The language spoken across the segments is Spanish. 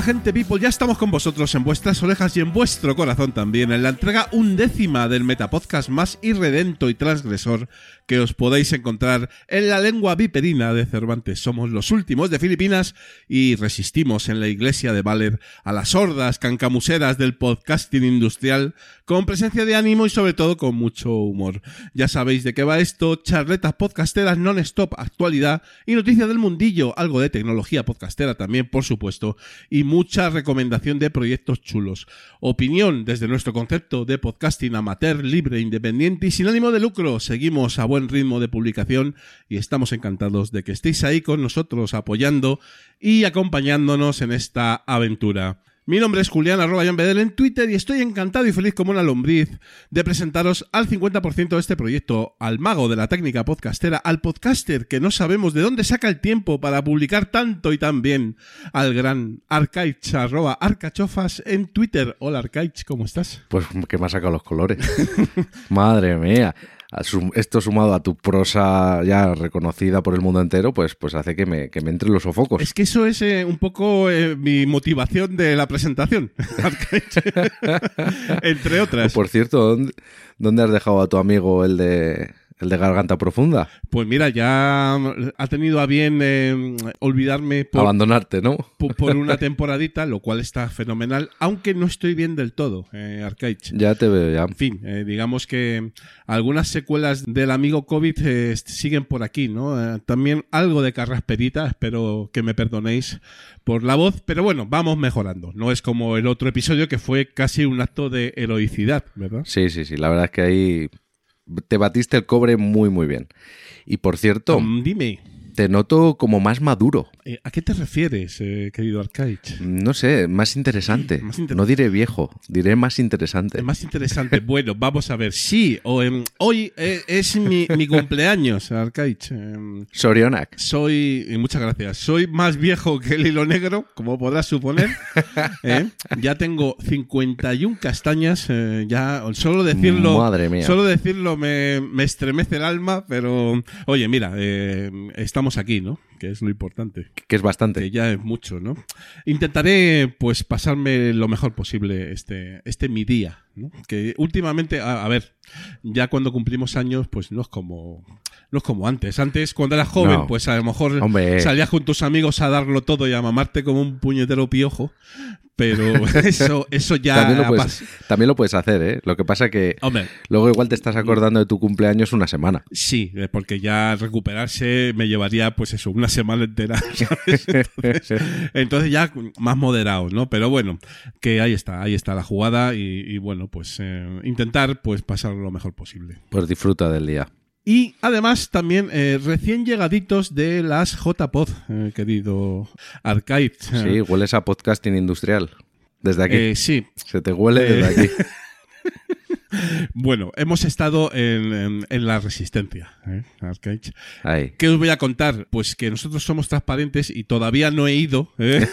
Hola, gente people, ya estamos con vosotros en vuestras orejas y en vuestro corazón también, en la entrega undécima del metapodcast más irredento y transgresor que os podáis encontrar en la lengua viperina de Cervantes. Somos los últimos de Filipinas y resistimos en la iglesia de Valer a las hordas cancamuseras del podcasting industrial con presencia de ánimo y sobre todo con mucho humor. Ya sabéis de qué va esto, charletas podcasteras non-stop, actualidad y noticias del mundillo, algo de tecnología podcastera también, por supuesto, y mucha recomendación de proyectos chulos. Opinión desde nuestro concepto de podcasting amateur, libre, independiente y sin ánimo de lucro. Seguimos a buen ritmo de publicación y estamos encantados de que estéis ahí con nosotros apoyando y acompañándonos en esta aventura. Mi nombre es Julián arroba Bedel en Twitter y estoy encantado y feliz como una lombriz de presentaros al 50% de este proyecto, al mago de la técnica podcastera, al podcaster que no sabemos de dónde saca el tiempo para publicar tanto y tan bien, al gran Arcaich arroba Arcachofas en Twitter. Hola Arcaich, ¿cómo estás? Pues que me ha sacado los colores. Madre mía. Esto sumado a tu prosa ya reconocida por el mundo entero, pues, pues hace que me, que me entre los sofocos. Es que eso es eh, un poco eh, mi motivación de la presentación, entre otras. Por cierto, ¿dónde, dónde has dejado a tu amigo el de, el de Garganta Profunda? Pues mira, ya ha tenido a bien eh, olvidarme por, Abandonarte, ¿no? po- por una temporadita, lo cual está fenomenal, aunque no estoy bien del todo, eh, Arcaich. Ya te veo, ya. En fin, eh, digamos que algunas secuelas del amigo COVID eh, siguen por aquí, ¿no? También algo de carrasperita, espero que me perdonéis por la voz, pero bueno, vamos mejorando. No es como el otro episodio que fue casi un acto de heroicidad, ¿verdad? Sí, sí, sí. La verdad es que ahí te batiste el cobre muy, muy bien. Y por cierto, Mm, dime, te noto como más maduro. eh, ¿a qué te refieres, eh, querido Arcaich? No sé, más interesante. Más No diré viejo, diré más interesante. Es más interesante. Bueno, vamos a ver. Sí, o, em, hoy eh, es mi, mi cumpleaños, Arcaich. Em, Sorionak. soy, y muchas gracias, soy más viejo que el hilo negro, como podrás suponer. ¿eh? Ya tengo 51 castañas, eh, ya solo decirlo, Madre mía. solo decirlo me, me estremece el alma, pero oye, mira, eh, estamos aquí, ¿no? Que es lo importante. Que es bastante. Que ya es mucho, ¿no? Intentaré, pues, pasarme lo mejor posible este, este mi día, ¿no? Que últimamente, a, a ver, ya cuando cumplimos años, pues no es como, no es como antes. Antes, cuando eras joven, No. pues a lo mejor Hombre. salías con tus amigos a darlo todo y a mamarte como un puñetero piojo, pero eso, eso ya también, lo puedes, también lo puedes hacer, ¿eh? Lo que pasa que Hombre, luego igual te estás acordando de tu cumpleaños una semana. Sí, eh, porque ya recuperarse me llevaría, pues eso, una semana entera. ¿sabes? Entonces, entonces ya más moderado, ¿no? Pero bueno, que ahí está, ahí está la jugada y, y bueno, pues eh, intentar pues pasarlo lo mejor posible. Pues disfruta del día. Y además también eh, recién llegaditos de las JPod, eh, querido Arcade. Sí, hueles a podcasting industrial. Desde aquí. Eh, sí, Se te huele eh, desde aquí. bueno, hemos estado en, en- en la resistencia, ¿eh? Ahí. ¿Qué os voy a contar? Pues que nosotros somos transparentes y todavía no he ido. ¿eh?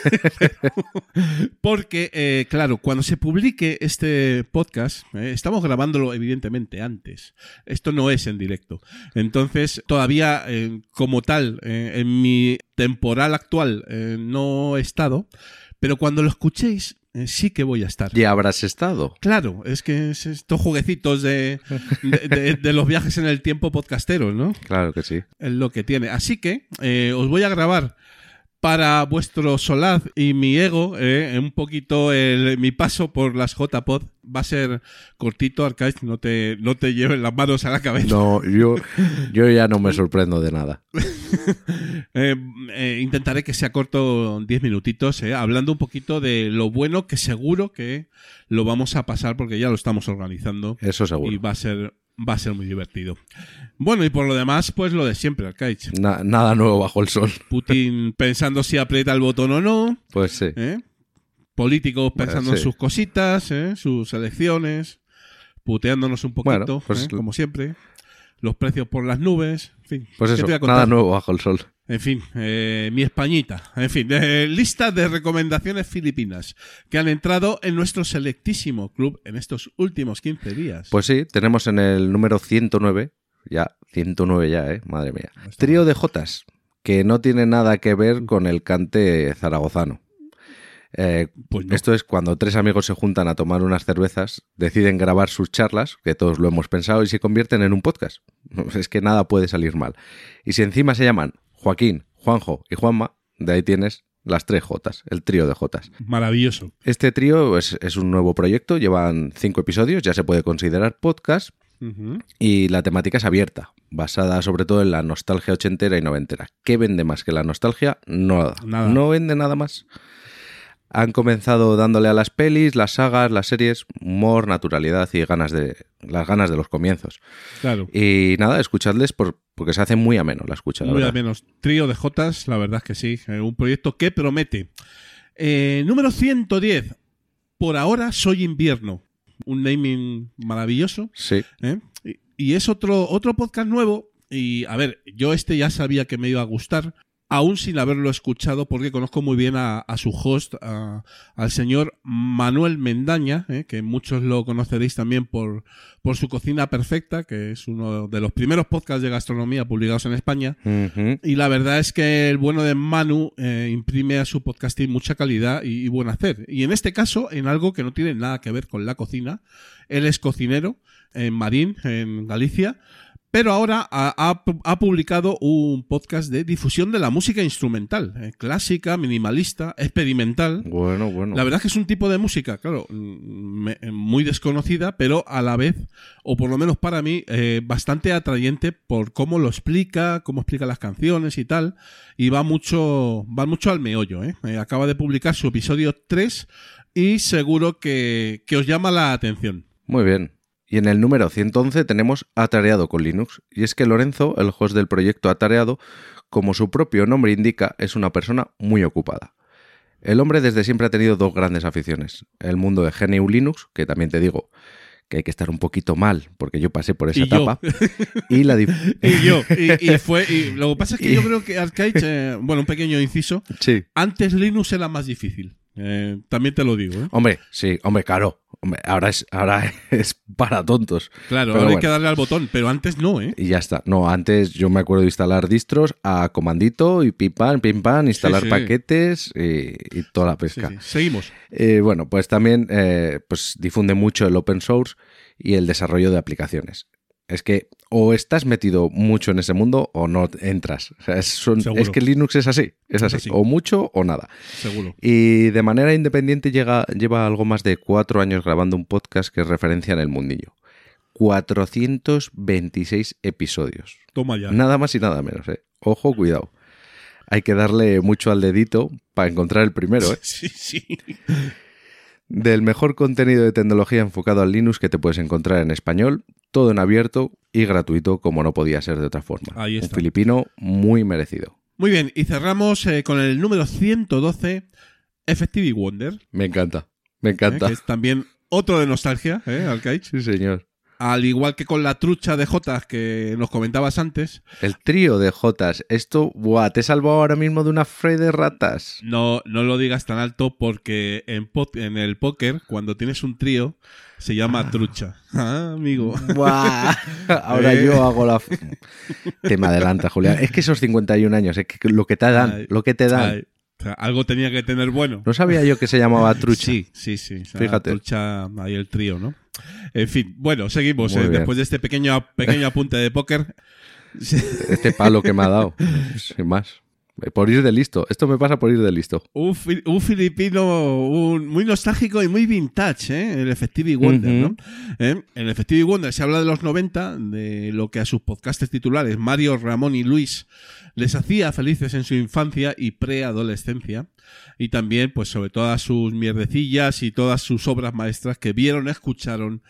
Porque, eh, claro, cuando se publique este podcast, eh, estamos grabándolo evidentemente antes. Esto no es en directo. Entonces, todavía como tal, en mi temporal actual no he estado. Pero cuando lo escuchéis, sí que voy a estar. Ya habrás estado. Claro, es que es estos jueguecitos de, de, de- de los viajes en el tiempo podcasteros, ¿no? Claro que sí. es lo que tiene. Así que eh, os voy a grabar para vuestro solaz y mi ego, eh, un poquito el- mi paso por las JPod va a ser cortito, Arcade, no te, no te lleves las manos a la cabeza. No, yo, yo ya no me sorprendo de nada. Eh, eh, intentaré que sea corto 10 minutitos, eh, hablando un poquito de lo bueno que seguro que lo vamos a pasar porque ya lo estamos organizando Eso y seguro. va a ser va a ser muy divertido. Bueno, y por lo demás, pues lo de siempre, Arcaich. Na- nada nuevo bajo el sol. Putin pensando si aprieta el botón o no, Pues sí. ¿eh? políticos pensando en sí. sus cositas, ¿eh? sus elecciones, puteándonos un poquito, Bueno, pues ¿eh? como siempre. Los precios por las nubes, en fin. Pues ¿qué eso, nada nuevo bajo el sol. En fin, eh, mi Españita. En fin, eh, lista de recomendaciones filipinas que han entrado en nuestro selectísimo club en estos últimos 15 días. Pues sí, tenemos en el número 109, ya, 109 ya, ¿eh? Madre mía. Trío de Jotas, que no tiene nada que ver con el cante zaragozano. Eh, Pues no. Esto es cuando tres amigos se juntan a tomar unas cervezas, deciden grabar sus charlas, que todos lo hemos pensado, y se convierten en un podcast. Es que nada puede salir mal. Y si encima se llaman Joaquín, Juanjo y Juanma, de ahí tienes las tres Jotas, el trío de Jotas. Maravilloso. Este trío es, es un nuevo proyecto, llevan cinco episodios, ya se puede considerar podcast, y la temática es abierta, basada sobre todo en la nostalgia ochentera y noventera. ¿Qué vende más que la nostalgia? Nada. No vende nada más. Han comenzado dándole a las pelis, las sagas, las series, humor, naturalidad y ganas de las ganas de los comienzos. Claro. Y nada, escuchadles por, porque se hace muy ameno la escucha. la Muy verdad. menos. Trío de Jotas, la verdad es que sí. eh, un proyecto que promete. Eh, número 110. Por ahora soy invierno. Un naming maravilloso. Sí. ¿eh? Y, y es otro, otro podcast nuevo. Y a ver, yo este ya sabía que me iba a gustar. Aún sin haberlo escuchado, porque conozco muy bien a, a su host, a- al señor Manuel Mendaña, ¿eh? que muchos lo conoceréis también por, por su cocina perfecta, que es uno de los primeros podcasts de gastronomía publicados en España. Y la verdad es que el bueno de Manu eh, imprime a su podcasting mucha calidad y, y buen hacer. Y en este caso, en algo que no tiene nada que ver con la cocina. Él es cocinero en Marín, en Galicia. Pero ahora ha, ha- ha publicado un podcast de difusión de la música instrumental, eh, clásica, minimalista, experimental. Bueno, bueno. La verdad es que es un tipo de música, claro, mm, me- muy desconocida, pero a la vez, o por lo menos para mí, eh, bastante atrayente por cómo lo explica, cómo explica las canciones y tal. Y va mucho, va mucho al meollo, ¿eh? Eh, acaba de publicar su episodio 3 y seguro que, que os llama la atención. Muy bien. Y en el número 111 tenemos Atareado con Linux. Y es que Lorenzo, el host del proyecto Atareado, como su propio nombre indica, es una persona muy ocupada. El hombre desde siempre ha tenido dos grandes aficiones. El mundo de GNU Linux, que también te digo que hay que estar un poquito mal, porque yo pasé por esa Y etapa. Y la Y yo, y, y fue, y lo que pasa es que yo creo que Arcade, eh, bueno, un pequeño inciso, Sí. antes Linux era más difícil. Eh, también te lo digo, ¿eh? Hombre, sí, hombre, claro. Hombre, ahora es, ahora es para tontos. Claro, Pero ahora hay que darle al botón, pero antes no, ¿eh? Y ya está. No, antes yo me acuerdo de instalar distros a comandito y pim pam, pim pam, instalar sí. paquetes y, y toda la pesca. sí. Seguimos. Eh, bueno, pues también eh, pues difunde mucho el open source y el desarrollo de aplicaciones. Es que o estás metido mucho en ese mundo o no entras. O sea, es, son- Seguro. es que Linux es así, es así. así. O mucho o nada. Seguro. Y de manera independiente llega, lleva algo más de cuatro años grabando un podcast que es referencia en el mundillo. 426 episodios. Toma ya. Nada más y nada menos, ¿eh? Ojo, cuidado. Hay que darle mucho al dedito para encontrar el primero, ¿eh? Sí, sí. Del mejor contenido de tecnología enfocado al Linux que te puedes encontrar en español, todo en abierto y gratuito como no podía ser de otra forma. Ahí Un filipino muy merecido. Muy bien, y cerramos eh, con el número 112, Effective Wonder, Me encanta, me eh, encanta. que es también otro de nostalgia, ¿eh, Arcade? Sí, señor. Al igual que con la trucha de Jotas que nos comentabas antes, El trío de Jotas. Esto, buah, te he salvado ahora mismo de una fray de ratas. no, no lo digas tan alto porque en, el póker, cuando tienes un trío, se llama trucha. Ah, amigo. Buah, ahora Eh. yo hago la... Te me adelanta, Julián. Es que esos 51 años, es que lo que te dan, Ay. lo que te dan. Ay, o sea, algo tenía que tener bueno. No sabía yo que se llamaba trucha. Sí, sí, sí. o sea, Fíjate. Trucha, ahí el trío, ¿no? En fin, bueno, seguimos. Eh, después de este pequeño, pequeño apunte de póker. Este palo que me ha dado. Sin más. Por ir de listo. Esto me pasa por ir de listo. Un, fi- un filipino un- muy nostálgico y muy vintage, ¿eh? el Effective Wonder. Ujú. ¿no? ¿Eh? Effective Wonder se habla de los 90, de lo que a sus podcasters titulares Mario, Ramón y Luis les hacía felices en su infancia y preadolescencia. Y también, pues, sobre todas sus mierdecillas y todas sus obras maestras que vieron, escucharon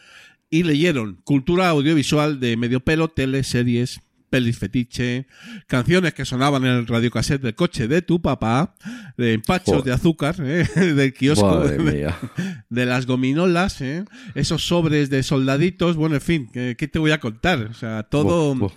y leyeron. Cultura audiovisual de medio pelo, tele, series, pelis fetiche, canciones que sonaban en el radiocassette del coche de tu papá, de empachos Joder. de azúcar, ¿eh? del kiosco, de, de las gominolas, ¿eh? esos sobres de soldaditos, bueno, en fin, ¿qué, qué te voy a contar? O sea, todo,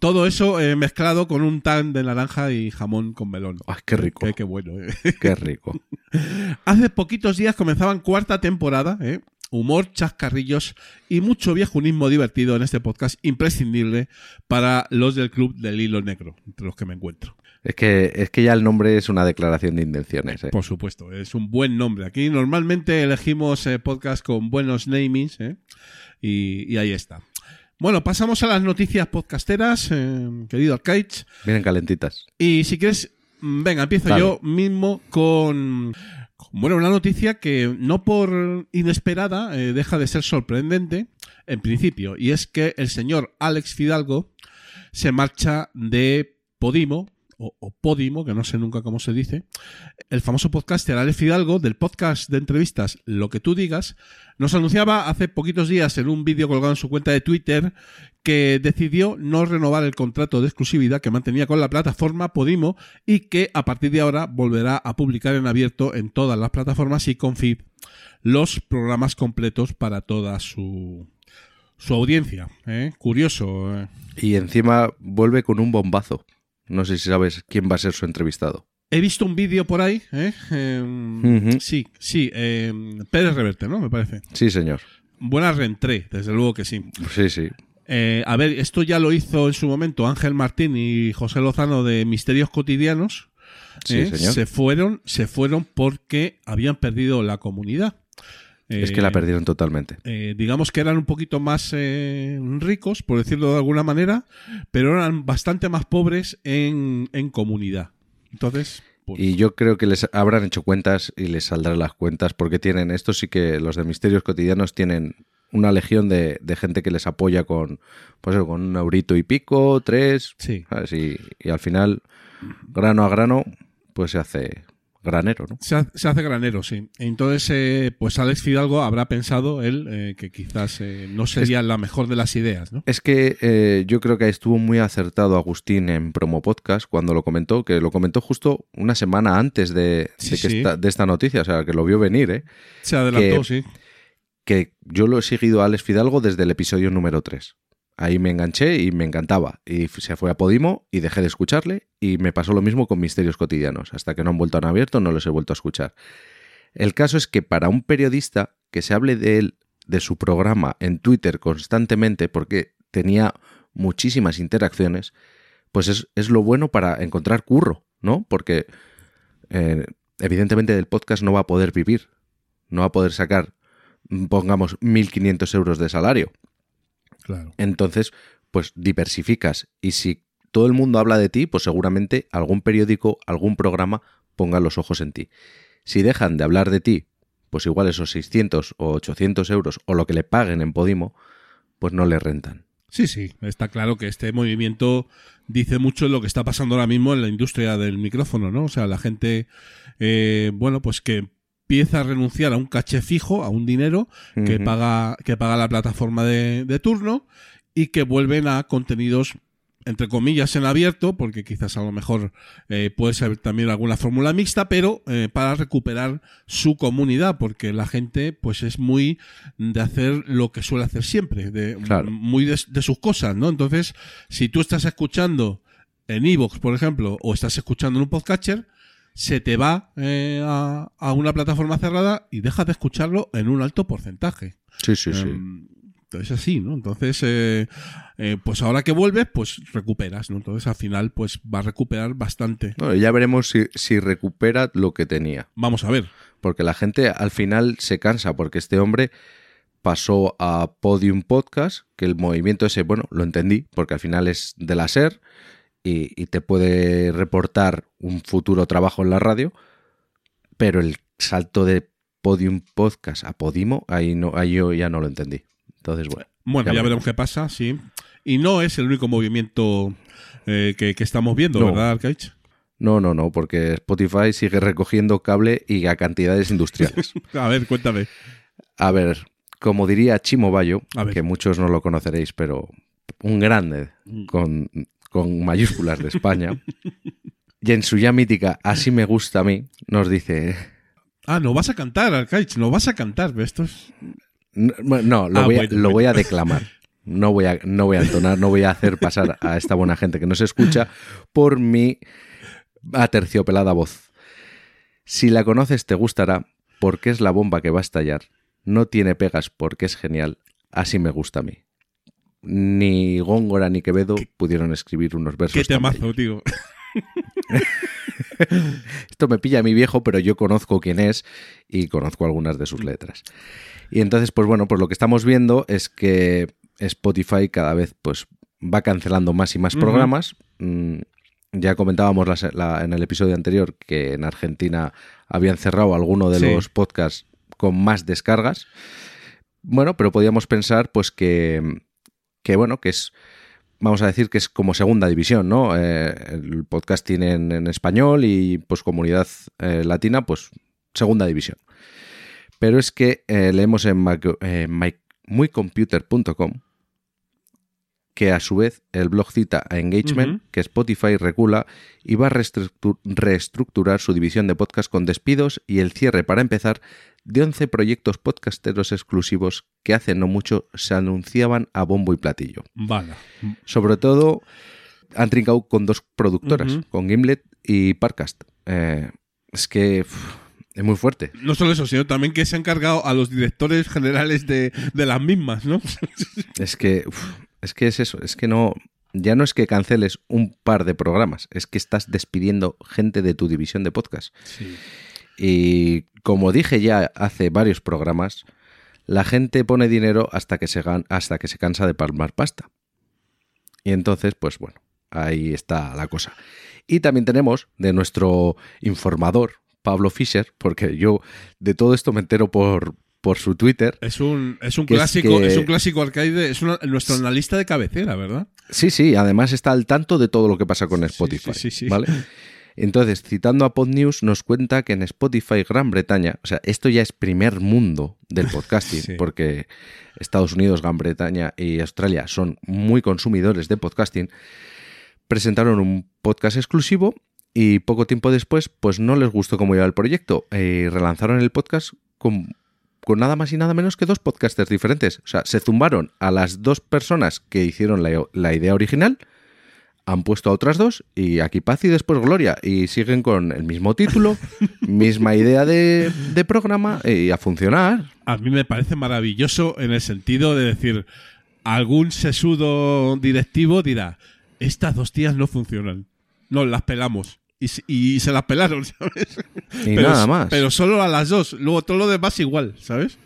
todo eso eh, mezclado con un tan de naranja y jamón con melón. Ay, qué rico. Qué, qué bueno. Qué rico. Hace poquitos días comenzaban cuarta temporada, ¿eh? Humor, chascarrillos y mucho viejunismo divertido en este podcast imprescindible para los del club del hilo negro, entre los que me encuentro. Es que, es que ya el nombre es una declaración de intenciones. ¿eh? Por supuesto, es un buen nombre. Aquí normalmente elegimos eh, podcast con buenos namings ¿eh? y, y ahí está. Bueno, pasamos a las noticias podcasteras, eh, querido Arcaich. Vienen calentitas. Y si quieres, mm, venga, empiezo Dale. yo mismo con, bueno, una noticia que no por inesperada eh, deja de ser sorprendente en principio, y es que el señor Alex Fidalgo se marcha de Podimo, o, Podimo, que no sé nunca cómo se dice, el famoso podcaster Alex Fidalgo, del podcast de entrevistas Lo que tú digas, nos anunciaba hace poquitos días en un vídeo colgado en su cuenta de Twitter que decidió no renovar el contrato de exclusividad que mantenía con la plataforma Podimo y que a partir de ahora volverá a publicar en abierto en todas las plataformas y con feed los programas completos para toda su, su audiencia. ¿eh? Curioso. ¿eh? Y encima vuelve con un bombazo. No sé si sabes quién va a ser su entrevistado. He visto un vídeo por ahí. ¿eh? Em. Sí, sí. eh, Pérez Reverte, ¿no? Me parece. Sí, señor. Buena reentré, desde luego que sí. Sí, sí. Eh, a ver, esto ya lo hizo en su momento Ángel Martín y José Lozano de Misterios Cotidianos. Sí, ¿eh? señor. Se fueron, se fueron porque habían perdido la comunidad. Es Eh, que la perdieron totalmente. eh, digamos que eran un poquito más eh, ricos, por decirlo de alguna manera, pero eran bastante más pobres en, en comunidad. Entonces, pues, Y yo creo que les habrán hecho cuentas y les saldrán las cuentas porque tienen, esto sí que los de Misterios Cotidianos tienen una legión de, de gente que les apoya con, pues con un eurito y pico, tres, sí. ¿sabes? Y, y al final, grano a grano, pues se hace granero, ¿no? Se, ha- se hace granero, sí. Entonces, eh, pues Alex Fidalgo habrá pensado él eh, que quizás eh, no sería la mejor de las ideas, ¿no? Es que eh, yo creo que estuvo muy acertado Agustín en Promo Podcast cuando lo comentó, que lo comentó justo una semana antes de, Sí, de que sí. esta, de esta noticia, o sea, que lo vio venir, ¿eh? Se adelantó, que- sí. que yo lo he seguido a Alex Fidalgo desde el episodio número 3. Ahí me enganché y me encantaba. Y se fue a Podimo y dejé de escucharle. Y me pasó lo mismo con Misterios Cotidianos. Hasta que no han vuelto a abierto, no los he vuelto a escuchar. El caso es que para un periodista que se hable de él, de su programa en Twitter constantemente, porque tenía muchísimas interacciones, pues es, es lo bueno para encontrar curro, ¿no? Porque eh, evidentemente del podcast no va a poder vivir. No va a poder sacar mm, pongamos 1.500 euros de salario. Claro. Entonces, pues diversificas. Y si todo el mundo habla de ti, pues seguramente algún periódico, algún programa ponga los ojos en ti. Si dejan de hablar de ti, pues igual esos 600 o 800 euros o lo que le paguen en Podimo, pues no le rentan. Sí, sí, está claro que este movimiento dice mucho de lo que está pasando ahora mismo en la industria del micrófono, ¿no? O sea, la gente, eh, bueno, pues que empieza a renunciar a un caché fijo, a un dinero que paga que paga la plataforma de, de turno y que vuelven a contenidos entre comillas en abierto porque quizás a lo mejor eh, puede ser también alguna fórmula mixta pero eh, para recuperar su comunidad porque la gente pues es muy de hacer lo que suele hacer siempre de Claro. muy de, de sus cosas no entonces si tú estás escuchando en Evox por ejemplo o estás escuchando en un podcatcher se te va eh, a, a una plataforma cerrada y dejas de escucharlo en un alto porcentaje. Sí, sí, sí. Em, es así, ¿no? Entonces, eh, eh, pues ahora que vuelves, pues recuperas, ¿no? Entonces al final, pues va a recuperar bastante. Bueno, ya veremos si, si recupera lo que tenía. Vamos a ver. Porque la gente al final se cansa, porque este hombre pasó a Podium Podcast, que el movimiento ese, bueno, lo entendí, porque al final es de la SER y, y te puede reportar un futuro trabajo en la radio, pero el salto de Podium Podcast a Podimo, ahí, no, ahí yo ya no lo entendí. Entonces, bueno. Bueno, Ya ya, veremos. qué pasa, sí. Y no es el único movimiento eh, que, que estamos viendo, No. ¿verdad, Arcaich? No, no, no, porque Spotify sigue recogiendo cable y a cantidades industriales. A ver, cuéntame. A ver, como diría Chimo Bayo, que muchos no lo conoceréis, pero un grande con, con mayúsculas de España, y en su ya mítica Así me gusta a mí, nos dice... Ah, no vas a cantar, Arcaich, no vas a cantar. Esto es... No, no, lo, Ah, voy, a, bueno, lo bueno. voy a declamar. No voy a, no voy a entonar, no voy a hacer pasar a esta buena gente que nos escucha por mi aterciopelada voz. Si la conoces te gustará porque es la bomba que va a estallar. No tiene pegas porque es genial. Así me gusta a mí. Ni Góngora ni Quevedo pudieron escribir unos versos. Qué temazo, tío. Esto me pilla a mi viejo, pero yo conozco quién es y conozco algunas de sus letras. Y entonces, pues bueno, pues lo que estamos viendo es que Spotify cada vez pues va cancelando más y más programas. Mm, ya comentábamos la- la- en el episodio anterior que en Argentina habían cerrado alguno de Sí. los podcasts con más descargas. Bueno, pero podíamos pensar pues que, que bueno, que es vamos a decir que es como segunda división, ¿no? Eh, el podcasting en, en español y pues comunidad eh, latina, pues segunda división. Pero es que eh, leemos en Mac- my- muycomputer.com que a su vez el blog cita a Engagement, que Spotify recula y va a reestructu- reestructurar su división de podcast con despidos y el cierre, para empezar, de 11 proyectos podcasteros exclusivos que hace no mucho se anunciaban a bombo y platillo. Vale. Sobre todo han trincado con dos productoras, con Gimlet y Parcast. Eh, es que es muy fuerte. No solo eso, sino también que se han cargado a los directores generales de, de las mismas, ¿no? Es que uf, es que es eso, es que no ya no es que canceles un par de programas, es que estás despidiendo gente de tu división de podcast. Sí. Y como dije ya hace varios programas, la gente pone dinero hasta que se hasta que se cansa de palmar pasta. Y entonces, pues bueno, ahí está la cosa. Y también tenemos de nuestro informador, Pablo Fischer, porque yo de todo esto me entero por, por su Twitter. Es un, es un es clásico, que- es un clásico arcade, es una- nuestro analista de cabecera, ¿verdad? Sí, sí, además está al tanto de todo lo que pasa con Sí, Spotify. sí, sí, sí. ¿vale? Entonces, citando a PodNews, nos cuenta que en Spotify Gran Bretaña, o sea, esto ya es primer mundo del podcasting, Sí. porque Estados Unidos, Gran Bretaña y Australia son muy consumidores de podcasting, presentaron un podcast exclusivo y poco tiempo después, pues no les gustó cómo iba el proyecto y relanzaron el podcast con, con nada más y nada menos que dos podcasters diferentes. O sea, se zumbaron a las dos personas que hicieron la, la idea original, han puesto a otras dos y aquí paz y después gloria y siguen con el mismo título, misma idea de, de programa y a funcionar. A mí me parece maravilloso en el sentido de decir, algún sesudo directivo dirá, estas dos tías no funcionan. No, las pelamos. Y, se- y se las pelaron, ¿sabes? Y pero, nada más. Pero solo a las dos. Luego todo lo demás igual, ¿sabes?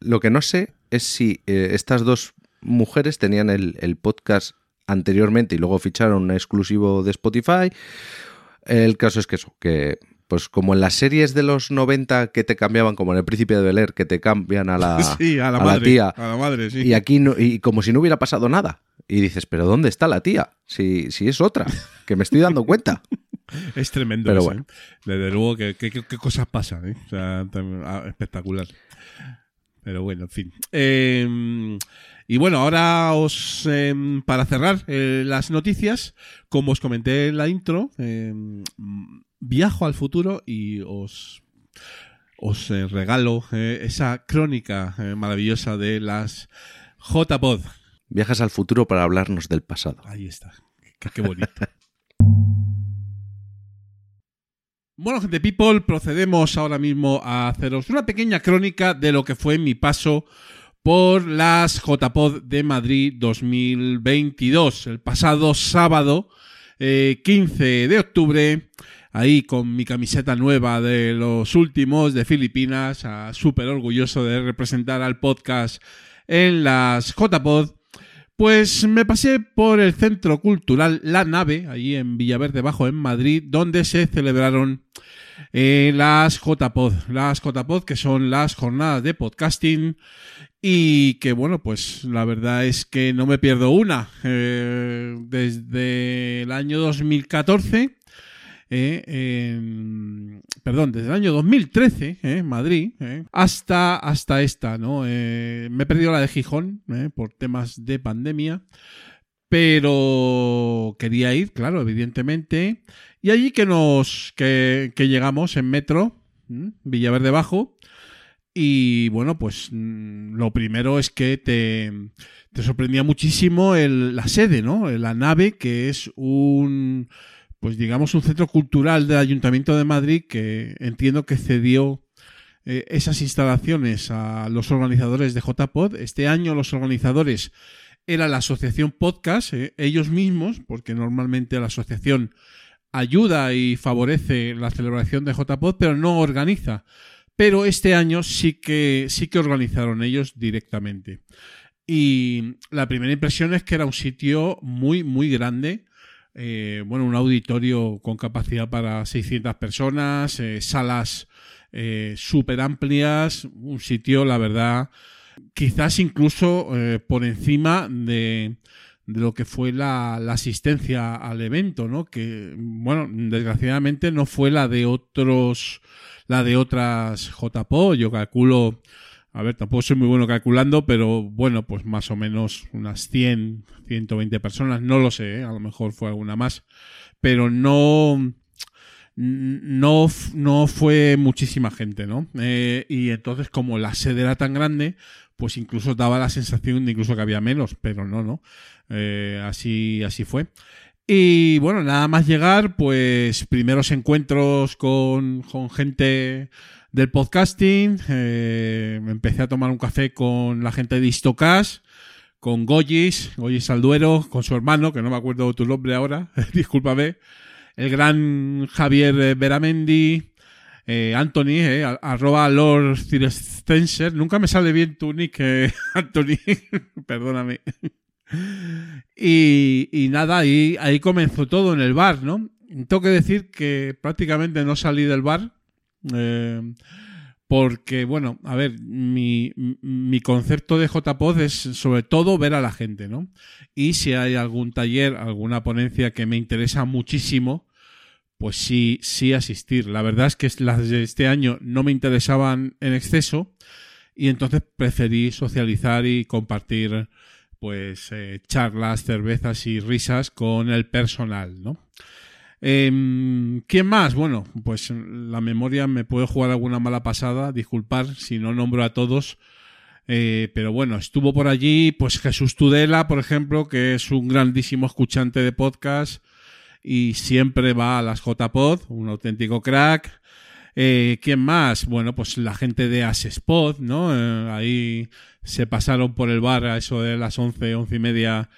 Lo que no sé es si eh, estas dos mujeres tenían el, el podcast anteriormente y luego ficharon un exclusivo de Spotify. El caso es que eso, que pues como en las series de los 90 que te cambiaban, como en El Príncipe de Bel Air, que te cambian a la, sí, a la a madre. tía. A la madre, sí. Y aquí no, y como si no hubiera pasado nada. Y dices, pero ¿dónde está la tía? Si, si es otra, que me estoy dando cuenta. Es tremendo Pero eso, bueno. ¿eh? Desde luego que, que- cosas pasan, ¿eh? O sea, tam- ah, espectacular. Pero bueno, en fin. Eh, y bueno, ahora os eh, para cerrar eh, las noticias, como os comenté en la intro, eh, viajo al futuro y os os regalo esa crónica maravillosa de las JPod. Viajas al futuro para hablarnos del pasado. Ahí está. Qué bonito. Bueno, gente people, procedemos ahora mismo a haceros una pequeña crónica de lo que fue mi paso por las JPod de Madrid 2022. El pasado sábado, eh, 15 de octubre, ahí con mi camiseta nueva de los últimos de Filipinas, súper orgulloso de representar al podcast en las JPod. Pues me pasé por el Centro Cultural La Nave, allí en Villaverde Bajo, en Madrid, donde se celebraron eh, las JPod. Las JPod, que son las jornadas de podcasting y que, bueno, pues la verdad es que no me pierdo una. Eh, desde el año 2014 eh, en- perdón, desde el año 2013, eh, Madrid, eh, hasta, hasta esta, ¿no? Eh, me he perdido la de Gijón por temas de pandemia, pero quería ir, claro, evidentemente. Y allí que nos que, llegamos en metro. Villaverde Bajo, y bueno, pues mm, lo primero es que te, te sorprendía muchísimo la sede, ¿no? La nave, que es un, pues digamos, un centro cultural del Ayuntamiento de Madrid que entiendo que cedió eh, esas instalaciones a los organizadores de JPod. Este año los organizadores era la asociación Podcast, eh, ellos mismos, porque normalmente la asociación ayuda y favorece la celebración de JPod, pero no organiza. Pero este año sí que, sí que organizaron ellos directamente. Y la primera impresión es que era un sitio muy, muy grande. Eh, bueno, un auditorio con capacidad para 600 personas, eh, salas eh, súper amplias, un sitio, la verdad, quizás incluso eh, por encima de, de lo que fue la, la asistencia al evento, ¿no? Que, bueno, desgraciadamente no fue la de otros, la de otras JPO, yo calculo, a ver, tampoco soy muy bueno calculando, pero bueno, pues más o menos unas 100, 120 personas, no lo sé, ¿eh? a lo mejor fue alguna más, pero no, no, no fue muchísima gente, ¿no? Eh, y entonces, como la sede era tan grande, pues incluso daba la sensación de incluso que había menos, pero no, no. Eh, así, así fue. Y bueno, nada más llegar, pues primeros encuentros con, con gente del podcasting. eh, empecé a tomar un café con la gente de Istocas, con Goyis, Goyis Alduero, con su hermano, que no me acuerdo tu nombre ahora, discúlpame el gran Javier eh, Beramendi, eh, Anthony, eh, arroba Lord Cirescenser. Nunca me sale bien tu nick, eh, Anthony, perdóname. Y, y nada, ahí, ahí comenzó todo en el bar, ¿no? Tengo que decir que prácticamente no salí del bar. Eh, porque, bueno, a ver, mi, mi concepto de JPod es sobre todo ver a la gente, ¿no? Y si hay algún taller, alguna ponencia que me interesa muchísimo, pues sí, sí asistir. La verdad es que las de este año no me interesaban en exceso y entonces preferí socializar y compartir pues eh, charlas, cervezas y risas con el personal, ¿no? Em, ¿Quién más? Bueno, pues la memoria me puede jugar alguna mala pasada, disculpar si no nombro a todos, eh, pero bueno, estuvo por allí pues Jesús Tudela, por ejemplo, que es un grandísimo escuchante de podcast y siempre va a las JPod, un auténtico crack. Eh, ¿Quién más? Bueno, pues la gente de Asespod, ¿no? Eh, ahí se pasaron por el bar a eso de las 11, 11 y media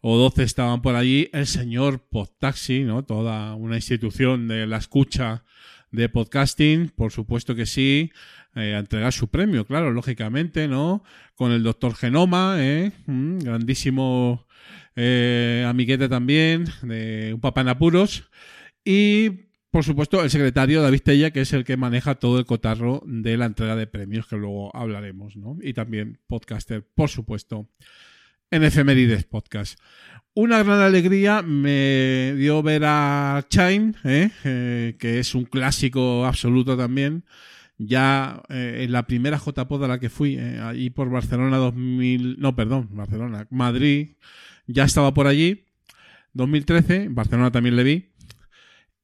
o 12 estaban por allí. El señor Podtaxi, ¿no? Toda una institución de la escucha de podcasting, por supuesto que sí, eh, a entregar su premio, claro, lógicamente, ¿no? Con el doctor Genoma, ¿eh? Mm, grandísimo eh, amiguete también, de un papá en apuros. Y, por supuesto, el secretario David Tella, que es el que maneja todo el cotarro de la entrega de premios, que luego hablaremos, ¿no? Y también podcaster, por supuesto, en Efemérides Podcast. Una gran alegría me dio ver a Chain, ¿eh? Eh, que es un clásico absoluto también. Ya eh, en la primera JPod a la que fui, eh, allí por Barcelona 2000, no, perdón, Barcelona, Madrid, ya estaba por allí. 2013, en Barcelona también le vi.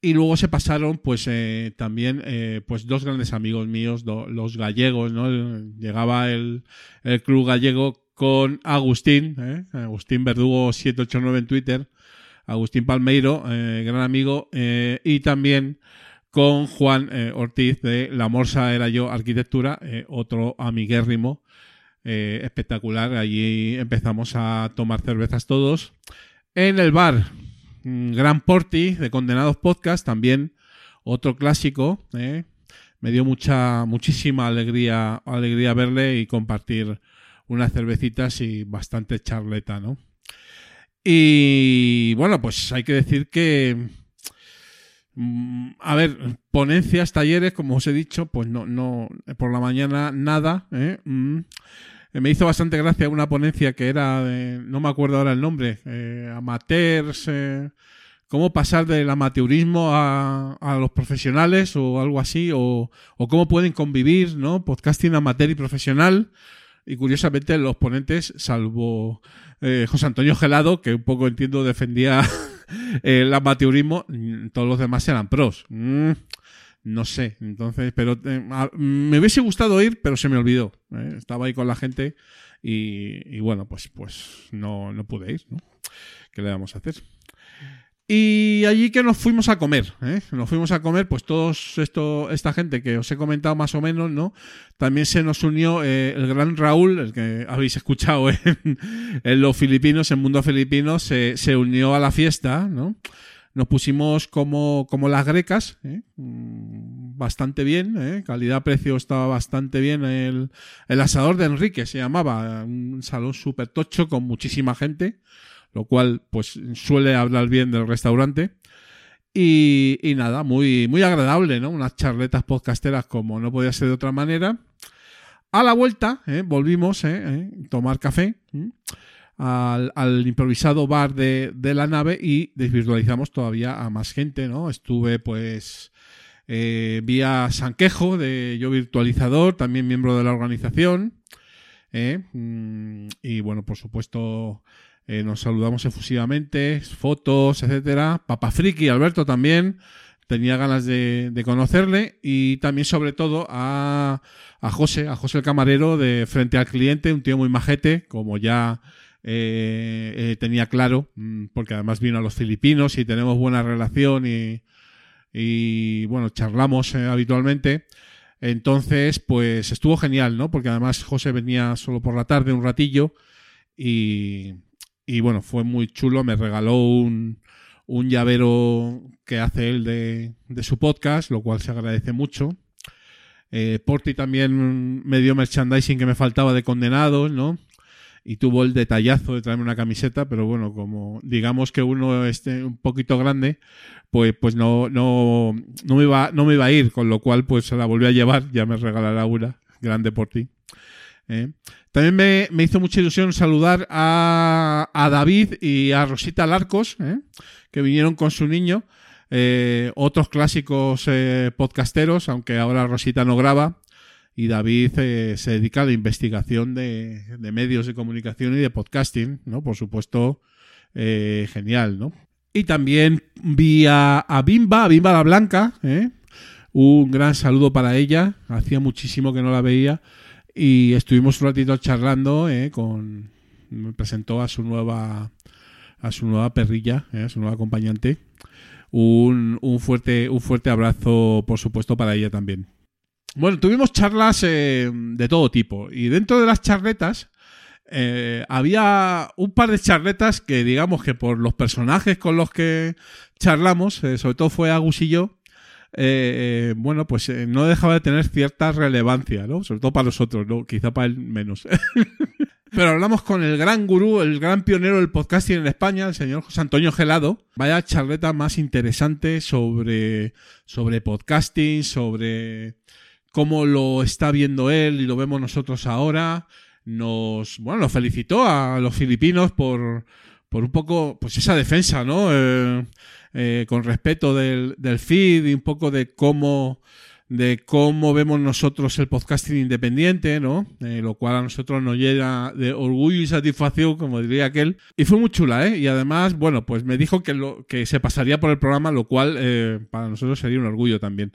Y luego se pasaron, pues, eh, también, pues, dos grandes amigos míos, los gallegos, ¿no? Llegaba el, el club gallego con Agustín, ¿eh? Agustín Verdugo 789 en Twitter, Agustín Palmeiro, eh, gran amigo, eh, y también con Juan Ortiz de La Morsa era yo Arquitectura, otro amiguérrimo espectacular. Allí empezamos a tomar cervezas todos. En el bar, mm, Gran Porti de Condenados Podcast, también otro clásico. Me dio mucha, muchísima alegría, alegría verle y compartir unas cervecitas y bastante charleta, ¿no? Y bueno, pues hay que decir que mm, a ver, ponencias, talleres, como os he dicho, pues no, no, por la mañana nada. ¿eh? Mm. Me hizo bastante gracia una ponencia que era, de- no me acuerdo ahora el nombre, eh, amateurs, eh, cómo pasar del amateurismo a, a los profesionales o algo así, o, o cómo pueden convivir, ¿no? Podcasting amateur y profesional. Y curiosamente los ponentes, salvo eh, José Antonio Gelado, que un poco entiendo defendía el amateurismo, todos los demás eran pros. Mm, no sé, entonces, pero eh, me hubiese gustado ir, pero se me olvidó. ¿eh? Estaba ahí con la gente y, y bueno, pues, pues no, no pude ir, ¿no? ¿Qué le vamos a hacer? Y allí que nos fuimos a comer, ¿eh? Nos fuimos a comer, pues todos esto, esta gente que os he comentado más o menos, ¿no? También se nos unió eh, el gran Raúl, el que habéis escuchado en, en los filipinos, en Mundo Filipino, se, se unió a la fiesta, ¿no? Nos pusimos como, como las grecas, ¿eh? Mm, bastante bien, ¿eh? calidad-precio estaba bastante bien. El, el asador de Enrique se llamaba, un salón súper tocho con muchísima gente, lo cual pues suele hablar bien del restaurante. Y, y nada, muy, muy agradable, ¿no? Unas charletas podcasteras como no podía ser de otra manera. A la vuelta, ¿eh? volvimos ¿eh? ¿eh? tomar café ¿eh? al, improvisado bar de, de la nave y desvirtualizamos todavía a más gente, ¿no? Estuve pues vía Sanquejo de Yo Virtualizador, también miembro de la organización. Mm, y bueno, por supuesto, eh, nos saludamos efusivamente, fotos, etcétera. Papa Friki, Alberto también. Tenía ganas de, conocerle y también, sobre todo, a, José, a José el camarero de Frente al Cliente, un tío muy majete, como ya eh, eh, tenía claro, mm, porque además vino a los filipinos y tenemos buena relación y, y bueno, charlamos habitualmente. Entonces, pues estuvo genial, ¿no? Porque además José venía solo por la tarde un ratillo y, y bueno, fue muy chulo. Me regaló un, un llavero que hace él de, de su podcast, lo cual se agradece mucho. Eh, Porti también me dio merchandising que me faltaba de condenados, ¿no? Y tuvo el detallazo de traerme una camiseta, pero bueno, como digamos que uno esté un poquito grande, pues, pues no, no, no, me iba, no me iba a ir, con lo cual pues se la volví a llevar, ya me regalará una, grande por ti. ¿eh? También me, me, hizo mucha ilusión saludar a, a David y a Rosita Larcos, ¿eh? que vinieron con su niño. Eh, otros clásicos eh, podcasteros, aunque ahora Rosita no graba. Y David se dedica a la investigación de, de, medios de comunicación y de podcasting, ¿no? Por supuesto, genial, ¿no? Y también vi a, a Bimba, a Bimba la Blanca. Un gran saludo para ella. Hacía muchísimo que no la veía. Y estuvimos un ratito charlando, ¿eh? Con... Me presentó a su nueva a su nueva perrilla, ¿eh? a su nueva acompañante. Un, un, fuerte, un fuerte abrazo, por supuesto, para ella también. Bueno, tuvimos charlas eh, de todo tipo. Y dentro de las charletas había un par de charletas que, digamos que por los personajes con los que charlamos, sobre todo fue Agus y yo, eh, bueno, pues eh, no dejaba de tener cierta relevancia, ¿no? Sobre todo para nosotros, ¿no? Quizá para él menos. Pero hablamos con el gran gurú, el gran pionero del podcasting en España, el señor José Antonio Gelado. Vaya charleta más interesante sobre, sobre podcasting, sobre cómo lo está viendo él y lo vemos nosotros ahora. Nos, bueno, nos felicitó a los filipinos por, por un poco, pues esa defensa, ¿no? Eh, eh, con respeto del, del feed y un poco de cómo de cómo vemos nosotros el podcasting independiente, ¿no? Eh, lo cual a nosotros nos llena de orgullo y satisfacción, como diría aquel. Y fue muy chula, ¿eh? Y además, bueno, pues me dijo que, lo, que se pasaría por el programa, lo cual para nosotros sería un orgullo también.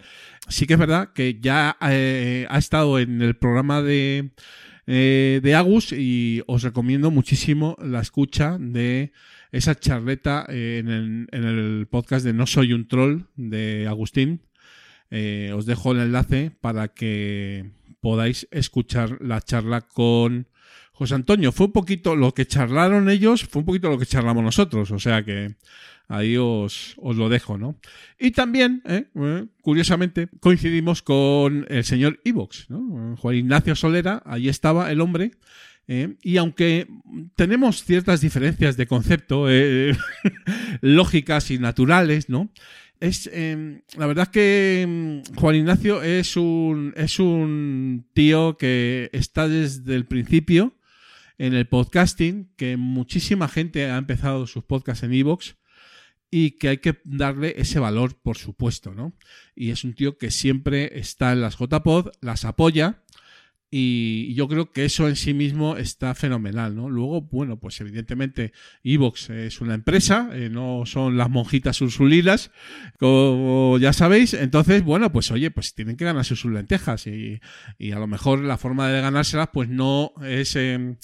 Sí que es verdad que ya ha estado en el programa de, eh, de Agus y os recomiendo muchísimo la escucha de esa charleta en el, en el podcast de No Soy un Troll de Agustín. Eh, os dejo el enlace para que podáis escuchar la charla con José Antonio. Fue un poquito lo que charlaron ellos, fue un poquito lo que charlamos nosotros, o sea que ahí os, os lo dejo, ¿no? Y también, eh, curiosamente, coincidimos con el señor Ivox, ¿no? Juan Ignacio Solera, ahí estaba el hombre. Eh, y aunque tenemos ciertas diferencias de concepto eh, lógicas y naturales, ¿no? Es, la verdad es que mm, Juan Ignacio es un, es un tío que está desde el principio en el podcasting, que muchísima gente ha empezado sus podcasts en Evox y que hay que darle ese valor, por supuesto, ¿no? Y es un tío que siempre está en las JPod, las apoya Y yo creo que eso en sí mismo está fenomenal, ¿no? Luego, bueno, pues evidentemente Evox es una empresa, eh, no son las monjitas ursulinas, como ya sabéis. Entonces, bueno, pues oye, pues tienen que ganarse sus lentejas y, y a lo mejor la forma de ganárselas pues no es, eh,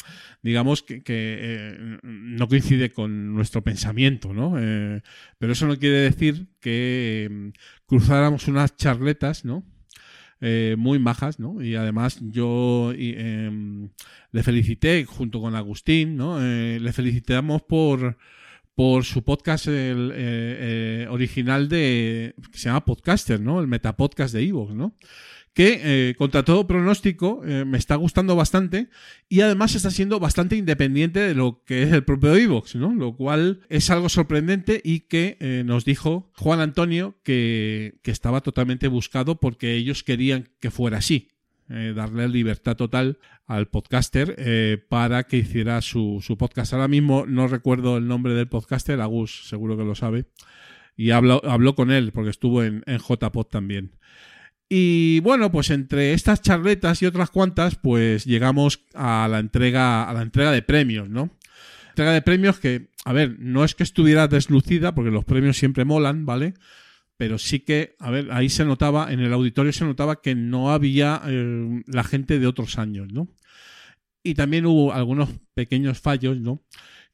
digamos, que, eh, no coincide con nuestro pensamiento, ¿no? Eh, pero eso no quiere decir que cruzáramos unas charletas, ¿no? Eh, muy majas, ¿no? Y además yo em, le felicité junto con Agustín, ¿no? Eh, le felicitamos por por su podcast eh, eh, original de que se llama Podcaster, ¿no? El metapodcast de Evox, ¿no? Que eh, contra todo pronóstico eh, me está gustando bastante y además está siendo bastante independiente de lo que es el propio Evox, ¿no? Lo cual es algo sorprendente y que eh, nos dijo Juan Antonio que, que estaba totalmente buscado porque ellos querían que fuera así. darle libertad total al podcaster para que hiciera su, su podcast. Ahora mismo no recuerdo el nombre del podcaster, Agus seguro que lo sabe. Y habló, habló con él porque estuvo en, en JPod también. Y bueno, pues entre estas charletas y otras cuantas, pues llegamos a la entrega, a la entrega de premios, ¿no? Entrega de premios que, a ver, no es que estuviera deslucida, porque los premios siempre molan, ¿vale? Pero sí que, a ver, ahí se notaba, en el auditorio se notaba que no había eh, la gente de otros años, ¿no? Y también hubo algunos pequeños fallos, ¿no?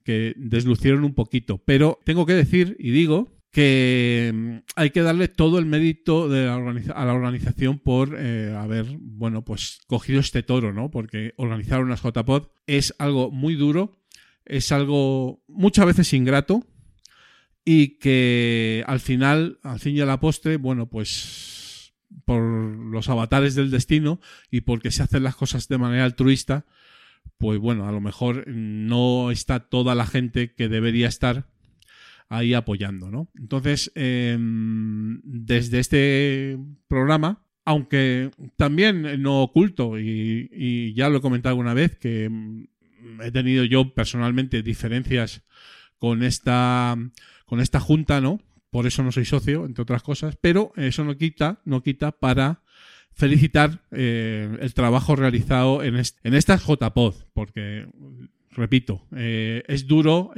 Que deslucieron un poquito. Pero tengo que decir, y digo, que mm, hay que darle todo el mérito a la organización por eh, haber, bueno, pues cogido este toro, ¿no? Porque organizar unas JPod es algo muy duro, es algo muchas veces ingrato y que al final, al fin y a la postre, bueno, pues por los avatares del destino y porque se hacen las cosas de manera altruista, pues bueno, a lo mejor no está toda la gente que debería estar ahí apoyando, ¿no? Entonces, eh, desde este programa, aunque también no oculto, y, ya lo he comentado alguna vez, que mm, he tenido yo personalmente diferencias con esta, con esta junta, ¿no? Por eso no soy socio, entre otras cosas, pero eso no quita, no quita para felicitar eh, el trabajo realizado en, est en estas JPod, porque, repito, eh, es duro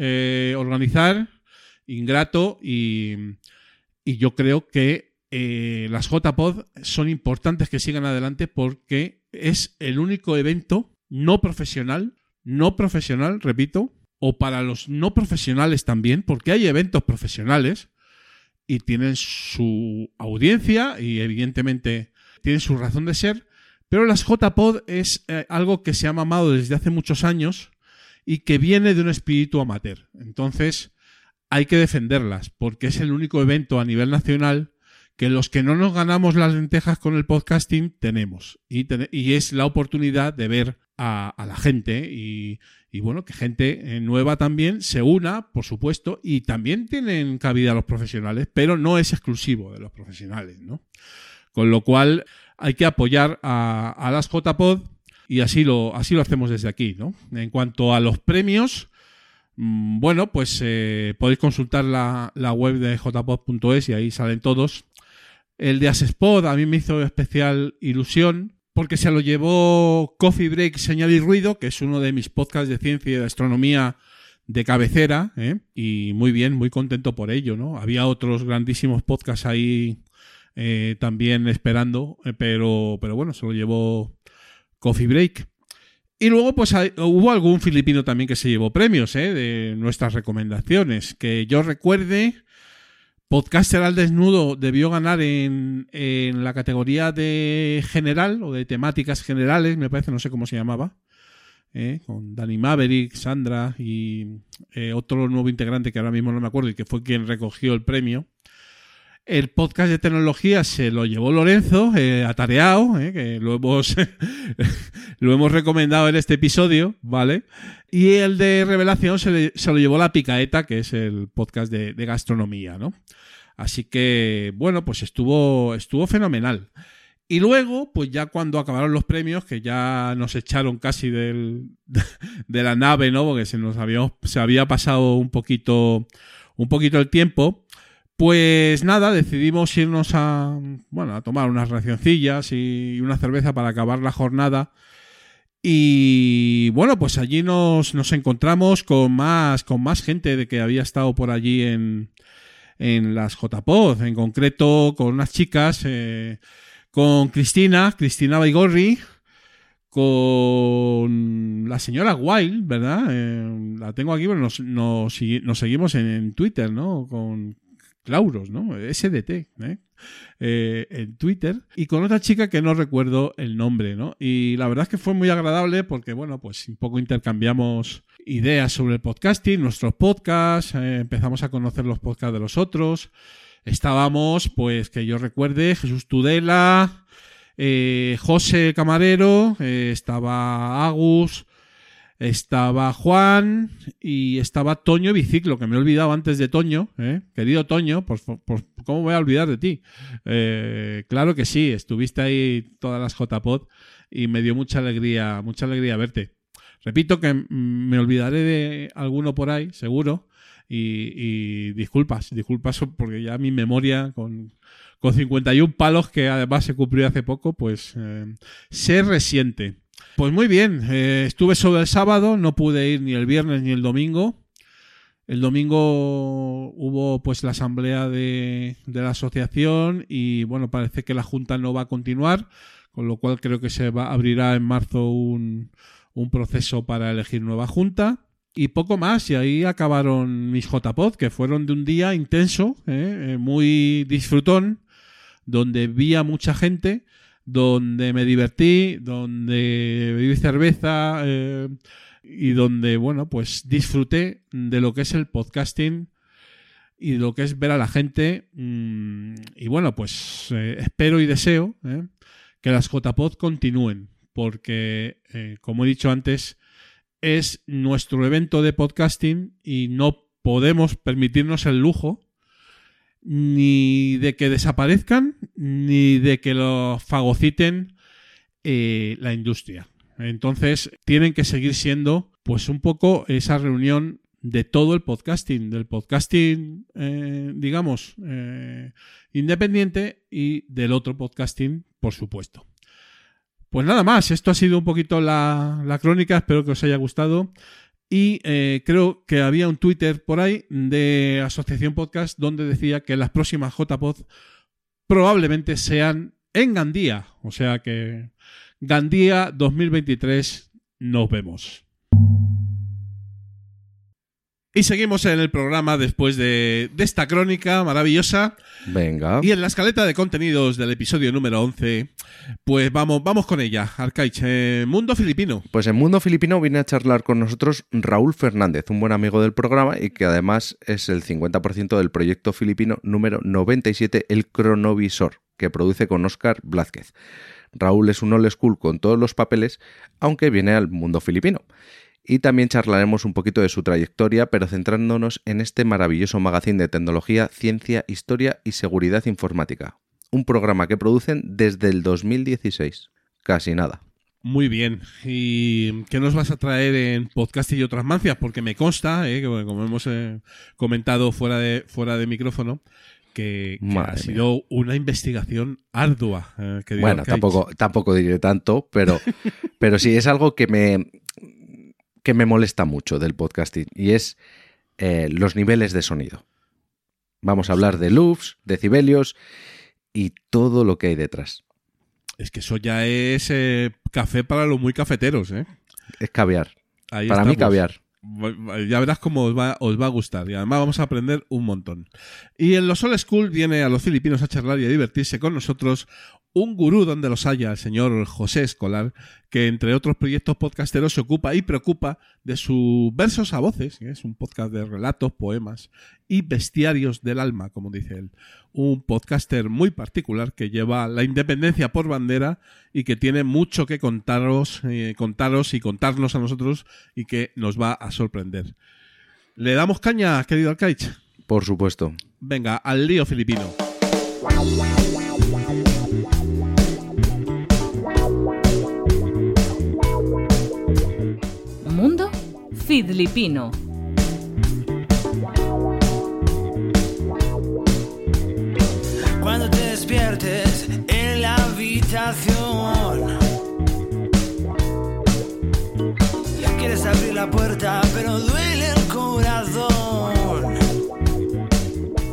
organizar, ingrato y, y yo creo que eh, las JPod son importantes que sigan adelante porque es el único evento no profesional, no profesional, repito, o para los no profesionales también, porque hay eventos profesionales y tienen su audiencia y evidentemente tienen su razón de ser, pero las JPod es eh, algo que se ha mamado desde hace muchos años y que viene de un espíritu amateur. Entonces, hay que defenderlas, porque es el único evento a nivel nacional que los que no nos ganamos las lentejas con el podcasting tenemos. Y, y es la oportunidad de ver a, la gente y, y, bueno, que gente eh, nueva también se una, por supuesto, y también tienen cabida los profesionales, pero no es exclusivo de los profesionales, ¿no? Con lo cual hay que apoyar a, a las JPod y así lo, así lo hacemos desde aquí, ¿no? En cuanto a los premios, bueno, pues eh, podéis consultar la, la web de jpod.es y ahí salen todos. El de Asespod a mí me hizo especial ilusión porque se lo llevó Coffee Break, Señal y Ruido, que es uno de mis podcasts de ciencia y de astronomía de cabecera, ¿eh? y muy bien, muy contento por ello, ¿no? Había otros grandísimos podcasts ahí eh, también esperando, eh, pero, pero bueno, se lo llevó Coffee Break. Y luego, pues hay, hubo algún filipino también que se llevó premios ¿eh? de nuestras recomendaciones. Que yo recuerde, Podcaster al Desnudo debió ganar en, en, la categoría de general o de temáticas generales, me parece, no sé cómo se llamaba. ¿eh? Con Danny Maverick, Sandra y eh, otro nuevo integrante que ahora mismo no me acuerdo y que fue quien recogió el premio. El podcast de tecnología se lo llevó Lorenzo, eh, atareado, eh, que lo hemos, lo hemos recomendado en este episodio, ¿vale? Y el de revelación se, lo llevó La Picaeta, que es el podcast de, de, gastronomía, ¿no? Así que, bueno, pues estuvo, estuvo fenomenal. Y luego, pues ya cuando acabaron los premios, que ya nos echaron casi del, de la nave, ¿no? Porque se nos había, se había pasado un poquito, un poquito el tiempo. Pues nada, decidimos irnos a, bueno, a tomar unas racioncillas y una cerveza para acabar la jornada Y bueno, pues allí nos, nos encontramos con más, con más gente de que había estado por allí en, en las JPOD, en concreto con unas chicas, eh, con Cristina, Cristina Baigorri, con la señora Wild, ¿verdad? Eh, la tengo aquí, pero nos, nos, seguimos en, en, Twitter, ¿no? Con Clauros, ¿no? SDT, ¿eh? Eh, en Twitter y con otra chica que no recuerdo el nombre, ¿no? Y la verdad es que fue muy agradable porque, bueno, pues un poco intercambiamos ideas sobre el podcasting, nuestros podcasts, eh, empezamos a conocer los podcasts de los otros. Estábamos, pues que yo recuerde, Jesús Tudela, eh, José Camarero, estaba Agus, estaba Juan y estaba Toño Biciclo, que me he olvidado antes de Toño, ¿eh? querido Toño, por, por, ¿cómo voy a olvidar de ti? Eh, claro que sí, estuviste ahí todas las JPod y me dio mucha alegría, mucha alegría verte. Repito que me olvidaré de alguno por ahí, seguro, y, y disculpas, disculpas porque ya mi memoria con, con 51 palos que además se cumplió hace poco, pues eh, se resiente. Pues muy bien, eh, estuve sobre el sábado, no pude ir ni el viernes ni el domingo. El domingo hubo pues la asamblea de, la asociación y bueno, parece que la junta no va a continuar, con lo cual creo que se va, abrirá en marzo un, un proceso para elegir nueva junta. Y poco más, y ahí acabaron mis JPod, que fueron de un día intenso, eh, muy disfrutón, donde vi a mucha gente donde me divertí, donde bebí cerveza eh, y donde, bueno, pues disfruté de lo que es el podcasting y de lo que es ver a la gente. Mmm, y bueno, pues eh, espero y deseo eh, que las JPod continúen, porque, como he dicho antes, es nuestro evento de podcasting y no podemos permitirnos el lujo ni de que desaparezcan, ni de que lo fagociten eh, la industria. Entonces, tienen que seguir siendo, pues, un poco esa reunión de todo el podcasting, del podcasting, eh, digamos, eh, independiente y del otro podcasting, por supuesto. Pues nada más, esto ha sido un poquito la, la crónica, espero que os haya gustado. Y eh, creo que había un Twitter por ahí de Asociación Podcast donde decía que las próximas JPod probablemente sean en Gandía. O sea que Gandía 2023 nos vemos. Y seguimos en el programa después de, de, esta crónica maravillosa. Venga. Y en la escaleta de contenidos del episodio número 11, pues vamos, vamos con ella. Arcaich, eh, Mundo Filipino. Pues en Mundo Filipino viene a charlar con nosotros Raúl Fernández, un buen amigo del programa y que además es el 50% del proyecto filipino número 97, El Cronovisor, que produce con Oscar Blázquez. Raúl es un old school con todos los papeles, aunque viene al mundo filipino y también charlaremos un poquito de su trayectoria, pero centrándonos en este maravilloso magazine de tecnología, ciencia, historia y seguridad informática. Un programa que producen desde el 2016. Casi nada. Muy bien. ¿Y qué nos vas a traer en podcast y otras mancias? Porque me consta, eh, que como hemos eh, comentado fuera de, fuera de micrófono, que, que ha sido mía. una investigación ardua. Eh, bueno, tampoco, tampoco diré tanto, pero, pero sí es algo que me, que me molesta mucho del podcasting y es eh, los niveles de sonido. Vamos a hablar de loops, decibelios y todo lo que hay detrás. Es que eso ya es eh, café para los muy cafeteros, ¿eh? Es caviar. Ahí para estamos. mí caviar. Ya verás cómo os va, os va, a gustar. Y además vamos a aprender un montón. Y en los Old School viene a los filipinos a charlar y a divertirse con nosotros un gurú donde los haya, el señor José Escolar, que entre otros proyectos podcasteros se ocupa y preocupa de sus versos a voces, que es un podcast de relatos, poemas y bestiarios del alma, como dice él. Un podcaster muy particular que lleva la independencia por bandera y que tiene mucho que contaros, eh, contaros y contarnos a nosotros y que nos va a sorprender. ¿Le damos caña, querido Arcaich? Por supuesto. Venga, al lío filipino. filipino. Cuando te despiertes en la habitación, quieres abrir la puerta, pero duele el corazón.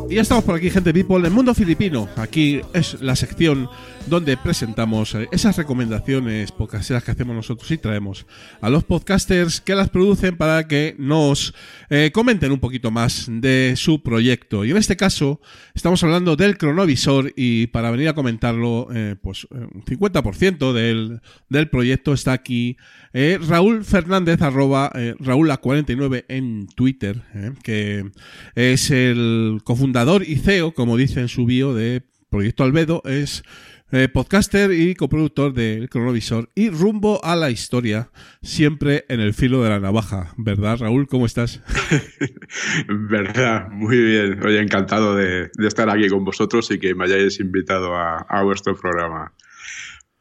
Y ya estamos por aquí, gente people, el mundo filipino. Aquí es la sección donde presentamos eh, esas recomendaciones podcasteras que hacemos nosotros y traemos a los podcasters que las producen para que nos eh, comenten un poquito más de su proyecto. Y en este caso estamos hablando del cronovisor y para venir a comentarlo, eh, pues un 50% del, del proyecto está aquí Raúl Fernández, arroba Raúl49 en Twitter, que es el cofundador y CEO, como dice en su bio de Proyecto Albedo, es eh, podcaster y coproductor del Cronovisor y rumbo a la historia, siempre en el filo de la navaja, ¿verdad, Raúl? ¿Cómo estás? Verdad, muy bien. Oye, encantado de, estar aquí con vosotros y que me hayáis invitado a vuestro programa.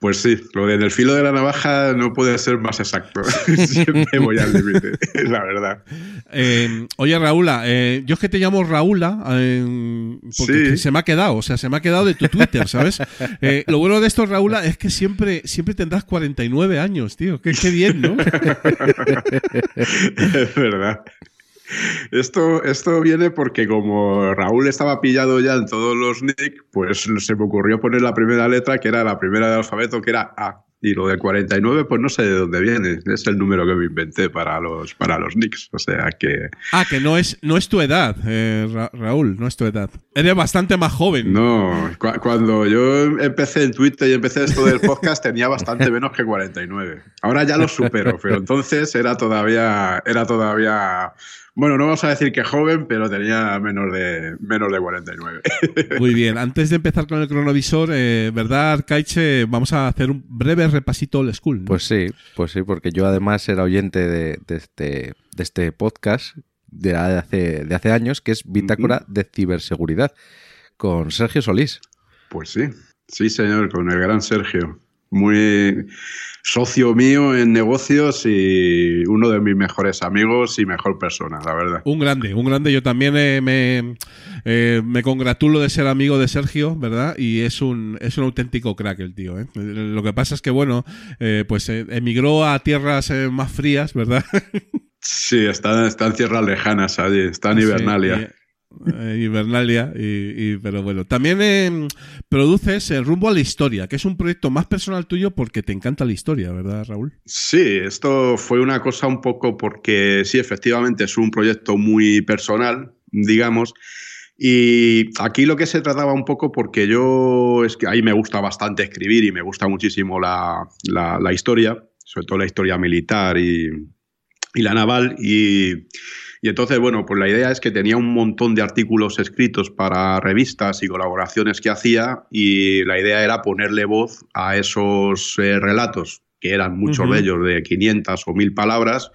Pues sí, lo de el filo de la navaja no puede ser más exacto. Siempre voy al límite, la verdad. Eh, oye, Raúla, eh, yo es que te llamo Raúla eh, porque se me ha quedado, o sea, se me ha quedado de tu Twitter, ¿sabes? lo bueno de esto, Raúla, es que siempre, siempre tendrás 49 años, tío. Qué, qué bien, ¿no? es verdad. Esto, esto viene porque como Raúl estaba pillado ya en todos los nick, pues se me ocurrió poner la primera letra, que era la primera del alfabeto, que era A. Y lo del 49, pues no sé de dónde viene. Es el número que me inventé para los, para los nicks. O sea que. Ah, que no es, no es tu edad, eh, Raúl, no es tu edad. Eres bastante más joven. No, cuando yo empecé en Twitter y empecé esto del podcast tenía bastante menos que 49. Ahora ya lo supero, pero entonces era todavía, era todavía bueno, no vamos a decir que joven, pero tenía menos de, menos de 49. Muy bien, antes de empezar con el cronovisor, eh, ¿verdad, Kaiche? Vamos a hacer un breve repasito old school. Pues sí, pues sí, porque yo además era oyente de, este, de este podcast de hace, de hace años, que es Bitácora de Ciberseguridad, con Sergio Solís. Pues sí, sí señor, con el gran Sergio. Muy socio mío en negocios y uno de mis mejores amigos y mejor persona, la verdad. Un grande, un grande. Yo también eh, me, eh, me congratulo de ser amigo de Sergio, ¿verdad? Y es un, es un auténtico crack el tío. ¿eh? Lo que pasa es que, bueno, pues emigró a tierras más frías, ¿verdad? Sí, está, en tierras lejanas allí, está en Hibernalia. Eh, Invernalia, y, pero bueno. También em, produces Rumbo a la Historia, que es un proyecto más personal tuyo porque te encanta la historia, ¿verdad, Raúl? Sí, esto fue una cosa un poco porque sí, efectivamente es un proyecto muy personal, digamos. Y aquí lo que se trataba un poco, porque yo es que ahí me gusta bastante escribir y me gusta muchísimo la, la, historia, sobre todo la historia militar y, y la naval. Y y entonces, bueno, pues la idea es que tenía un montón de artículos escritos para revistas y colaboraciones que hacía y la idea era ponerle voz a esos eh, relatos, que eran muchos de ellos de 500 o 1000 palabras,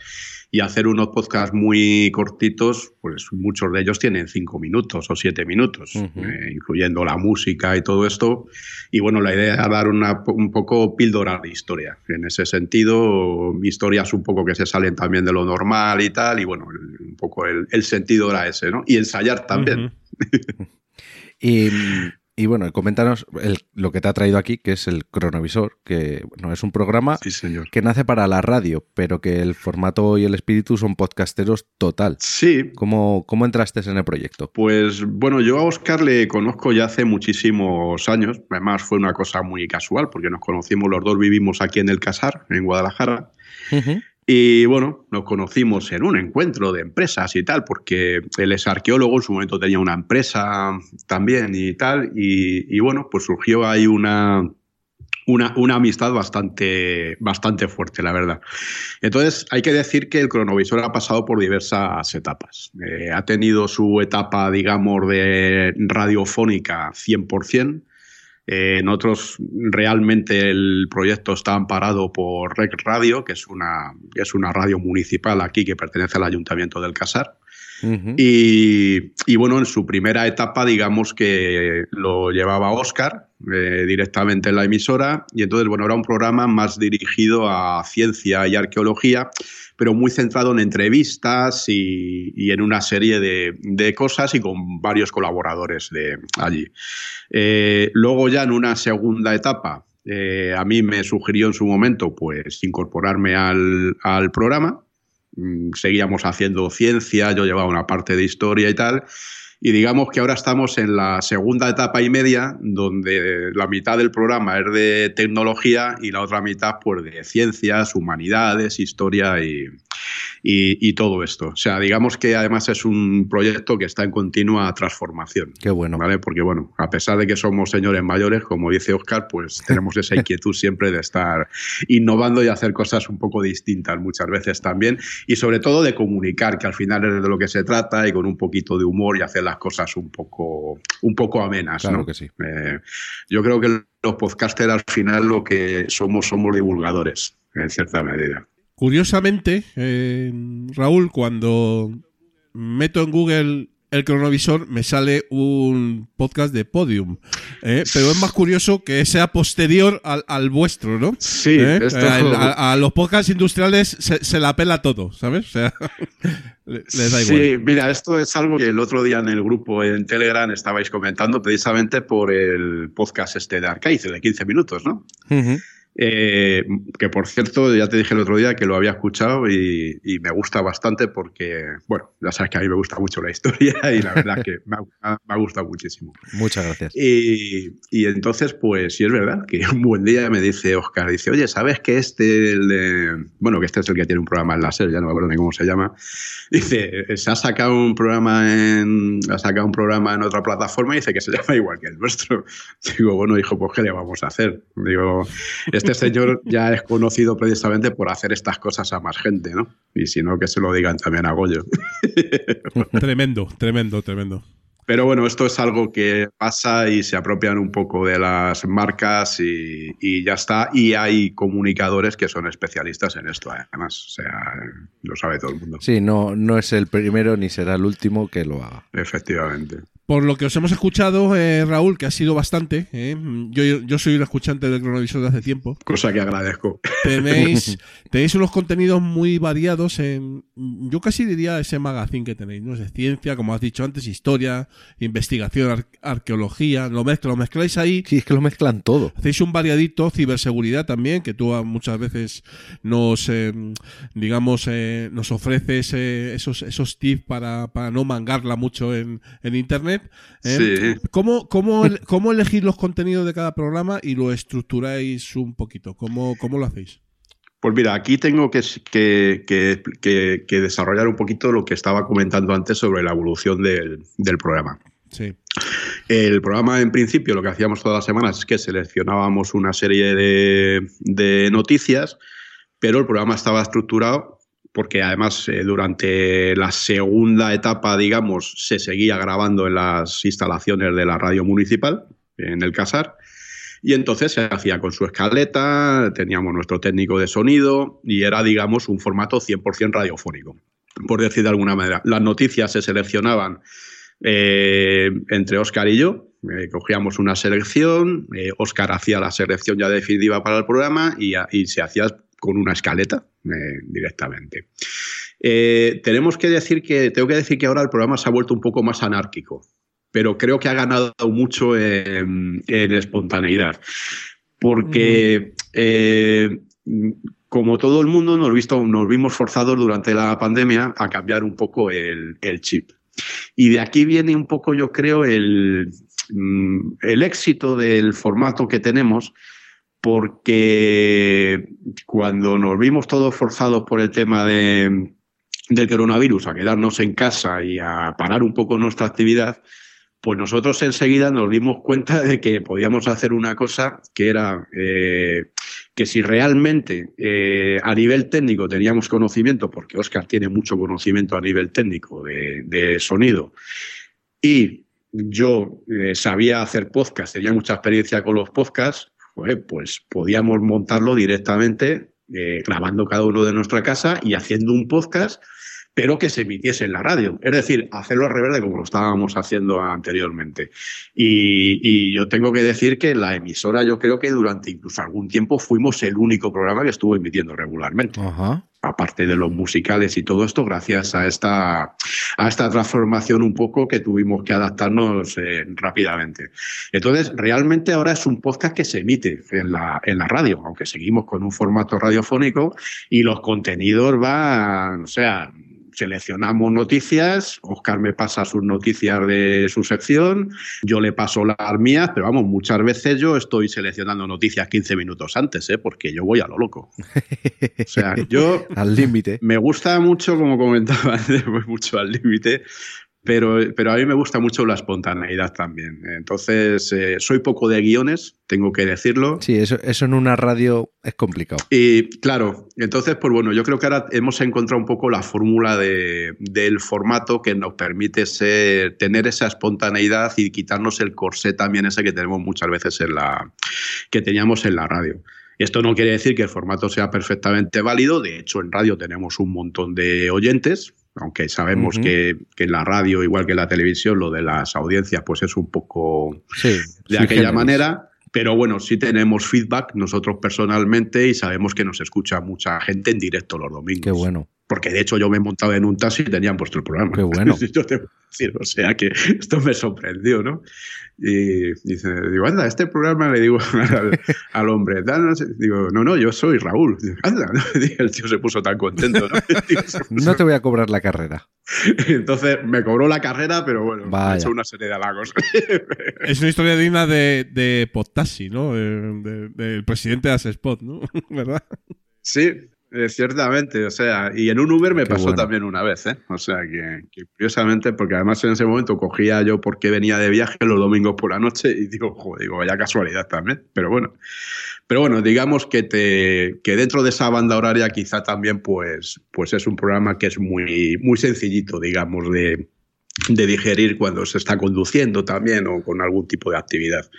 y hacer unos podcasts muy cortitos, pues muchos de ellos tienen cinco minutos o siete minutos, eh, incluyendo la música y todo esto. Y bueno, la idea era dar una, un poco píldora de historia. En ese sentido, historias un poco que se salen también de lo normal y tal, y bueno, un poco el, sentido era ese, ¿no? Y ensayar también. y y bueno, coméntanos lo que te ha traído aquí, que es el cronovisor, que bueno, es un programa que nace para la radio, pero que el formato y el espíritu son podcasteros total. Sí. ¿Cómo, cómo entraste en el proyecto? Pues bueno, yo a Oscar le conozco ya hace muchísimos años. Además fue una cosa muy casual, porque nos conocimos los dos, vivimos aquí en el Casar, en Guadalajara. Y bueno, nos conocimos en un encuentro de empresas y tal, porque él es arqueólogo, en su momento tenía una empresa también y tal, y, bueno, pues surgió ahí una, una, una, amistad bastante, bastante fuerte, la verdad. Entonces, hay que decir que el cronovisor ha pasado por diversas etapas. Eh, ha tenido su etapa, digamos, de radiofónica 100%, eh, en otros, realmente el proyecto está amparado por Rec Radio, que es una, es una radio municipal aquí que pertenece al Ayuntamiento del Casar. Y, bueno, en su primera etapa, digamos que lo llevaba Oscar eh, directamente en la emisora, y entonces, bueno, era un programa más dirigido a ciencia y arqueología, pero muy centrado en entrevistas y, en una serie de, cosas y con varios colaboradores de allí. Eh, luego ya en una segunda etapa, eh, a mí me sugirió en su momento pues incorporarme al, programa. Mm, seguíamos haciendo ciencia, yo llevaba una parte de historia y tal. Y digamos que ahora estamos en la segunda etapa y media, donde la mitad del programa es de tecnología y la otra mitad pues de ciencias, humanidades, historia y, y, todo esto. O sea, digamos que además es un proyecto que está en continua transformación. Qué bueno. ¿Vale? Porque bueno, a pesar de que somos señores mayores, como dice Oscar, pues tenemos esa inquietud siempre de estar innovando y hacer cosas un poco distintas muchas veces también. Y sobre todo de comunicar, que al final es de lo que se trata y con un poquito de humor y hacer las cosas un poco, un poco amenas. Claro que sí. Eh, yo creo que los podcasters al final lo que somos somos divulgadores, en cierta medida. Curiosamente, eh, Raúl, cuando meto en Google el cronovisor, me sale un podcast de Podium. ¿eh? Pero es más curioso que sea posterior al, vuestro, ¿no? Sí, ¿Eh? a, los podcasts industriales se, la pela todo, ¿sabes? O sea, les da igual. Sí, mira, esto es algo que el otro día en el grupo en Telegram estabais comentando precisamente por el podcast este de Arcade, el de 15 minutos, ¿no? Eh, que por cierto, ya te dije el otro día que lo había escuchado y, me gusta bastante porque, bueno, ya sabes que a mí me gusta mucho la historia y la verdad que me ha, gustado muchísimo. Muchas gracias. Y, entonces, pues sí es verdad que un buen día me dice Oscar, dice, oye, ¿sabes que este, el de, bueno, que este es el que tiene un programa en la SER, ya no me acuerdo ni cómo se llama, dice, se ha sacado un programa en, ha sacado un programa en otra plataforma y dice que se llama igual que el nuestro. Digo, bueno, hijo, pues ¿qué le vamos a hacer? Digo, este señor ya es conocido precisamente por hacer estas cosas a más gente, ¿no? Y si no, que se lo digan también a Goyo. tremendo, tremendo, tremendo. Pero bueno, esto es algo que pasa y se apropian un poco de las marcas y, ya está. Y hay comunicadores que son especialistas en esto, además. O sea, lo sabe todo el mundo. Sí, no, no es el primero ni será el último que lo haga. Efectivamente. Por lo que os hemos escuchado, eh, Raúl, que ha sido bastante, eh, yo, yo, soy un escuchante del cronovisor de hace tiempo. Cosa que agradezco. Tenéis, tenéis unos contenidos muy variados en, yo casi diría ese magazine que tenéis, ¿no? Es de ciencia, como has dicho antes, historia, investigación, arqueología, lo, lo mezcláis ahí. Sí, es que lo mezclan todo. Hacéis un variadito, ciberseguridad también, que tú muchas veces nos, eh, digamos, nos ofreces esos, esos tips para, para no mangarla mucho en, en Internet ¿eh? ¿Cómo, cómo, elegís los contenidos de cada programa y lo estructuráis un poquito? ¿Cómo, cómo lo hacéis? Pues mira, aquí tengo que, que, desarrollar un poquito lo que estaba comentando antes sobre la evolución del, programa. Sí. El programa, en principio, lo que hacíamos todas las semanas es que seleccionábamos una serie de, de noticias, pero el programa estaba estructurado porque además eh, durante la segunda etapa, digamos, se seguía grabando en las instalaciones de la radio municipal, en el Casar, y entonces se hacía con su escaleta, teníamos nuestro técnico de sonido y era, digamos, un formato 100% radiofónico, por decir de alguna manera. Las noticias se seleccionaban eh, entre Oscar y yo, eh, cogíamos una selección, Oscar hacía la selección ya definitiva para el programa y se hacía con una escaleta eh, directamente. Eh, tenemos que decir que, tengo que decir que ahora el programa se ha vuelto un poco más anárquico, pero creo que ha ganado mucho en, espontaneidad. Porque eh, como todo el mundo nos, visto, nos vimos forzados durante la pandemia a cambiar un poco el, chip. Y de aquí viene un poco, yo creo, el, mm, el éxito del formato que tenemos, porque cuando nos vimos todos forzados por el tema de, del coronavirus a quedarnos en casa y a parar un poco nuestra actividad, pues nosotros enseguida nos dimos cuenta de que podíamos hacer una cosa que era eh, que si realmente eh, a nivel técnico teníamos conocimiento, porque Oscar tiene mucho conocimiento a nivel técnico de, sonido, y yo eh, sabía hacer podcast, tenía mucha experiencia con los podcasts, pues podíamos montarlo directamente eh, grabando cada uno de nuestra casa y haciendo un podcast, pero que se emitiese en la radio. Es decir, hacerlo al revés de como lo estábamos haciendo anteriormente. Y, y, yo tengo que decir que la emisora, yo creo que durante incluso algún tiempo fuimos el único programa que estuvo emitiendo regularmente. Ajá aparte de los musicales y todo esto, gracias a esta, a esta transformación un poco que tuvimos que adaptarnos eh, rápidamente. Entonces, realmente ahora es un podcast que se emite en la, en la radio, aunque seguimos con un formato radiofónico y los contenidos van, o sea, seleccionamos noticias, Oscar me pasa sus noticias de su sección, yo le paso las mías, pero vamos, muchas veces yo estoy seleccionando noticias 15 minutos antes, ¿eh? porque yo voy a lo loco. O sea, yo... Al límite. Me gusta mucho, como comentaba antes, voy mucho al límite, pero, pero a mí me gusta mucho la espontaneidad también. Entonces, eh, soy poco de guiones, tengo que decirlo. Sí, eso, eso en una radio es complicado. Y claro, entonces, pues bueno, yo creo que ahora hemos encontrado un poco la fórmula de, del formato que nos permite ser, tener esa espontaneidad y quitarnos el corsé también ese que tenemos muchas veces en la que teníamos en la radio. Esto no quiere decir que el formato sea perfectamente válido, de hecho en radio tenemos un montón de oyentes, aunque sabemos que, que, en la radio, igual que en la televisión, lo de las audiencias pues es un poco sí, de aquella manera. Pero bueno, sí tenemos feedback nosotros personalmente y sabemos que nos escucha mucha gente en directo los domingos. Qué bueno. Porque de hecho yo me he montado en un taxi y tenían vuestro programa. Qué bueno. yo te decir, o sea que esto me sorprendió, ¿no? Y dice, digo, anda, este programa le digo al, al hombre, digo, no, no, yo soy Raúl. Digo, anda, el tío se puso tan contento, ¿no? no te voy a cobrar la carrera. Entonces me cobró la carrera, pero bueno, me ha hecho una serie de halagos. es una historia digna de, de Podtaxi, ¿no? Del de, de, presidente de Asespot, ¿no? ¿Verdad? Sí, eh, ciertamente, o sea, y en un Uber me Qué pasó bueno. también una vez, ¿eh? O sea, que, que, curiosamente, porque además en ese momento cogía yo porque venía de viaje los domingos por la noche y digo, joder, digo, vaya casualidad también, pero bueno. Pero bueno, digamos que, te, que dentro de esa banda horaria quizá también pues, pues es un programa que es muy, muy sencillito, digamos, de, de digerir cuando se está conduciendo también o con algún tipo de actividad.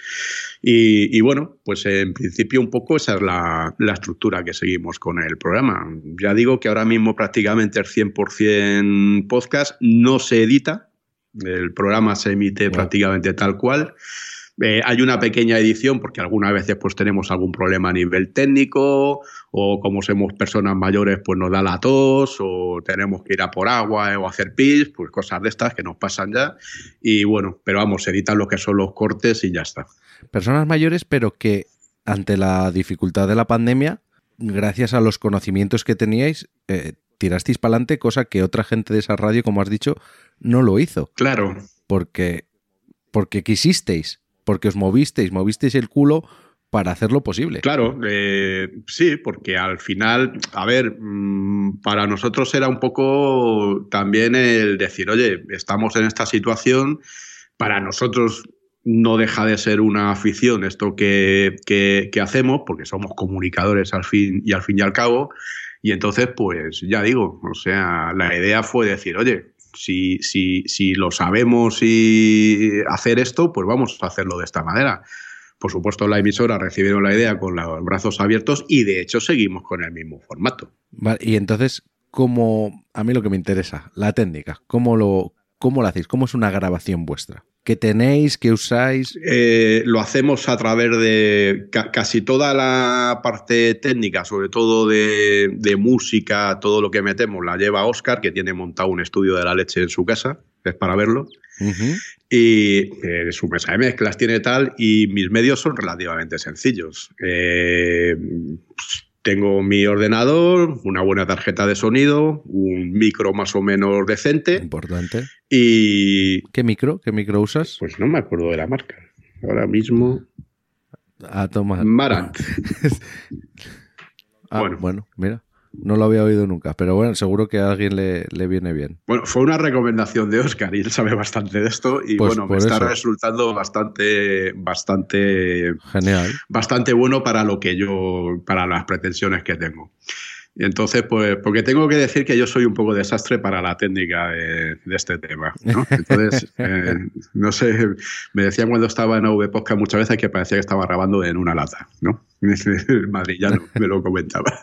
Y, y bueno, pues en principio un poco esa es la, la, estructura que seguimos con el programa. Ya digo que ahora mismo prácticamente el 100% podcast no se edita, el programa se emite prácticamente tal cual. Eh, hay una pequeña edición porque algunas veces pues tenemos algún problema a nivel técnico o como somos personas mayores pues nos da la tos o tenemos que ir a por agua eh, o hacer pis, pues cosas de estas que nos pasan ya y bueno, pero vamos, se editan lo que son los cortes y ya está. Personas mayores pero que ante la dificultad de la pandemia, gracias a los conocimientos que teníais, eh, tirasteis para adelante, cosa que otra gente de esa radio, como has dicho, no lo hizo. Claro. Porque, porque quisisteis porque os movisteis, movisteis el culo para hacerlo posible. Claro, eh, sí, porque al final, a ver, mmm, para nosotros era un poco también el decir, oye, estamos en esta situación, para nosotros no deja de ser una afición esto que, que, que hacemos, porque somos comunicadores al fin y al fin y al cabo, y entonces, pues ya digo, o sea, la idea fue decir, oye, si, si, si lo sabemos y hacer esto, pues vamos a hacerlo de esta manera. Por supuesto, la emisora recibieron la idea con los brazos abiertos y de hecho seguimos con el mismo formato. Vale, y entonces, ¿cómo, a mí lo que me interesa, la técnica, ¿cómo lo, cómo lo hacéis? ¿Cómo es una grabación vuestra? ¿Qué tenéis? ¿Qué usáis? Eh, lo hacemos a través de ca casi toda la parte técnica, sobre todo de, de, música, todo lo que metemos, la lleva Oscar, que tiene montado un estudio de la leche en su casa, es para verlo. Uh -huh. Y eh, su mesa de mezclas tiene tal, y mis medios son relativamente sencillos. Eh, tengo mi ordenador, una buena tarjeta de sonido, un micro más o menos decente. Importante. Y. ¿Qué micro? ¿Qué micro usas? Pues no me acuerdo de la marca. Ahora mismo. Ah, toma. Marant. ah, bueno. bueno, mira. No lo había oído nunca, pero bueno, seguro que a alguien le, le, viene bien. Bueno, fue una recomendación de Oscar y él sabe bastante de esto y pues bueno, me está eso. resultando bastante, bastante genial, bastante bueno para lo que yo, para las pretensiones que tengo. Y entonces, pues, porque tengo que decir que yo soy un poco desastre para la técnica de, de este tema. ¿no? Entonces, eh, no sé, me decían cuando estaba en AV Podcast muchas veces que parecía que estaba grabando en una lata, ¿no? El madrillano me lo comentaba.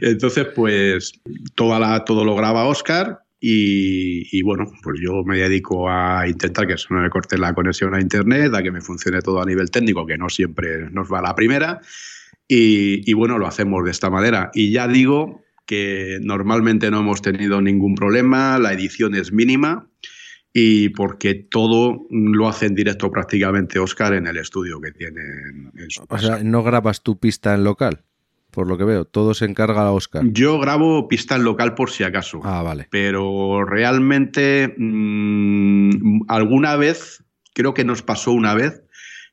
Entonces, pues, toda la, todo lo graba Oscar, y, y, bueno, pues yo me dedico a intentar que no me corte la conexión a internet, a que me funcione todo a nivel técnico, que no siempre nos va a la primera. Y, y, bueno, lo hacemos de esta manera. Y ya digo que normalmente no hemos tenido ningún problema, la edición es mínima y porque todo lo hace en directo prácticamente Oscar en el estudio que tiene en, en su casa. O sea, ¿no grabas tu pista en local? por lo que veo. Todo se encarga a Oscar. Yo grabo pista en local por si acaso. Ah, vale. Pero realmente mm, alguna vez, creo que nos pasó una vez,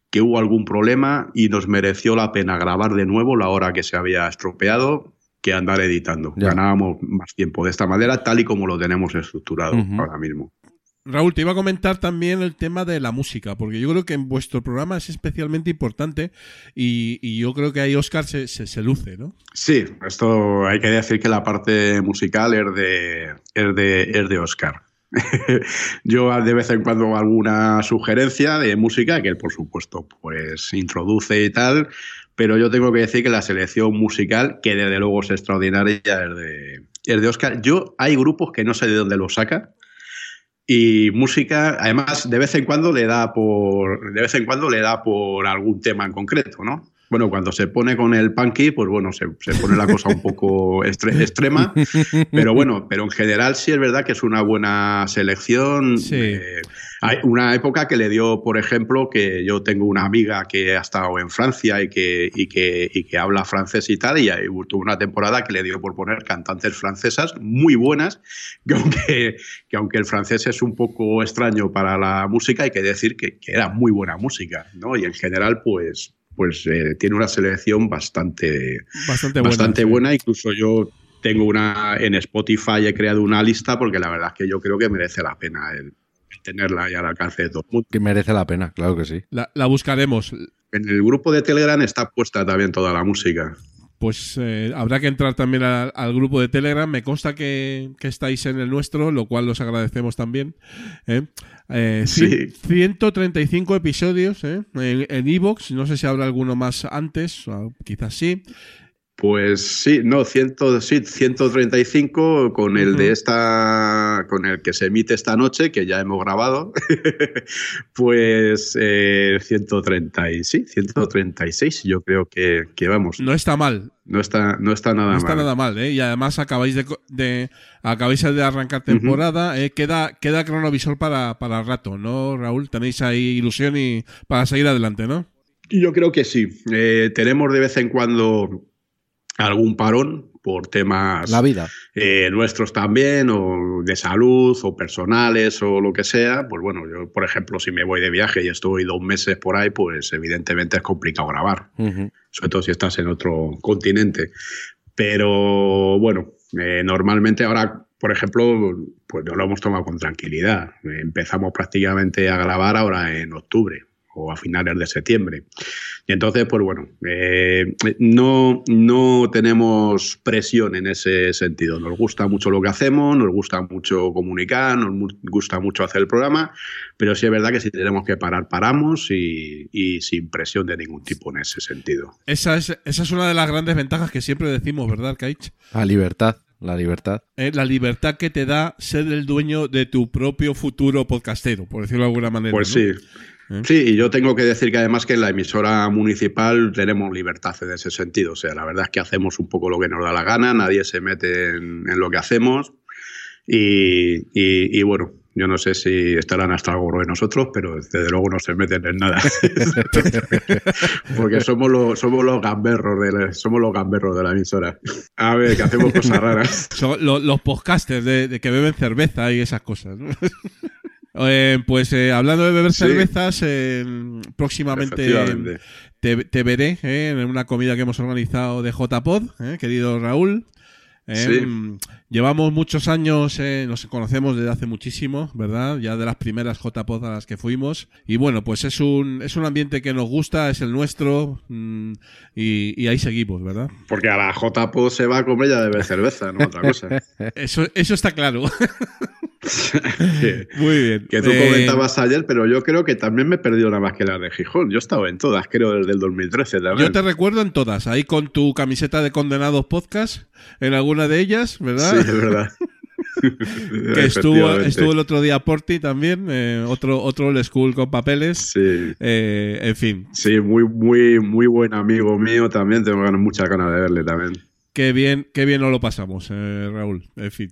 que hubo algún problema y nos mereció la pena grabar de nuevo la hora que se había estropeado que andar editando. Ya. Ganábamos más tiempo de esta manera, tal y como lo tenemos estructurado ahora mismo. Raúl, te iba a comentar también el tema de la música, porque yo creo que en vuestro programa es especialmente importante y, y yo creo que ahí Oscar se, se, se luce, ¿no? Sí, esto hay que decir que la parte musical es de, es de, es de Oscar. Yo de vez en cuando alguna sugerencia de música que él, por supuesto, pues introduce y tal, pero yo tengo que decir que la selección musical, que desde luego es extraordinaria, es de, es de Oscar. Yo hay grupos que no sé de dónde lo saca. Y música, además, de vez en cuando le da por. De vez en cuando le da por algún tema en concreto, ¿no? Bueno, cuando se pone con el punky, pues bueno, se, se pone la cosa un poco estre- extrema. Pero bueno, pero en general sí es verdad que es una buena selección. Sí. Eh, hay una época que le dio, por ejemplo, que yo tengo una amiga que ha estado en Francia y que, y que, y que habla francés y tal, y ahí tuvo una temporada que le dio por poner cantantes francesas muy buenas, que aunque, que aunque el francés es un poco extraño para la música, hay que decir que, que era muy buena música, ¿no? Y en general, pues, pues eh, tiene una selección bastante, Bastante buena. bastante sí. buena. Incluso yo tengo una en Spotify, he creado una lista porque la verdad es que yo creo que merece la pena el, el tenerla ahí al alcance de todo el mundo. Que merece la pena, claro que sí. La, la buscaremos. En el grupo de Telegram está puesta también toda la música. Pues eh, habrá que entrar también al, al grupo de Telegram. Me consta que, que estáis en el nuestro, lo cual los agradecemos también. ¿eh? Eh, Sí. cien- 135 episodios ¿eh? en Evox. no sé si habrá alguno más antes, quizás sí. Pues sí, no, 100, sí, 135 con el de esta, con el que se emite esta noche, que ya hemos grabado, pues eh, 130 y sí, 136, yo creo que, que vamos, No está mal. no está, no está nada No está mal. nada mal, ¿eh? Y además acabáis de, de- acabáis de arrancar temporada. ¿eh? Queda, queda cronovisor para, para rato, ¿no, Raúl? Tenéis ahí ilusión y para seguir adelante, ¿no? Yo creo que sí. Eh, tenemos de vez en cuando algún parón por temas La vida. eh, nuestros también, o de salud, o personales, o lo que sea. Pues bueno, yo, por ejemplo, si me voy de viaje y estoy dos meses por ahí, pues evidentemente es complicado grabar, sobre todo si estás en otro continente. Pero bueno, eh, normalmente ahora, por ejemplo, pues nos lo hemos tomado con tranquilidad. Empezamos prácticamente a grabar ahora en octubre o a finales de septiembre. Y entonces, pues bueno, eh, no, no tenemos presión en ese sentido. Nos gusta mucho lo que hacemos, nos gusta mucho comunicar, nos mu- gusta mucho hacer el programa, pero sí es verdad que si tenemos que parar, paramos y, y sin presión de ningún tipo en ese sentido. Esa es, esa es una de las grandes ventajas que siempre decimos, ¿verdad, Kaich? La libertad. La libertad. Eh, la libertad que te da ser el dueño de tu propio futuro podcastero, por decirlo de alguna manera. Pues ¿no? sí. ¿Eh? Sí, y yo tengo que decir que además que en la emisora municipal tenemos libertad en ese sentido. O sea, la verdad es que hacemos un poco lo que nos da la gana, nadie se mete en, en lo que hacemos. Y, y- y bueno, yo no sé si estarán hasta el gorro de nosotros, pero desde luego no se meten en nada. Porque somos los, somos los gamberros de la, somos los gamberros de la emisora. A ver, que hacemos cosas raras. Son lo- los podcasters de, de que beben cerveza y esas cosas. ¿no? Eh, pues eh, hablando de beber Sí. cervezas, eh, próximamente te, te veré eh, en una comida que hemos organizado de JPod, eh, querido Raúl. Eh, Sí. mm, Llevamos muchos años, eh, nos conocemos desde hace muchísimo, ¿verdad? Ya de las primeras JPod a las que fuimos. Y bueno, pues es un, es un ambiente que nos gusta, es el nuestro, mm, y, y ahí seguimos, ¿verdad? Porque a la JPO se va a comer ya de beber cerveza, no otra cosa. Eso, eso está claro. Muy bien. Que tú Eh, comentabas ayer, pero yo creo que también me he perdido nada más que las de Gijón. Yo he estado en todas, creo, desde el 2013 también. Yo te recuerdo en todas, ahí con tu camiseta de Condenados Podcast, en alguna de ellas, ¿verdad? Sí, es verdad. que estuvo, estuvo el otro día Porti también, eh, otro, otro old school con papeles. Sí, Eh, en fin, sí, muy, muy, muy buen amigo mío también. Tengo ganas- muchas ganas de verle también. Qué bien, qué bien nos lo pasamos, eh, Raúl. En fin.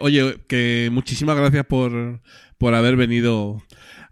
Oye, que muchísimas gracias por, por haber venido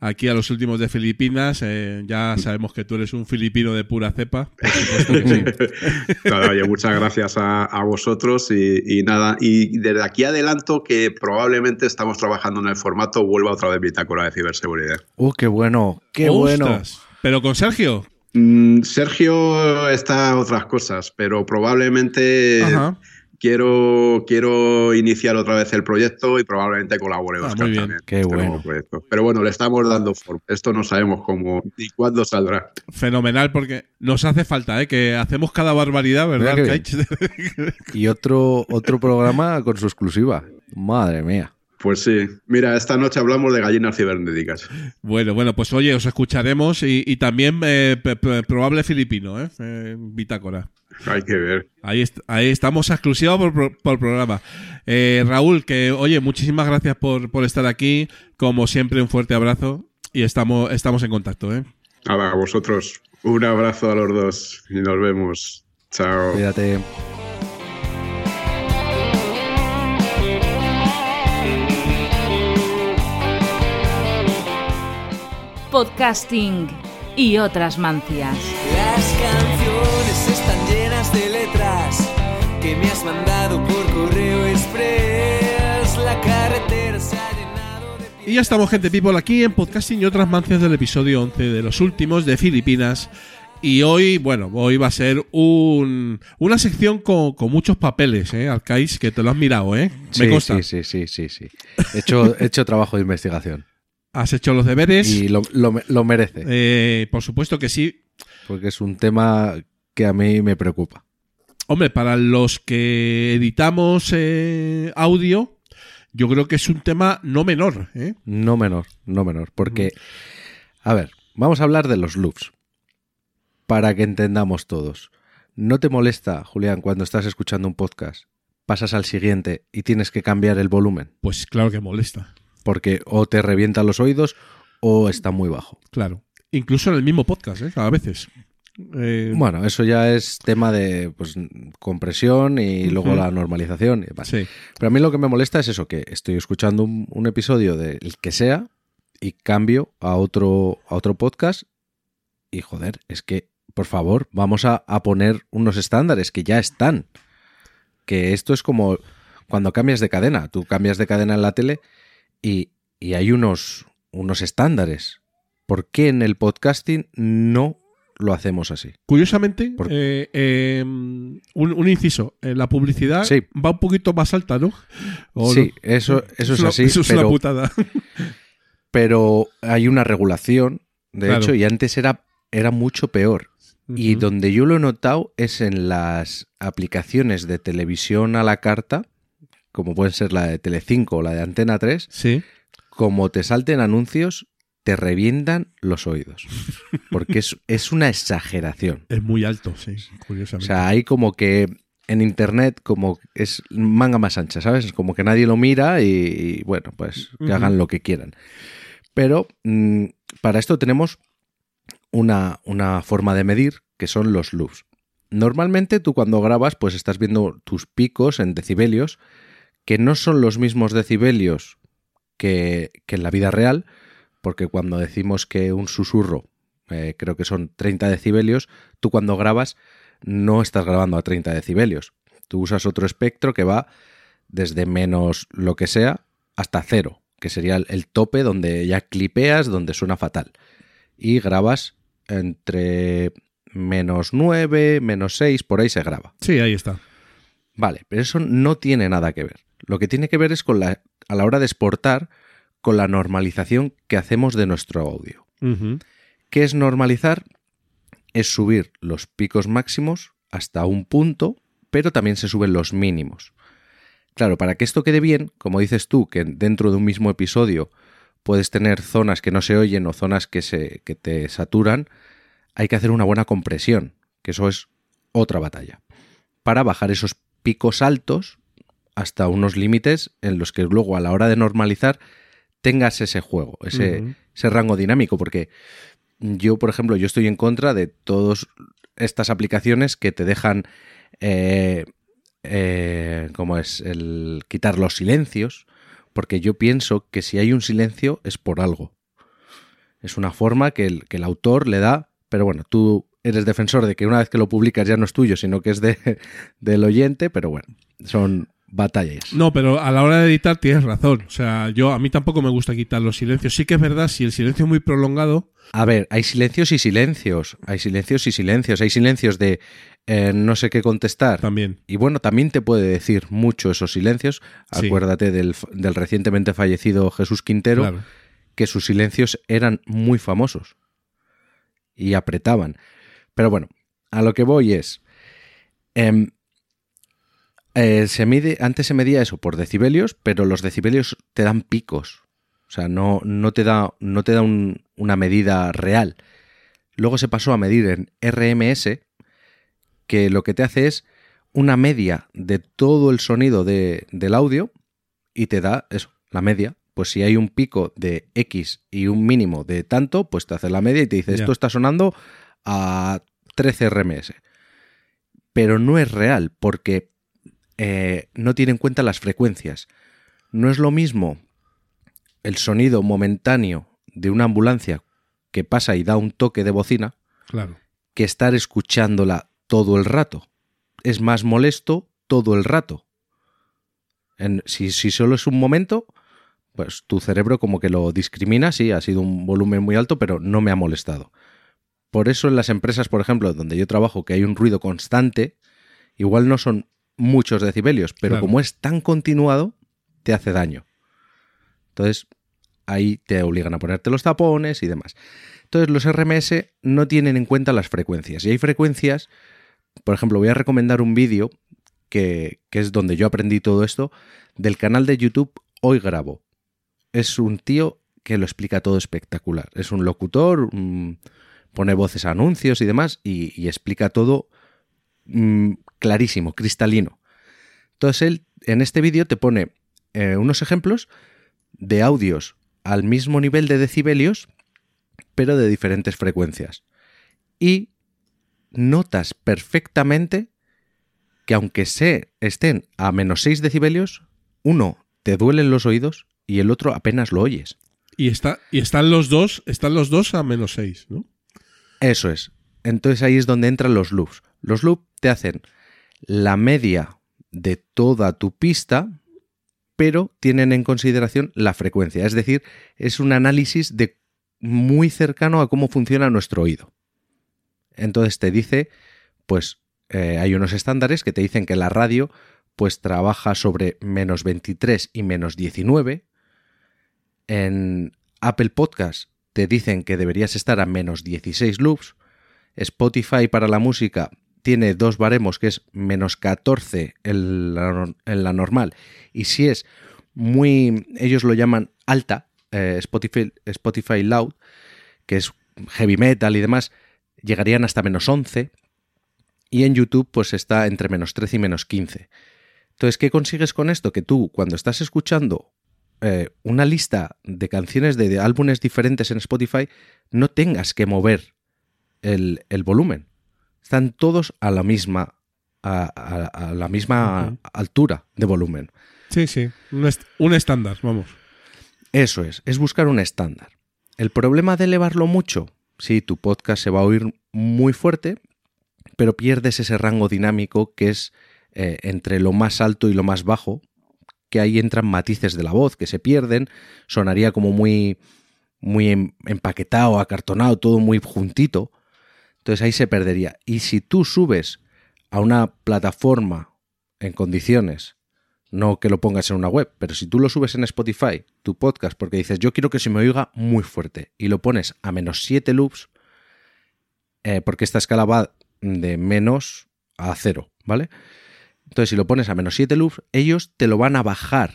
aquí a los últimos de Filipinas. Eh, ya sabemos que tú eres un filipino de pura cepa. Por supuesto que sí. Nada, oye, muchas gracias a, a vosotros y, y nada, y desde aquí adelanto que probablemente estamos trabajando en el formato vuelva otra vez bitácora de ciberseguridad. ¡Uh, qué bueno! ¡Qué bueno! Pero con Sergio. Mm, Sergio está a otras cosas, pero probablemente Ajá. Quiero, quiero iniciar otra vez el proyecto y probablemente colabore Ah, Oscar muy bien. también. Qué este bueno. Pero bueno, le estamos dando forma. Esto no sabemos cómo ni cuándo saldrá. Fenomenal, porque nos hace falta, ¿eh? Que hacemos cada barbaridad, ¿verdad? Y otro, otro programa con su exclusiva. Madre mía. Pues sí. Mira, esta noche hablamos de gallinas cibernéticas. Bueno, bueno, pues oye, os escucharemos y, y también eh, probable filipino, ¿eh? Eh, Bitácora. Hay que ver. Ahí, est- ahí estamos exclusiva por, pro- por programa. Eh, Raúl, que oye, muchísimas gracias por, por estar aquí. Como siempre, un fuerte abrazo y estamos, estamos en contacto, ¿eh? A vosotros un abrazo a los dos y nos vemos. Chao. Cuídate. Podcasting y otras mancias. Las canciones están que me has mandado por correo express. La carretera se ha llenado de Y ya estamos, gente people, aquí en Podcasting y otras mancias del episodio 11 de los últimos de Filipinas. Y hoy, bueno, hoy va a ser un, una sección con, con muchos papeles, ¿eh? Que te lo has mirado, ¿eh? Me Sí, consta. sí, sí, sí, sí, sí. He hecho, he hecho trabajo de investigación. Has hecho los deberes. Y lo, lo- lo merece. Eh, por supuesto que sí. Porque es un tema que a mí me preocupa. Hombre, para los que editamos eh, audio, yo creo que es un tema no menor, ¿eh? No menor, no menor. Porque, a ver, vamos a hablar de los loops. Para que entendamos todos. ¿No te molesta, Julián, cuando estás escuchando un podcast, pasas al siguiente y tienes que cambiar el volumen? Pues claro que molesta, Porque o te revienta los oídos o está muy bajo. claro. Incluso en el mismo podcast, ¿eh? A veces. Eh, Bueno, eso ya es tema de pues, compresión y luego la normalización. y sí. Pero a mí lo que me molesta es eso, que estoy escuchando un, un episodio del que sea y cambio a otro, a otro podcast y joder, es que, por favor, vamos a, a poner unos estándares que ya están. Que esto es como cuando cambias de cadena. Tú cambias de cadena en la tele y, y hay unos, unos estándares. ¿Por qué en el podcasting no lo hacemos así? Curiosamente, eh, eh, un, un inciso. eh, la publicidad Sí. va un poquito más alta, ¿no? ¿O sí, no? eso, eso es una- así. Eso es pero, una putada. pero hay una regulación, de Claro. hecho, y antes era, era mucho peor. Y donde yo lo he notado es en las aplicaciones de televisión a la carta, como pueden ser la de Telecinco o la de Antena 3, Sí. como te salten anuncios, te revientan los oídos. Porque es, es una exageración. Es muy alto, sí, O curiosamente. sea, hay como que en internet como es manga más ancha, ¿sabes? Es como que nadie lo mira y, y, bueno, pues que hagan lo que quieran. Pero mm, para esto tenemos una, una forma de medir que son los loops. Normalmente tú cuando grabas pues estás viendo tus picos en decibelios que no son los mismos decibelios que, que en la vida real, porque cuando decimos que un susurro eh, creo que son 30 decibelios, tú cuando grabas no estás grabando a 30 decibelios. Tú usas otro espectro que va desde menos lo que sea hasta cero, que sería el, tope donde ya clipeas, donde suena fatal. Y grabas entre menos 9, menos 6, por ahí se graba. Sí, ahí está. Vale, pero eso no tiene nada que ver. Lo que tiene que ver es con la, a la hora de exportar, con la normalización que hacemos de nuestro audio. Ujú. ¿Qué es normalizar? Es subir los picos máximos hasta un punto, pero también se suben los mínimos. Claro, para que esto quede bien, como dices tú, que dentro de un mismo episodio puedes tener zonas que no se oyen o zonas que, se, que te saturan, hay que hacer una buena compresión, que eso es otra batalla, para bajar esos picos altos hasta unos límites en los que luego a la hora de normalizar tengas ese juego, ese, ese rango dinámico, porque yo, por ejemplo, yo estoy en contra de todos estas aplicaciones que te dejan, eh, eh, como es, el quitar los silencios, porque yo pienso que si hay un silencio es por algo. Es una forma que el, que el autor le da, pero bueno, tú eres defensor de que una vez que lo publicas ya no es tuyo, sino que es de, del oyente, pero bueno, son batallas. No, pero a la hora de editar tienes razón. O sea, yo a mí tampoco me gusta quitar los silencios. Sí que es verdad, si el silencio es muy prolongado. A ver, hay silencios y silencios. Hay silencios y silencios. Hay silencios de eh, no sé qué contestar. También. Y bueno, también te puede decir mucho esos silencios. Sí. Acuérdate del, del recientemente fallecido Jesús Quintero, Claro. que sus silencios eran muy famosos. Y apretaban. Pero bueno, a lo que voy es. em, eh, se mide, antes se medía eso por decibelios, pero los decibelios te dan picos. O sea, no, no te da, no te da un- una medida real. Luego se pasó a medir en RMS, que lo que te hace es una media de todo el sonido de- del audio y te da eso, la media. Pues si hay un pico de X y un mínimo de tanto, pues te hace la media y te dice, esto está sonando a 13 RMS. Pero no es real porque eh, no tiene en cuenta las frecuencias. No es lo mismo el sonido momentáneo de una ambulancia que pasa y da un toque de bocina Claro. que estar escuchándola todo el rato. Es más molesto todo el rato. En- si, si solo es un momento, pues tu cerebro como que lo discrimina, sí, ha sido un volumen muy alto, pero no me ha molestado. Por eso en las empresas, por ejemplo, donde yo trabajo, que hay un ruido constante, igual no son muchos decibelios, pero Claro. como es tan continuado, te hace daño. Entonces, ahí te obligan a ponerte los tapones y demás. Entonces, los RMS no tienen en cuenta las frecuencias. Y hay frecuencias, por ejemplo, voy a recomendar un vídeo que, que es donde yo aprendí todo esto, del canal de YouTube Hoy Grabo. Es un tío que lo explica todo espectacular. Es un locutor, mm, pone voces a anuncios y demás, y, y explica todo mm, clarísimo, cristalino. Entonces él en este vídeo te pone eh, unos ejemplos de audios al mismo nivel de decibelios, pero de diferentes frecuencias. Y notas perfectamente que aunque se estén a menos 6 decibelios, uno te duelen los oídos y el otro apenas lo oyes. Y, está, y están los dos, están los dos a menos 6, ¿no? Eso es. Entonces ahí es donde entran los loops. Los loops te hacen la media de toda tu pista, pero tienen en consideración la frecuencia. Es decir, es un análisis muy cercano a cómo funciona nuestro oído. Entonces te dice, pues eh, hay unos estándares que te dicen que la radio pues trabaja sobre menos 23 y menos 19. En Apple Podcast te dicen que deberías estar a menos 16 loops. Spotify para la música tiene dos baremos que es menos 14 en la, normal. Y si es muy, ellos lo llaman alta, eh, Spotify, Spotify Loud, que es heavy metal y demás, llegarían hasta menos 11. Y en YouTube pues está entre menos 13 y menos 15. Entonces, ¿qué consigues con esto? Que tú, cuando estás escuchando eh, una lista de canciones de, álbumes diferentes en Spotify, no tengas que mover el volumen. Están todos a la misma, a, a, a la misma uh -huh. altura de volumen. Sí, sí, un, est un estándar, vamos. Eso es, es buscar un estándar. El problema de elevarlo mucho, sí, tu podcast se va a oír muy fuerte, pero pierdes ese rango dinámico que es eh, entre lo más alto y lo más bajo, que ahí entran matices de la voz que se pierden, sonaría como muy, muy em, empaquetado, acartonado, todo muy juntito. Entonces ahí se perdería. Y si tú subes a una plataforma en condiciones, no que lo pongas en una web, pero si tú lo subes en Spotify, tu podcast, porque dices yo quiero que se me oiga muy fuerte, y lo pones a menos 7 loops, eh, porque esta escala va de menos a cero, ¿vale? Entonces, si lo pones a menos 7 loops, ellos te lo van a bajar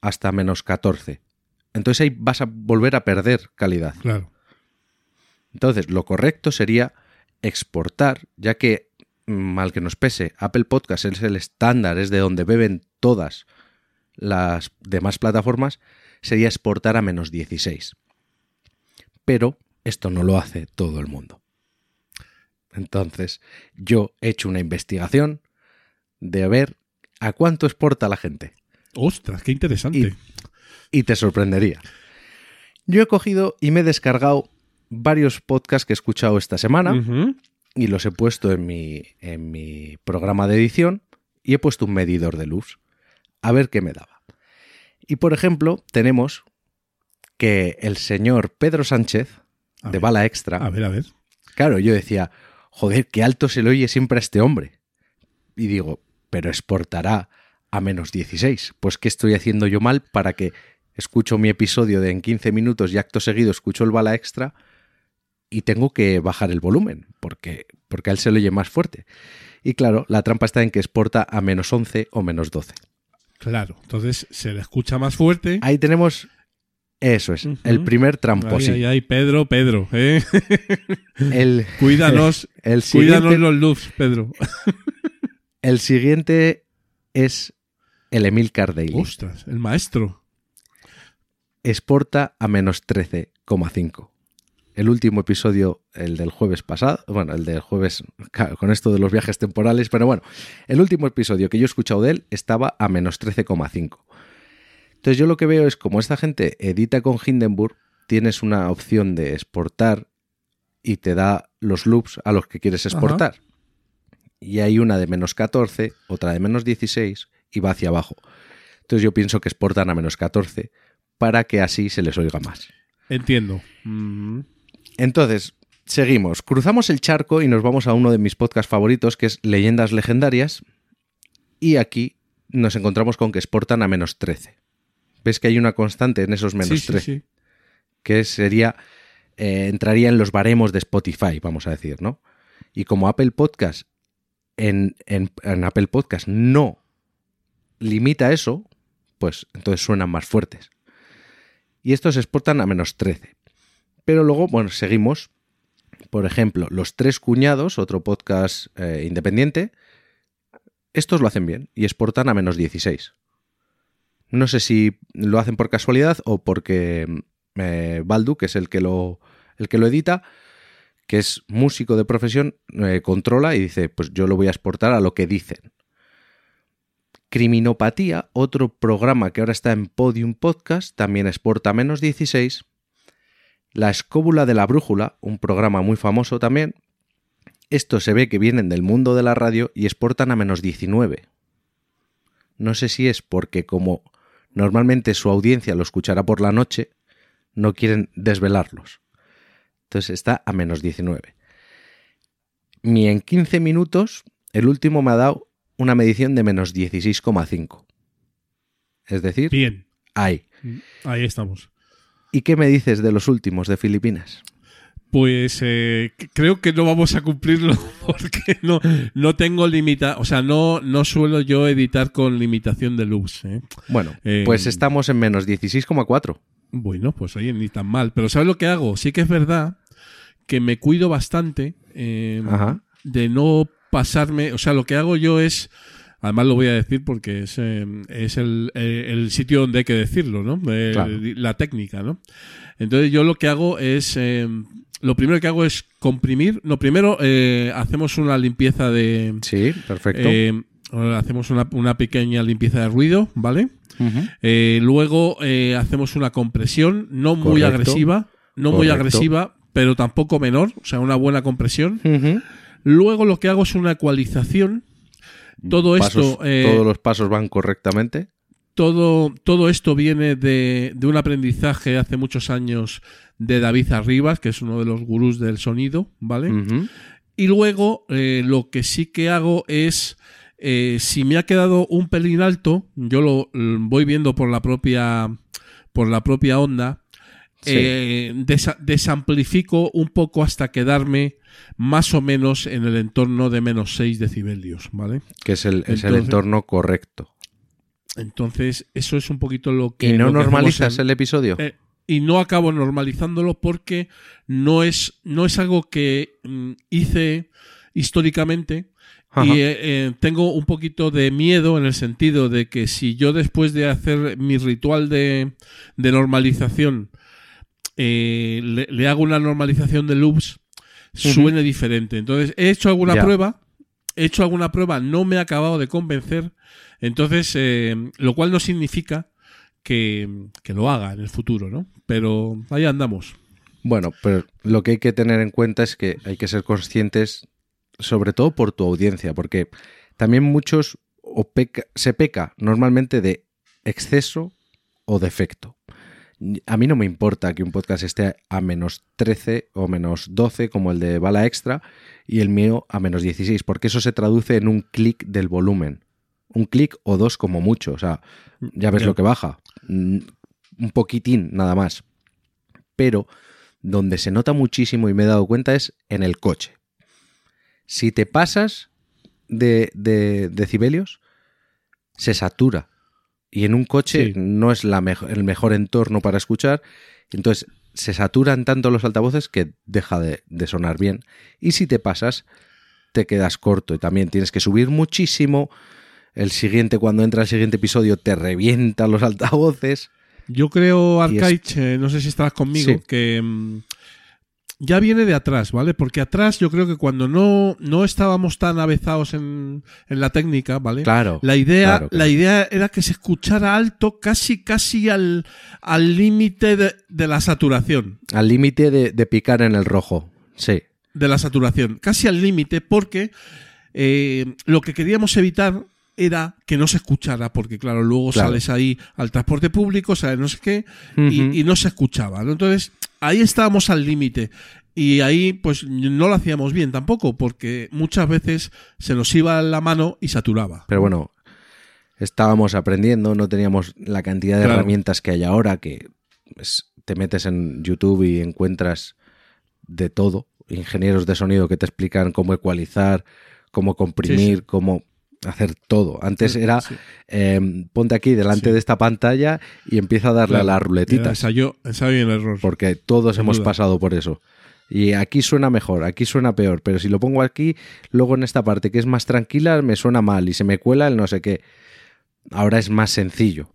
hasta menos 14. Entonces ahí vas a volver a perder calidad. Claro. Entonces, lo correcto sería exportar, ya que, mal que nos pese, Apple Podcast es el estándar, es de donde beben todas las demás plataformas, sería exportar a menos 16. Pero esto no lo hace todo el mundo. Entonces, yo he hecho una investigación de ver a cuánto exporta la gente. Ostras, qué interesante. Y, y te sorprendería. Yo he cogido y me he descargado varios podcasts que he escuchado esta semana y los he puesto en mi, en mi programa de edición y he puesto un medidor de luz a ver qué me daba. Y por ejemplo, tenemos que el señor Pedro Sánchez, A de ver. Bala Extra, A ver, a ver. claro, yo decía, joder, qué alto se le oye siempre a este hombre. Y digo, pero exportará a menos 16. Pues ¿qué estoy haciendo yo mal para que escucho mi episodio de en 15 minutos y acto seguido escucho el Bala Extra y tengo que bajar el volumen? Porque, porque a él se le oye más fuerte. Y claro, la trampa está en que exporta a menos 11 o menos 12. Claro, entonces se le escucha más fuerte. Ahí tenemos... Eso es, el primer tramposí. Ay, ay, ay, Pedro, Pedro, ¿eh? El, Cuídanos, el cuídanos los loops, Pedro. el siguiente es el Emil Daily. Ostras, el maestro. exporta a menos 13,5. El último episodio, el del jueves pasado, bueno, el del jueves, con esto de los viajes temporales, pero bueno, el último episodio que yo he escuchado de él estaba a menos 13,5. Entonces yo lo que veo es como esta gente edita con Hindenburg, tienes una opción de exportar y te da los loops a los que quieres Ajá. exportar. Y hay una de menos 14, otra de menos 16 y va hacia abajo. Entonces yo pienso que exportan a menos 14 para que así se les oiga más. Entiendo. Mm. Entonces, seguimos. Cruzamos el charco y nos vamos a uno de mis podcasts favoritos, que es Leyendas Legendarias. Y aquí nos encontramos con que exportan a menos 13. ¿Ves que hay una constante en esos menos Sí, sí, 13? sí. Que sería. eh, entraría en los baremos de Spotify, vamos a decir, ¿no? Y como Apple Podcast. En, en- en Apple Podcast no limita eso, pues entonces suenan más fuertes. Y estos exportan a menos 13. Pero luego, bueno, seguimos. Por ejemplo, Los Tres Cuñados, otro podcast eh, independiente. Estos lo hacen bien y exportan a menos 16. No sé si lo hacen por casualidad o porque eh, Baldu, que es el que lo, el que lo edita, que es músico de profesión, eh, controla y dice, pues yo lo voy a exportar a lo que dicen. Criminopatía, otro programa que ahora está en Podium Podcast, también exporta a menos 16. La Escóbula de la Brújula, un programa muy famoso también. Estos se ve que vienen del mundo de la radio y exportan a menos 19. No sé si es porque como normalmente su audiencia lo escuchará por la noche, no quieren desvelarlos. Entonces está a menos 19. Mi en 15 minutos, el último me ha dado una medición de menos 16,5. Es decir, Bien. ahí. Ahí estamos. ¿Y qué me dices de los últimos de Filipinas? Pues eh, creo que no vamos a cumplirlo porque no, no tengo limita, o sea, no, no suelo yo editar con limitación de loops. ¿eh? Bueno, Eh, pues estamos en menos 16,4. Bueno, pues oye, ni tan mal. Pero ¿sabes lo que hago? Sí que es verdad que me cuido bastante Ajá. de no pasarme. O sea, lo que hago yo es. Además lo voy a decir porque es, eh, es el, eh, el sitio donde hay que decirlo, ¿no? Eh, Claro. La técnica, ¿no? Entonces yo lo que hago es. eh, lo primero que hago es comprimir. No, primero eh, hacemos una limpieza de. Sí, perfecto. hacemos una, una pequeña limpieza de ruido, ¿vale? Luego hacemos una compresión, no muy Correcto. agresiva, no muy agresiva, pero tampoco menor, o sea, una buena compresión. Luego lo que hago es una ecualización. Todo Pasos- esto, eh, todos los pasos van correctamente. todo, todo esto viene de, de un aprendizaje hace muchos años de David Arribas, que es uno de los gurús del sonido, ¿vale? Y luego eh, lo que sí que hago es, eh, si me ha quedado un pelín alto, yo lo mm, voy viendo por la propia, por la propia onda, Sí. eh, desa- desamplifico un poco hasta quedarme más o menos en el entorno de menos 6 decibelios, ¿vale? Que es el, es el Entonces- entorno correcto. Entonces, eso es un poquito lo que... ¿Y no normalizas en- el episodio? eh, y no acabo normalizándolo porque no es, no es algo que mm, hice históricamente Ajá. y eh, eh, tengo un poquito de miedo en el sentido de que si yo después de hacer mi ritual de, de normalización eh, le, le hago una normalización de loops, suene diferente. Entonces, he hecho alguna prueba, he hecho alguna prueba, no me ha acabado de convencer, entonces, eh, lo cual no significa que, que, lo haga en el futuro, ¿no? Pero ahí andamos. Bueno, pero lo que hay que tener en cuenta es que hay que ser conscientes, sobre todo por tu audiencia, porque también muchos se peca normalmente de exceso o defecto. A mí no me importa que un podcast esté a menos 13 o menos 12 como el de Bala Extra y el mío a menos 16, porque eso se traduce en un clic del volumen. Un clic o dos como mucho, o sea, ya ves lo que baja. Mm, un poquitín nada más. Pero donde se nota muchísimo y me he dado cuenta es en el coche. Si te pasas de, de decibelios, se satura y en un coche no es la el mejor entorno para escuchar. Entonces se saturan tanto los altavoces que deja de, sonar bien. Y si te pasas, te quedas corto y también tienes que subir muchísimo. El siguiente, cuando entra el siguiente episodio, te revientan los altavoces. Yo creo, Arcaich, eh, no sé si estarás conmigo, que mm, ya viene de atrás, ¿vale? Porque atrás yo creo que cuando no, no estábamos tan avezados en, en la técnica, ¿vale? Claro. La idea, la idea era que se escuchara alto casi, casi al límite de, de, la saturación. Al límite de, de, picar en el rojo, sí. De la saturación, casi al límite, porque eh, lo que queríamos evitar era que no se escuchara, porque claro, luego sales ahí al transporte público, sales no sé qué, y, y, no se escuchaba, ¿no? Entonces, ahí estábamos al límite. Y ahí, pues, no lo hacíamos bien tampoco, porque muchas veces se nos iba la mano y saturaba. Pero bueno, estábamos aprendiendo, no teníamos la cantidad de herramientas que hay ahora, que te metes en YouTube y encuentras de todo. Ingenieros de sonido que te explican cómo ecualizar, cómo comprimir, cómo hacer todo. Antes era em, ponte aquí delante de esta pantalla y empieza a darle a la ruletita. Ensayo, ensayo el error. Porque todos hemos pasado por eso. Y aquí suena mejor, aquí suena peor, pero si lo pongo aquí, luego en esta parte que es más tranquila, me suena mal y se me cuela el no sé qué. Ahora es más sencillo.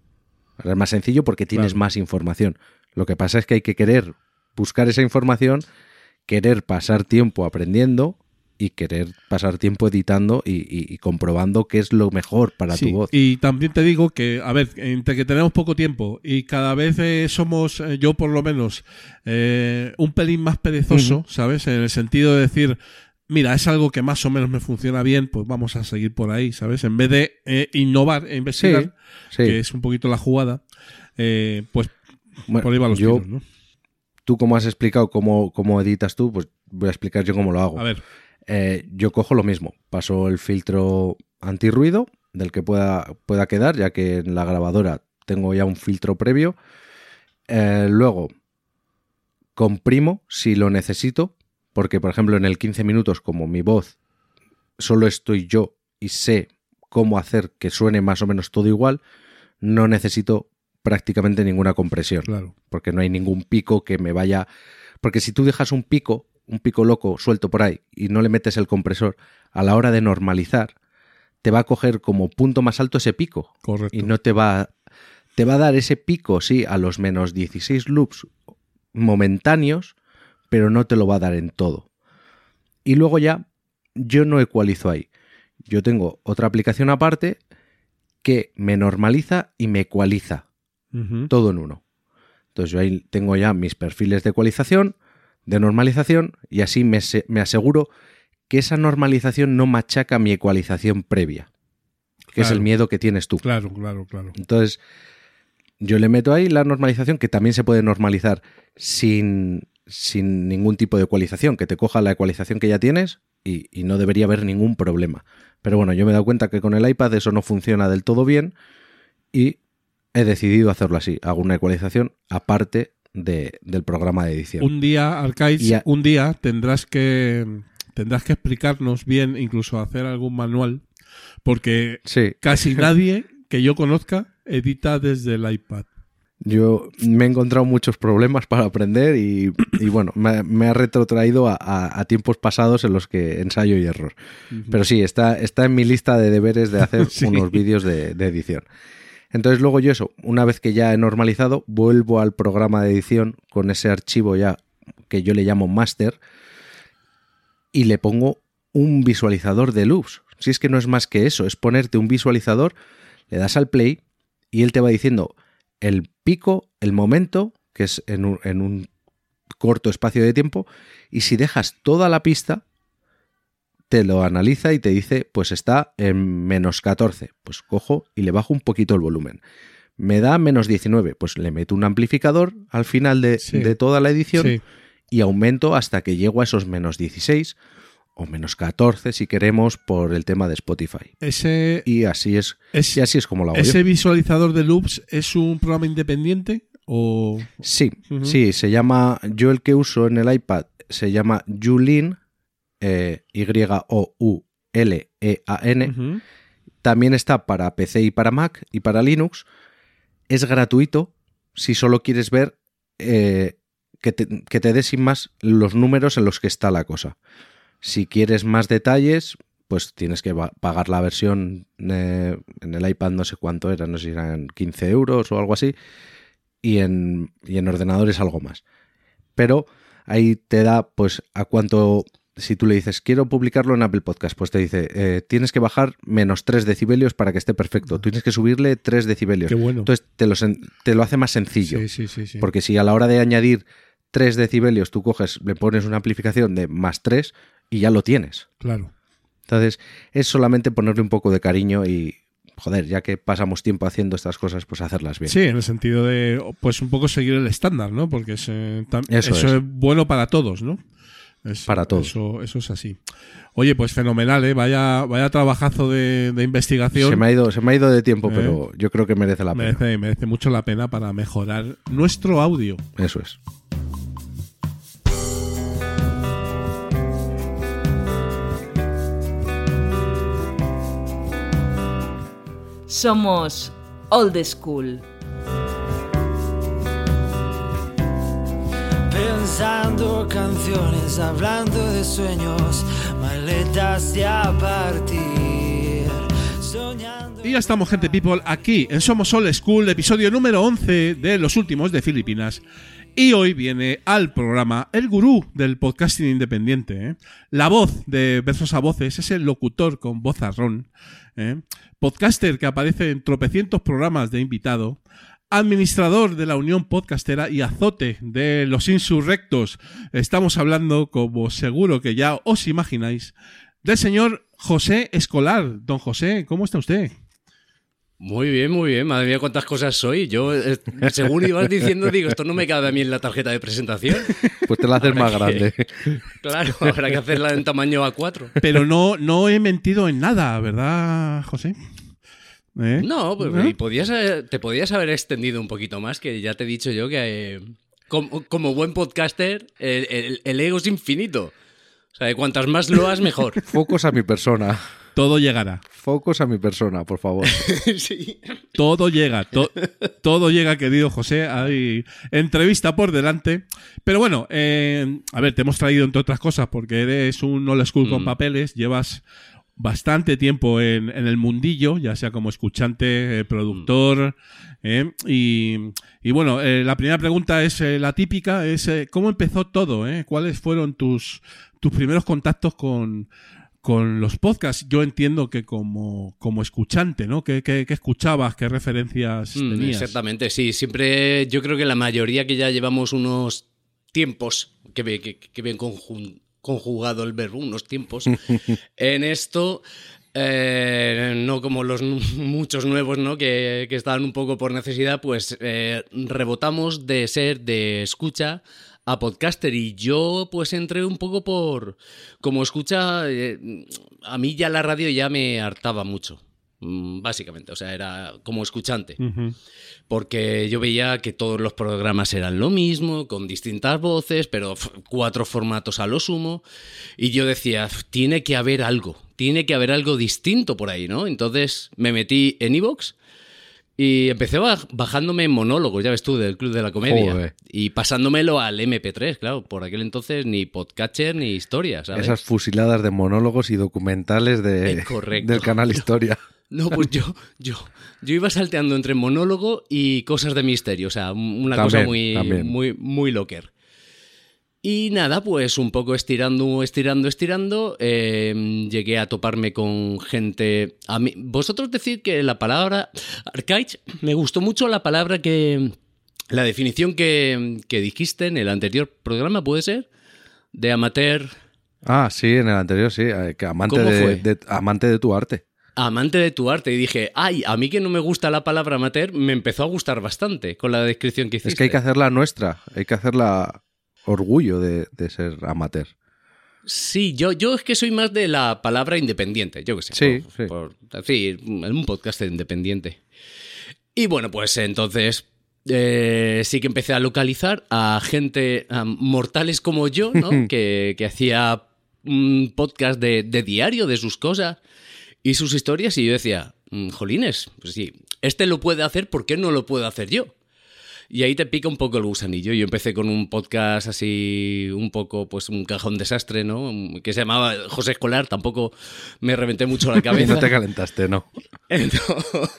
Ahora es más sencillo porque tienes más información. Lo que pasa es que hay que querer buscar esa información, querer pasar tiempo aprendiendo y querer pasar tiempo editando y, comprobando qué es lo mejor para tu voz. Y también te digo que, a ver, entre que tenemos poco tiempo y cada vez eh, somos, eh, yo por lo menos, eh, un pelín más perezoso, ¿sabes? En el sentido de decir, mira, es algo que más o menos me funciona bien, pues vamos a seguir por ahí, ¿sabes? En vez de innovar e investigar, que es un poquito la jugada, pues por ahí va los yo, ¿no? Tú como has explicado cómo, cómo editas tú, pues voy a explicar yo cómo lo hago. A ver. Eh, yo cojo lo mismo, paso el filtro antirruido del que pueda, pueda quedar, ya que en la grabadora tengo ya un filtro previo. Eh, luego, comprimo si lo necesito, porque por ejemplo en el 15 minutos, como mi voz solo estoy yo y sé cómo hacer que suene más o menos todo igual, no necesito prácticamente ninguna compresión. Claro. Porque no hay ningún pico que me vaya. Porque si tú dejas un pico, un pico loco suelto por ahí y no le metes el compresor, a la hora de normalizar, te va a coger como punto más alto ese pico. Correcto. Y no te va, te va a dar ese pico, sí, a los menos 16 loops momentáneos, pero no te lo va a dar en todo. Y luego ya, yo no ecualizo ahí. Yo tengo otra aplicación aparte que me normaliza y me ecualiza. Todo en uno. Entonces yo ahí tengo ya mis perfiles de ecualización, de normalización y así me, me aseguro que esa normalización no machaca mi ecualización previa, que es el miedo que tienes tú. Claro, claro, claro. Entonces, yo le meto ahí la normalización, que también se puede normalizar sin, sin ningún tipo de ecualización, que te coja la ecualización que ya tienes y, y, no debería haber ningún problema. Pero bueno, yo me he dado cuenta que con el iPad eso no funciona del todo bien y he decidido hacerlo así. Hago una ecualización aparte del programa de edición. Un día, Arcaiz, un día tendrás que tendrás que explicarnos bien, incluso hacer algún manual, porque casi nadie que yo conozca edita desde el iPad. Yo me he encontrado muchos problemas para aprender y, bueno, me, ha retrotraído a, tiempos pasados en los que ensayo y error. Pero sí, está, está en mi lista de deberes de hacer unos vídeos de, de edición. Entonces luego yo eso, una vez que ya he normalizado, vuelvo al programa de edición con ese archivo ya que yo le llamo master y le pongo un visualizador de loops. Si es que no es más que eso, es ponerte un visualizador, le das al play y él te va diciendo el pico, el momento, que es en un, en un corto espacio de tiempo, y si dejas toda la pista, te lo analiza y te dice, pues está en menos 14. Pues cojo y le bajo un poquito el volumen. Me da menos 19, pues le meto un amplificador al final de, Sí. de toda la edición Sí. y aumento hasta que llego a esos menos 16 o menos 14 si queremos por el tema de Spotify. Ese, Y así es, es- y así es como lo hago ¿Ese yo. visualizador de loops es un programa independiente? ¿O Sí, sí, se llama, yo el que uso en el iPad se llama Julin, eh, Y-O-U-L-E-A-N. También está para PC y para Mac y para Linux. Es gratuito si solo quieres ver eh, que, te, que te dé sin más los números en los que está la cosa. Si quieres más detalles, pues tienes que pagar la versión eh, en el iPad, no sé cuánto era, no sé si eran 15 euros o algo así, y en, y en ordenadores algo más. Pero ahí te da, pues, a cuánto, si tú le dices, quiero publicarlo en Apple Podcast, pues te dice, eh, tienes que bajar menos 3 decibelios para que esté perfecto. Tienes que subirle 3 decibelios. Qué bueno. Entonces te te lo hace más sencillo. Sí, sí, sí, sí. Porque si a la hora de añadir 3 decibelios tú coges, le pones una amplificación de más 3 y ya lo tienes. Claro. Entonces es solamente ponerle un poco de cariño y, joder, ya que pasamos tiempo haciendo estas cosas, pues hacerlas bien. Sí, en el sentido de, pues un poco seguir el estándar, ¿no? Porque es, eh, Eso eso, es. es. bueno para todos, ¿no? Es- Para todos. Eso, eso es así. Oye, pues fenomenal, ¿eh? Vaya, vaya trabajazo de, de investigación. Se me, ha ido, se me ha ido de tiempo, ¿Eh? pero yo creo que merece la pena. merece, merece mucho la pena para mejorar nuestro audio. Eso es. Somos Old School. Pensando canciones, hablando de sueños, maletas de partir. Y ya estamos, gente people, aquí en Somos Old School, episodio número 11 de Los Últimos de Filipinas. Y hoy viene al programa el gurú del podcasting independiente. ¿eh? La voz de Versos a Voces es el locutor con voz arrón. ¿eh? Podcaster que aparece en tropecientos programas de invitado. Administrador de la Unión Podcastera y azote de los insurrectos. Estamos hablando, como seguro que ya os imagináis, del señor José Escolar. Don José, ¿cómo está usted? Muy bien, muy bien. Madre mía, cuántas cosas soy. Yo, eh, según ibas diciendo, digo, esto no me cabe a mí en la tarjeta de presentación. Pues te la haces más que- grande. Claro, habrá que hacerla en tamaño A4. Pero no, no he mentido en nada, ¿verdad, José? ¿Eh? No, pues, y podías, eh, te podías haber extendido un poquito más, que ya te he dicho yo que eh, como, como buen podcaster, el, el- el ego es infinito. O sea, de cuantas más loas, mejor. Focos a mi persona. Todo llegará. Focos a mi persona, por favor. sí. Todo llega, to- todo llega, querido José. Hay entrevista por delante. Pero bueno, eh, a ver, te hemos traído entre otras cosas porque eres un old school con Mm. papeles, llevas bastante tiempo en, en el mundillo, ya sea como escuchante, eh, productor. eh, y, y bueno, eh, la primera pregunta es la típica, es ¿cómo empezó todo? eh? ¿Cuáles fueron tus, tus primeros contactos con, con los podcasts? Yo entiendo que como, como escuchante, ¿no? ¿Qué, qué, qué escuchabas? ¿Qué referencias Mm, tenías? Exactamente, sí. Siempre, yo creo que la mayoría que ya llevamos unos tiempos, que, ve- que, que bien conjugado el verbo, unos tiempos, en esto, eh, no como los muchos nuevos, ¿no? Que, que estaban un poco por necesidad, pues eh, rebotamos de ser de escucha a podcaster y yo pues entré un poco por como escucha eh, a mí ya la radio ya me hartaba mucho básicamente o sea era como escuchante porque yo veía que todos los programas eran lo mismo, con distintas voces, pero cuatro formatos a lo sumo. Y yo decía, "F- tiene que haber algo, tiene que haber algo distinto por ahí, ¿no? Entonces me metí en Evox y empecé baj- bajándome en monólogos, ya ves tú, del Club de la Comedia. Joder. Y pasándomelo al MP3, claro, por aquel entonces ni podcatcher ni historia, ¿sabes? Esas fusiladas de monólogos y documentales de, Eh, del canal Historia. No, pues yo, yo, yo iba salteando entre monólogo y cosas de misterio, o sea, una También, cosa muy, también. muy, muy locker. Y nada, pues un poco estirando, estirando, estirando, eh, llegué a toparme con gente... A mí, vosotros decir que la palabra arcade, me gustó mucho la palabra que... La definición que, que dijiste en el anterior programa, ¿puede ser? De amateur... Ah, sí, en el anterior sí, eh, que amante, de- amante de tu arte. Amante de tu arte y dije, ay, a mí que no me gusta la palabra amateur, me empezó a gustar bastante con la descripción que hiciste. Es que hay que hacerla nuestra, hay que hacerla orgullo de, de ser amateur. Sí, yo, yo es que soy más de la palabra independiente, yo qué sé. Sí, por, sí. por un podcast independiente. Y bueno, pues entonces eh, sí que empecé a localizar a gente, a mortales como yo, ¿no? que, que hacía un podcast de, de diario de sus cosas y sus historias y yo decía, "Mm, jolines, pues sí, este lo puede hacer, ¿por qué no lo puedo hacer yo? Y ahí te pica un poco el gusanillo. Yo empecé con un podcast así, un poco, pues un cajón desastre, ¿no? Que se llamaba José Escolar, tampoco me reventé mucho la cabeza. No te calentaste, no. Entonces,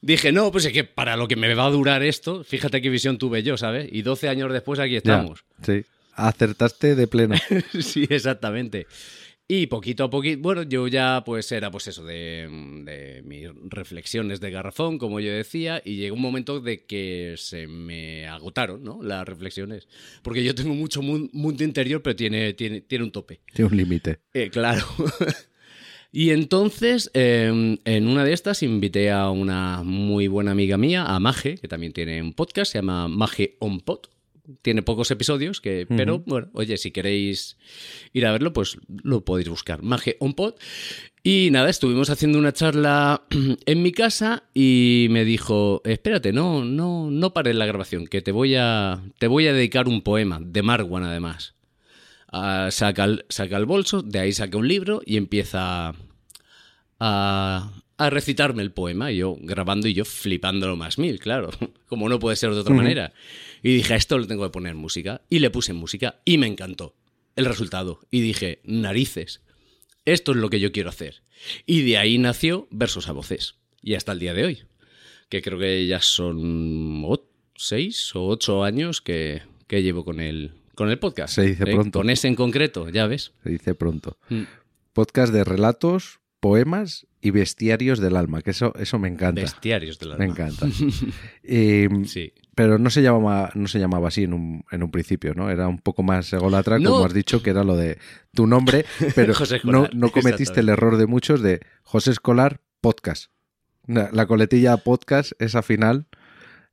dije, no, pues es que para lo que me va a durar esto, fíjate qué visión tuve yo, ¿sabes? Y 12 años después aquí Ya, estamos. sí. Acertaste de pleno. sí, exactamente. Y poquito a poquito, bueno, yo ya pues era pues eso, de, de mis reflexiones de garrafón, como yo decía, y llegó un momento de que se me agotaron, ¿no? Las reflexiones. Porque yo tengo mucho mun- mundo interior, pero tiene, tiene, tiene un tope. Tiene un límite. Eh, claro. y entonces, eh, en una de estas, invité a una muy buena amiga mía, a Maje, que también tiene un podcast, se llama Maje On Pod. Tiene pocos episodios, que, pero bueno, oye, si queréis ir a verlo, pues lo podéis buscar. Maje On Pod. Y nada, estuvimos haciendo una charla en mi casa y me dijo, espérate, no, no, no pares la grabación, que te voy a, te voy a dedicar un poema, de Marwan además. Ah, saca, el, saca el bolso, de ahí saca un libro y empieza a, a recitarme el poema. Y yo grabando y yo flipándolo más mil, claro, como no puede ser de otra manera. Y dije, a esto le tengo que poner música. Y le puse música y me encantó el resultado. Y dije, narices, esto es lo que yo quiero hacer. Y de ahí nació Versos a Voces. Y hasta el día de hoy, que creo que ya son seis o ocho años que, que llevo con el, con el podcast. Se dice ¿eh? pronto. Con ese en concreto, ya ves. Se dice pronto. Mm. Podcast de relatos, poemas y bestiarios del alma, que eso, eso me encanta. Bestiarios de la Me encanta. Y, Sí. Pero no se llamaba, no se llamaba así en un, en un principio, ¿no? Era un poco más ególatra, No. como has dicho, que era lo de tu nombre, pero José no, Escolar, no cometiste el error de muchos de José Escolar Podcast. La, la coletilla podcast, esa final,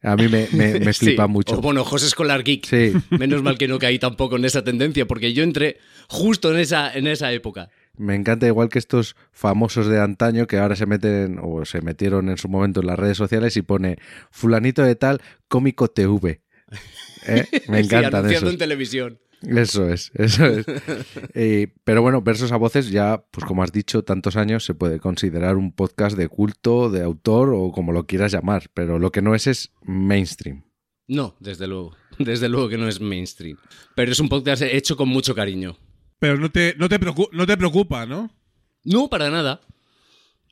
a mí me, me- me Sí. flipa mucho. O, bueno, José Escolar Geek. Sí, Menos mal que no caí tampoco en esa tendencia, porque yo entré justo en esa, en esa época. Me encanta igual que estos famosos de antaño que ahora se meten o se metieron en su momento en las redes sociales y pone fulanito de tal cómico TV. ¿Eh? Me Sí, anunciando esos. en televisión. Eso es, eso es. Eh, pero bueno, Versos a Voces ya, pues como has dicho, tantos años se puede considerar un podcast de culto, de autor o como lo quieras llamar, pero lo que no es es mainstream. No, desde luego. Desde luego que no es mainstream. Pero es un podcast hecho con mucho cariño. Pero no te, no te, no te preocupa, ¿no? No, para nada.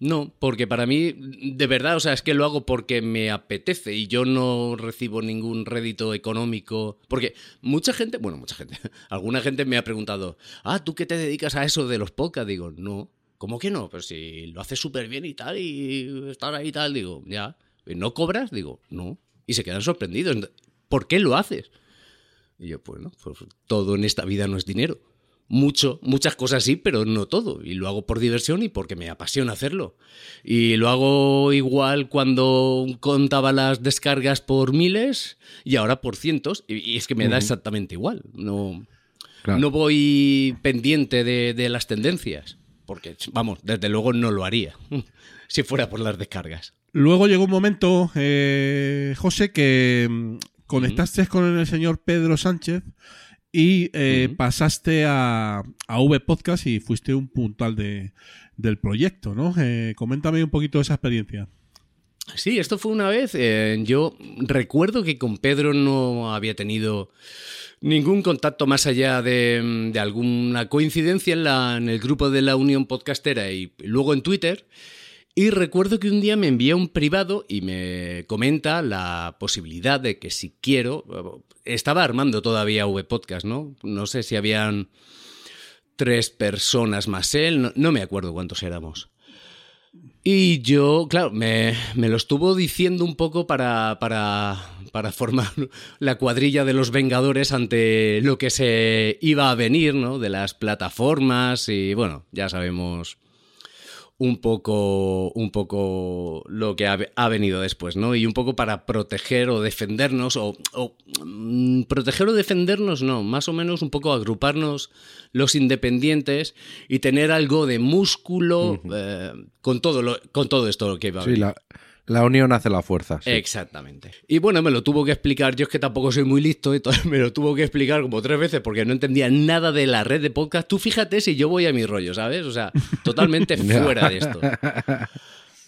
No, porque para mí, de verdad, o sea, es que lo hago porque me apetece y yo no recibo ningún rédito económico. Porque mucha gente, bueno, mucha gente, alguna gente me ha preguntado, ah, ¿tú qué te dedicas a eso de los podcasts? Digo, no, ¿cómo que no? Pero si lo haces súper bien y tal, y estar ahí y tal, digo, ya. ¿Y ¿No cobras? Digo, no. Y se quedan sorprendidos. ¿Por qué lo haces? Y yo, pues no, pues todo en esta vida no es dinero. Mucho, muchas cosas sí, pero no todo. Y lo hago por diversión y porque me apasiona hacerlo. Y lo hago igual cuando contaba las descargas por miles y ahora por cientos. Y, es que me da exactamente igual. No, Claro. no voy pendiente de, de las tendencias. Porque, vamos, desde luego no lo haría. si fuera por las descargas. Luego llegó un momento, eh, José, que mm, conectaste con el señor Pedro Sánchez y eh, pasaste a, a V Podcast y fuiste un puntal de, del proyecto, ¿no? Eh, coméntame un poquito esa experiencia. Sí, esto fue una vez. eh, yo recuerdo que con Pedro no había tenido ningún contacto más allá de, de alguna coincidencia en, la- en el grupo de la Unión Podcastera y luego en Twitter. Y recuerdo que un día me envía un privado y me comenta la posibilidad de que si quiero, estaba armando todavía V Podcast, ¿no? No sé si habían tres personas más él, no, no me acuerdo cuántos éramos. Y yo, claro, me, me, lo estuvo diciendo un poco para, para, para, formar la cuadrilla de los Vengadores ante lo que se iba a venir, ¿no? De las plataformas y bueno, ya sabemos un poco, un poco lo que ha, ha, venido después, ¿no? Y un poco para proteger o defendernos, o, o mmm, proteger o defendernos, no, más o menos un poco agruparnos los independientes y tener algo de músculo uh -huh. eh, con, todo lo, con todo esto que iba a venir. Sí, la, la unión hace la fuerza. Sí. Exactamente. Y bueno, me lo tuvo que explicar. Yo es que tampoco soy muy listo, entonces me lo tuvo que explicar como tres veces porque no entendía nada de la red de podcast. Tú fíjate si yo voy a mi rollo, ¿sabes? O sea, totalmente fuera de esto.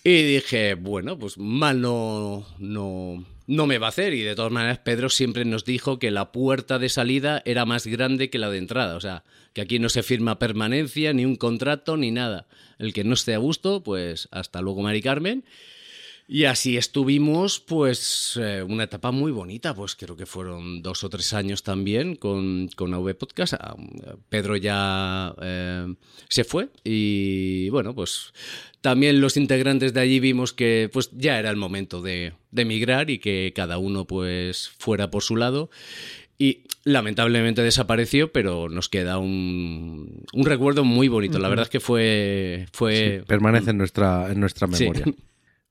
Y dije, bueno, pues mal no, no, no me va a hacer. Y de todas maneras, Pedro siempre nos dijo que la puerta de salida era más grande que la de entrada. O sea, que aquí no se firma permanencia, ni un contrato, ni nada. El que no esté a gusto, pues hasta luego, Mari Carmen. Y así estuvimos, pues, eh, una etapa muy bonita, pues creo que fueron dos o tres años también con, con AV Podcast. Ah, Pedro ya eh, se fue y, bueno, pues también los integrantes de allí vimos que pues ya era el momento de, de emigrar y que cada uno pues fuera por su lado. Y lamentablemente desapareció, pero nos queda un, un recuerdo muy bonito. La verdad es que fue... fue sí, permanece en nuestra, en nuestra memoria. Sí.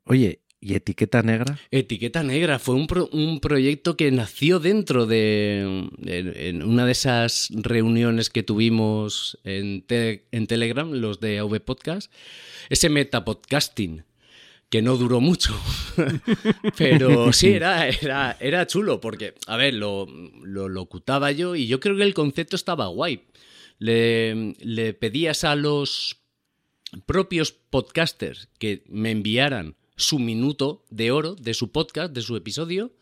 Oye, ¿y Etiqueta Negra? Etiqueta Negra fue un, un proyecto que nació dentro de en, una de esas reuniones que tuvimos en, en Telegram, los de AV Podcast, ese metapodcasting que no duró mucho. Pero sí, era, era, era chulo, porque, a ver, lo, lo, locutaba yo y yo creo que el concepto estaba guay. Le pedías a los propios podcasters que me enviaran su minuto de oro de su podcast, de su episodio,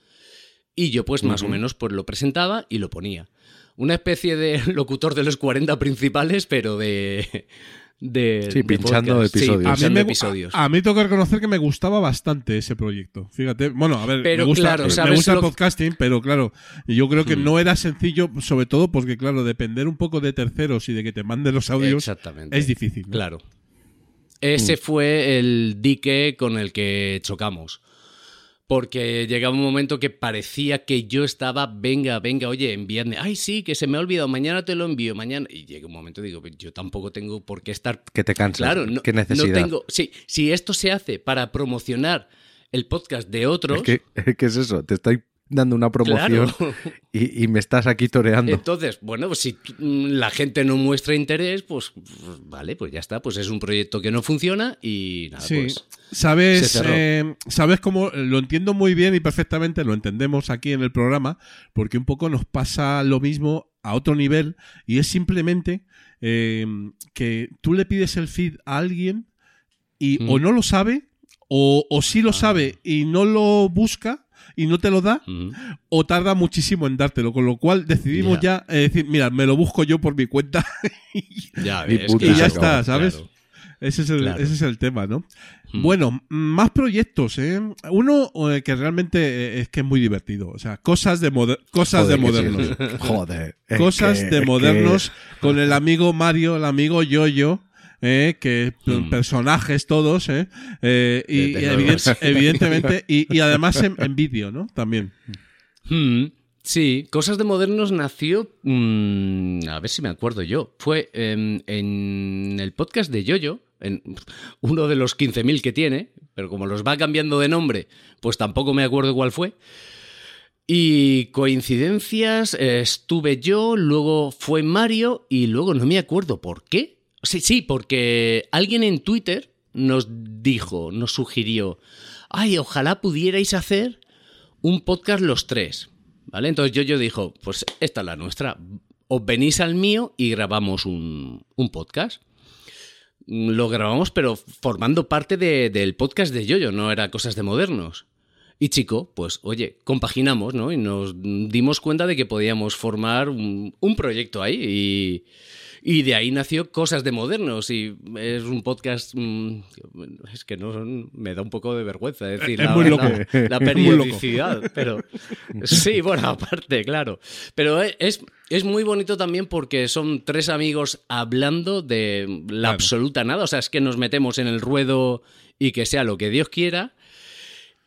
y yo pues más uh -huh. o menos pues lo presentaba y lo ponía. Una especie de locutor de los 40 principales, pero de... De, sí, pinchando de episodios. Sí, a, mí me, episodios. A, a, mí tengo que reconocer que me gustaba bastante ese proyecto. Fíjate, bueno, a ver, pero me gusta, claro, me gusta el podcasting, pero claro, yo creo que hmm. no era sencillo, sobre todo porque, claro, depender un poco de terceros y de que te manden los audios es difícil. ¿no? Claro. Ese mm. fue el dique con el que chocamos. Porque llegaba un momento que parecía que yo estaba, venga, venga, oye, envíame. Ay, sí, que se me ha olvidado, mañana te lo envío, mañana. Y llega un momento y digo, yo tampoco tengo por qué estar. Que te cansas. Claro, no, ¿Qué necesidad? No tengo. Sí, si esto se hace para promocionar el podcast de otros. ¿Qué, ¿Qué, es eso? Te estoy dando una promoción claro. y, y, me estás aquí toreando. Entonces, bueno, pues si la gente no muestra interés, pues, pues, vale, pues ya está, pues es un proyecto que no funciona y nada, sí. pues. Sabes, eh, sabes cómo lo entiendo muy bien y perfectamente lo entendemos aquí en el programa, porque un poco nos pasa lo mismo a otro nivel y es simplemente eh, que tú le pides el feed a alguien y mm. o no lo sabe o, o sí lo ah. sabe y no lo busca y no te lo da, uh -huh. o tarda muchísimo en dártelo. Con lo cual decidimos yeah. ya eh, decir, mira, me lo busco yo por mi cuenta y, ya, ves, y claro, ya está, ¿sabes? Claro. Ese es, el, claro. ese es el tema, ¿no? Hmm. Bueno, más proyectos, ¿eh? Uno eh, que realmente eh, es que es muy divertido. O sea, cosas de, moder cosas Joder, de modernos. Sí. Joder. Cosas que, de modernos que... con el amigo Mario, el amigo Yoyo. Eh, que mm. personajes todos, eh, eh y, y evident, evidentemente, y, y, además en, en vídeo, ¿no? También. Mm. Sí, Cosas de Modernos nació, mmm, a ver si me acuerdo yo, fue en, en el podcast de Yoyo, en uno de los 15.000 que tiene, pero como los va cambiando de nombre, pues tampoco me acuerdo cuál fue. Y coincidencias, estuve yo, luego fue Mario y luego no me acuerdo por qué. Sí, sí, porque alguien en Twitter nos dijo, nos sugirió, ay, ojalá pudierais hacer un podcast los tres. ¿Vale? Entonces yo, yo dijo, pues esta es la nuestra. Os venís al mío y grabamos un, un podcast. Lo grabamos, pero formando parte de, del podcast de Yoyo, no era cosas de modernos. Y chico, pues oye, compaginamos, ¿no? Y nos dimos cuenta de que podíamos formar un, un proyecto ahí. Y, y de ahí nació Cosas de Modernos. Y es un podcast. mm, Es que no me da un poco de vergüenza decir Es la, muy loco. la- la Es muy loco. periodicidad. Pero sí, bueno, aparte, claro. Pero es, es muy bonito también porque son tres amigos hablando de la Claro. absoluta nada. O sea, es que nos metemos en el ruedo y que sea lo que Dios quiera.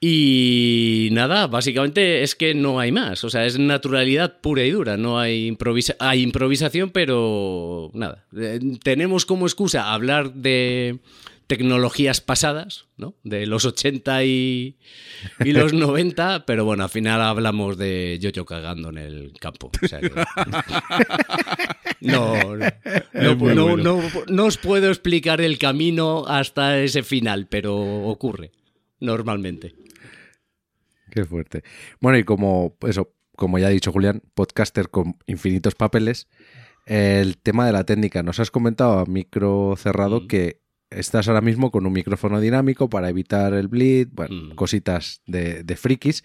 Y nada, básicamente es que no hay más. O sea, es naturalidad pura y dura. No hay, improvisa hay improvisación, pero nada. Eh, Tenemos como excusa hablar de tecnologías pasadas, ¿no? De los 80 y, y los 90, pero bueno, al final hablamos de yo-yo cagando en el campo. O sea que- no, no, no- bueno. no- no os puedo explicar el camino hasta ese final, pero ocurre normalmente. Qué fuerte. Bueno, y como eso, como ya ha dicho Julián, podcaster con infinitos papeles, el tema de la técnica. Nos has comentado a micro cerrado Mm. que estás ahora mismo con un micrófono dinámico para evitar el bleed, bueno, Mm. cositas de, de frikis.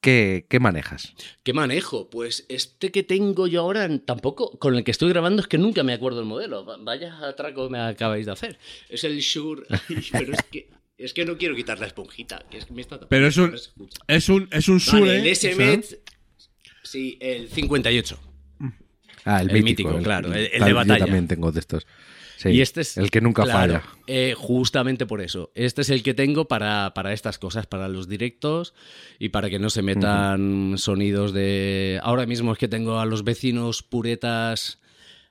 ¿Qué, qué manejas? ¿Qué manejo? Pues este que tengo yo ahora, tampoco, con el que estoy grabando, es que nunca me acuerdo el modelo. Va- Vaya atraco me acabáis de hacer. Es el Shure, pero es que, es que no quiero quitar la esponjita. Que es que me está Pero es un, no es un, es un Vale, Shure. el SMET, sí, el 58. Ah, el, El mítico, mítico, claro, el- el de batalla. Yo también tengo de estos. Sí, y este es el que nunca claro, falla. eh, justamente por eso. Este es el que tengo para, para estas cosas, para los directos y para que no se metan sonidos de. Ahora mismo es que tengo a los vecinos puretas.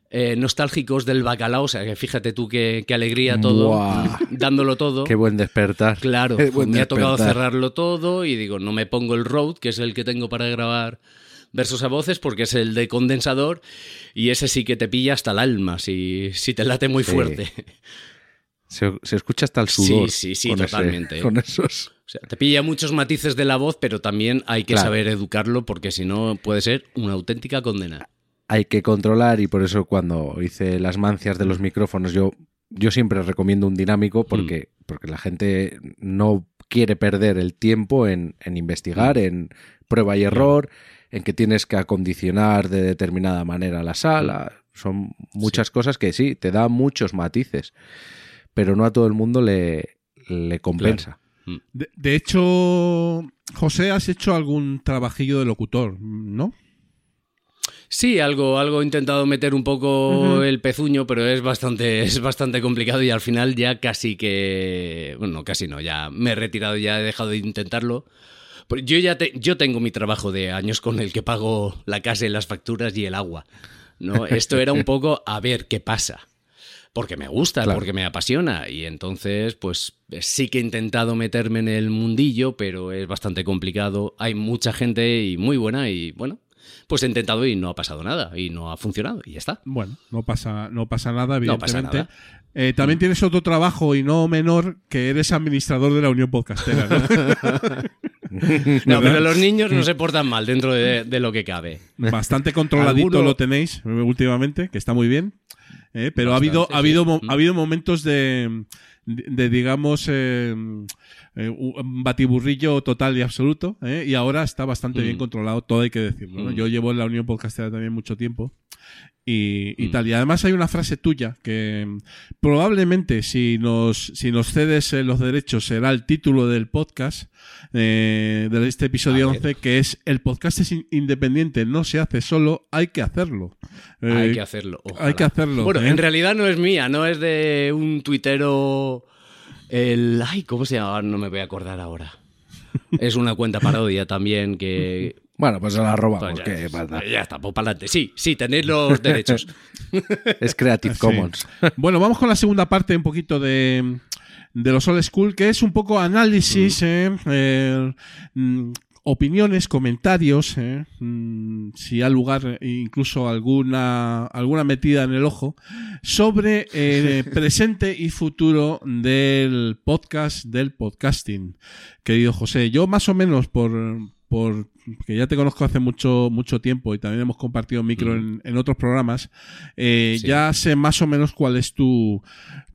Eh, nostálgicos del bacalao, o sea que fíjate tú qué, qué alegría todo, Buah. dándolo todo. Qué buen despertar. Claro, me ha tocado cerrarlo todo y digo, no me pongo el Rode, que es el que tengo para grabar versos a voces, porque es el de condensador y ese sí que te pilla hasta el alma, si, si te late muy Sí. fuerte. Se, se escucha hasta el Sí, sudor. sí, sí, con ese- totalmente. con esos. O sea, te pilla muchos matices de la voz, pero también hay que Claro. saber educarlo porque si no puede ser una auténtica condena. Hay que controlar y por eso cuando hice las mancias de los micrófonos yo, yo siempre recomiendo un dinámico porque, porque la gente no quiere perder el tiempo en, en investigar, en prueba y error, en que tienes que acondicionar de determinada manera la sala. Son muchas cosas que sí, te da muchos matices, pero no a todo el mundo le, le compensa. De, de hecho, José, has hecho algún trabajillo de locutor, ¿no? Sí, algo, algo he intentado meter un poco el pezuño, pero es bastante, es bastante complicado y al final ya casi que. Bueno, casi no, ya me he retirado, ya he dejado de intentarlo. Yo ya te- yo tengo mi trabajo de años con el que pago la casa y las facturas y el agua. ¿no? Esto era un poco a ver qué pasa. Porque me gusta, Claro. porque me apasiona. Y entonces, pues sí que he intentado meterme en el mundillo, pero es bastante complicado. Hay mucha gente y muy buena y bueno, pues he intentado y no ha pasado nada y no ha funcionado y ya está. Bueno, no pasa, no pasa nada, No pasa evidentemente. nada. Eh, también tienes otro trabajo y no menor que eres administrador de la Unión Podcastera. ¿no? No, pero los niños no se portan mal dentro de, de lo que cabe. Bastante controladito Alguno- lo tenéis eh, últimamente, que está muy bien. Eh, pero ha habido, ha, habido sí. mo- Mm. ha habido momentos de, de, de, digamos, eh, eh, un batiburrillo total y absoluto. eh, y ahora está bastante Mm. bien controlado, todo hay que decirlo. ¿no? Mm. Yo llevo en la Unión Podcastera también mucho tiempo. Y, y Mm. tal. Y además hay una frase tuya que mm, probablemente si nos, si nos cedes eh, los derechos será el título del podcast eh, de este episodio A ver. 11 que es el podcast es in- independiente, no se hace solo, hay que hacerlo. Eh, Hay que hacerlo. ojalá. hay que hacerlo, Bueno, en realidad no es mía, no es de un tuitero. El. Ay, ¿cómo se llama? No me voy a acordar ahora. Es una cuenta parodia también que. Bueno, pues se la robamos. Pues ya, ¿qué pasa? ya está, pues para adelante. Sí, sí, tenéis los derechos. Es Creative Sí. Commons. Bueno, vamos con la segunda parte un poquito de, de los old school, que es un poco análisis, eh, eh, mm, opiniones, comentarios, eh, mm, si hay lugar eh, incluso alguna, alguna metida en el ojo, sobre eh, presente y futuro del podcast, del podcasting. Querido José, yo más o menos por... por que ya te conozco hace mucho mucho tiempo y también hemos compartido micro en, en otros programas, eh, Sí. ya sé más o menos cuál es tu,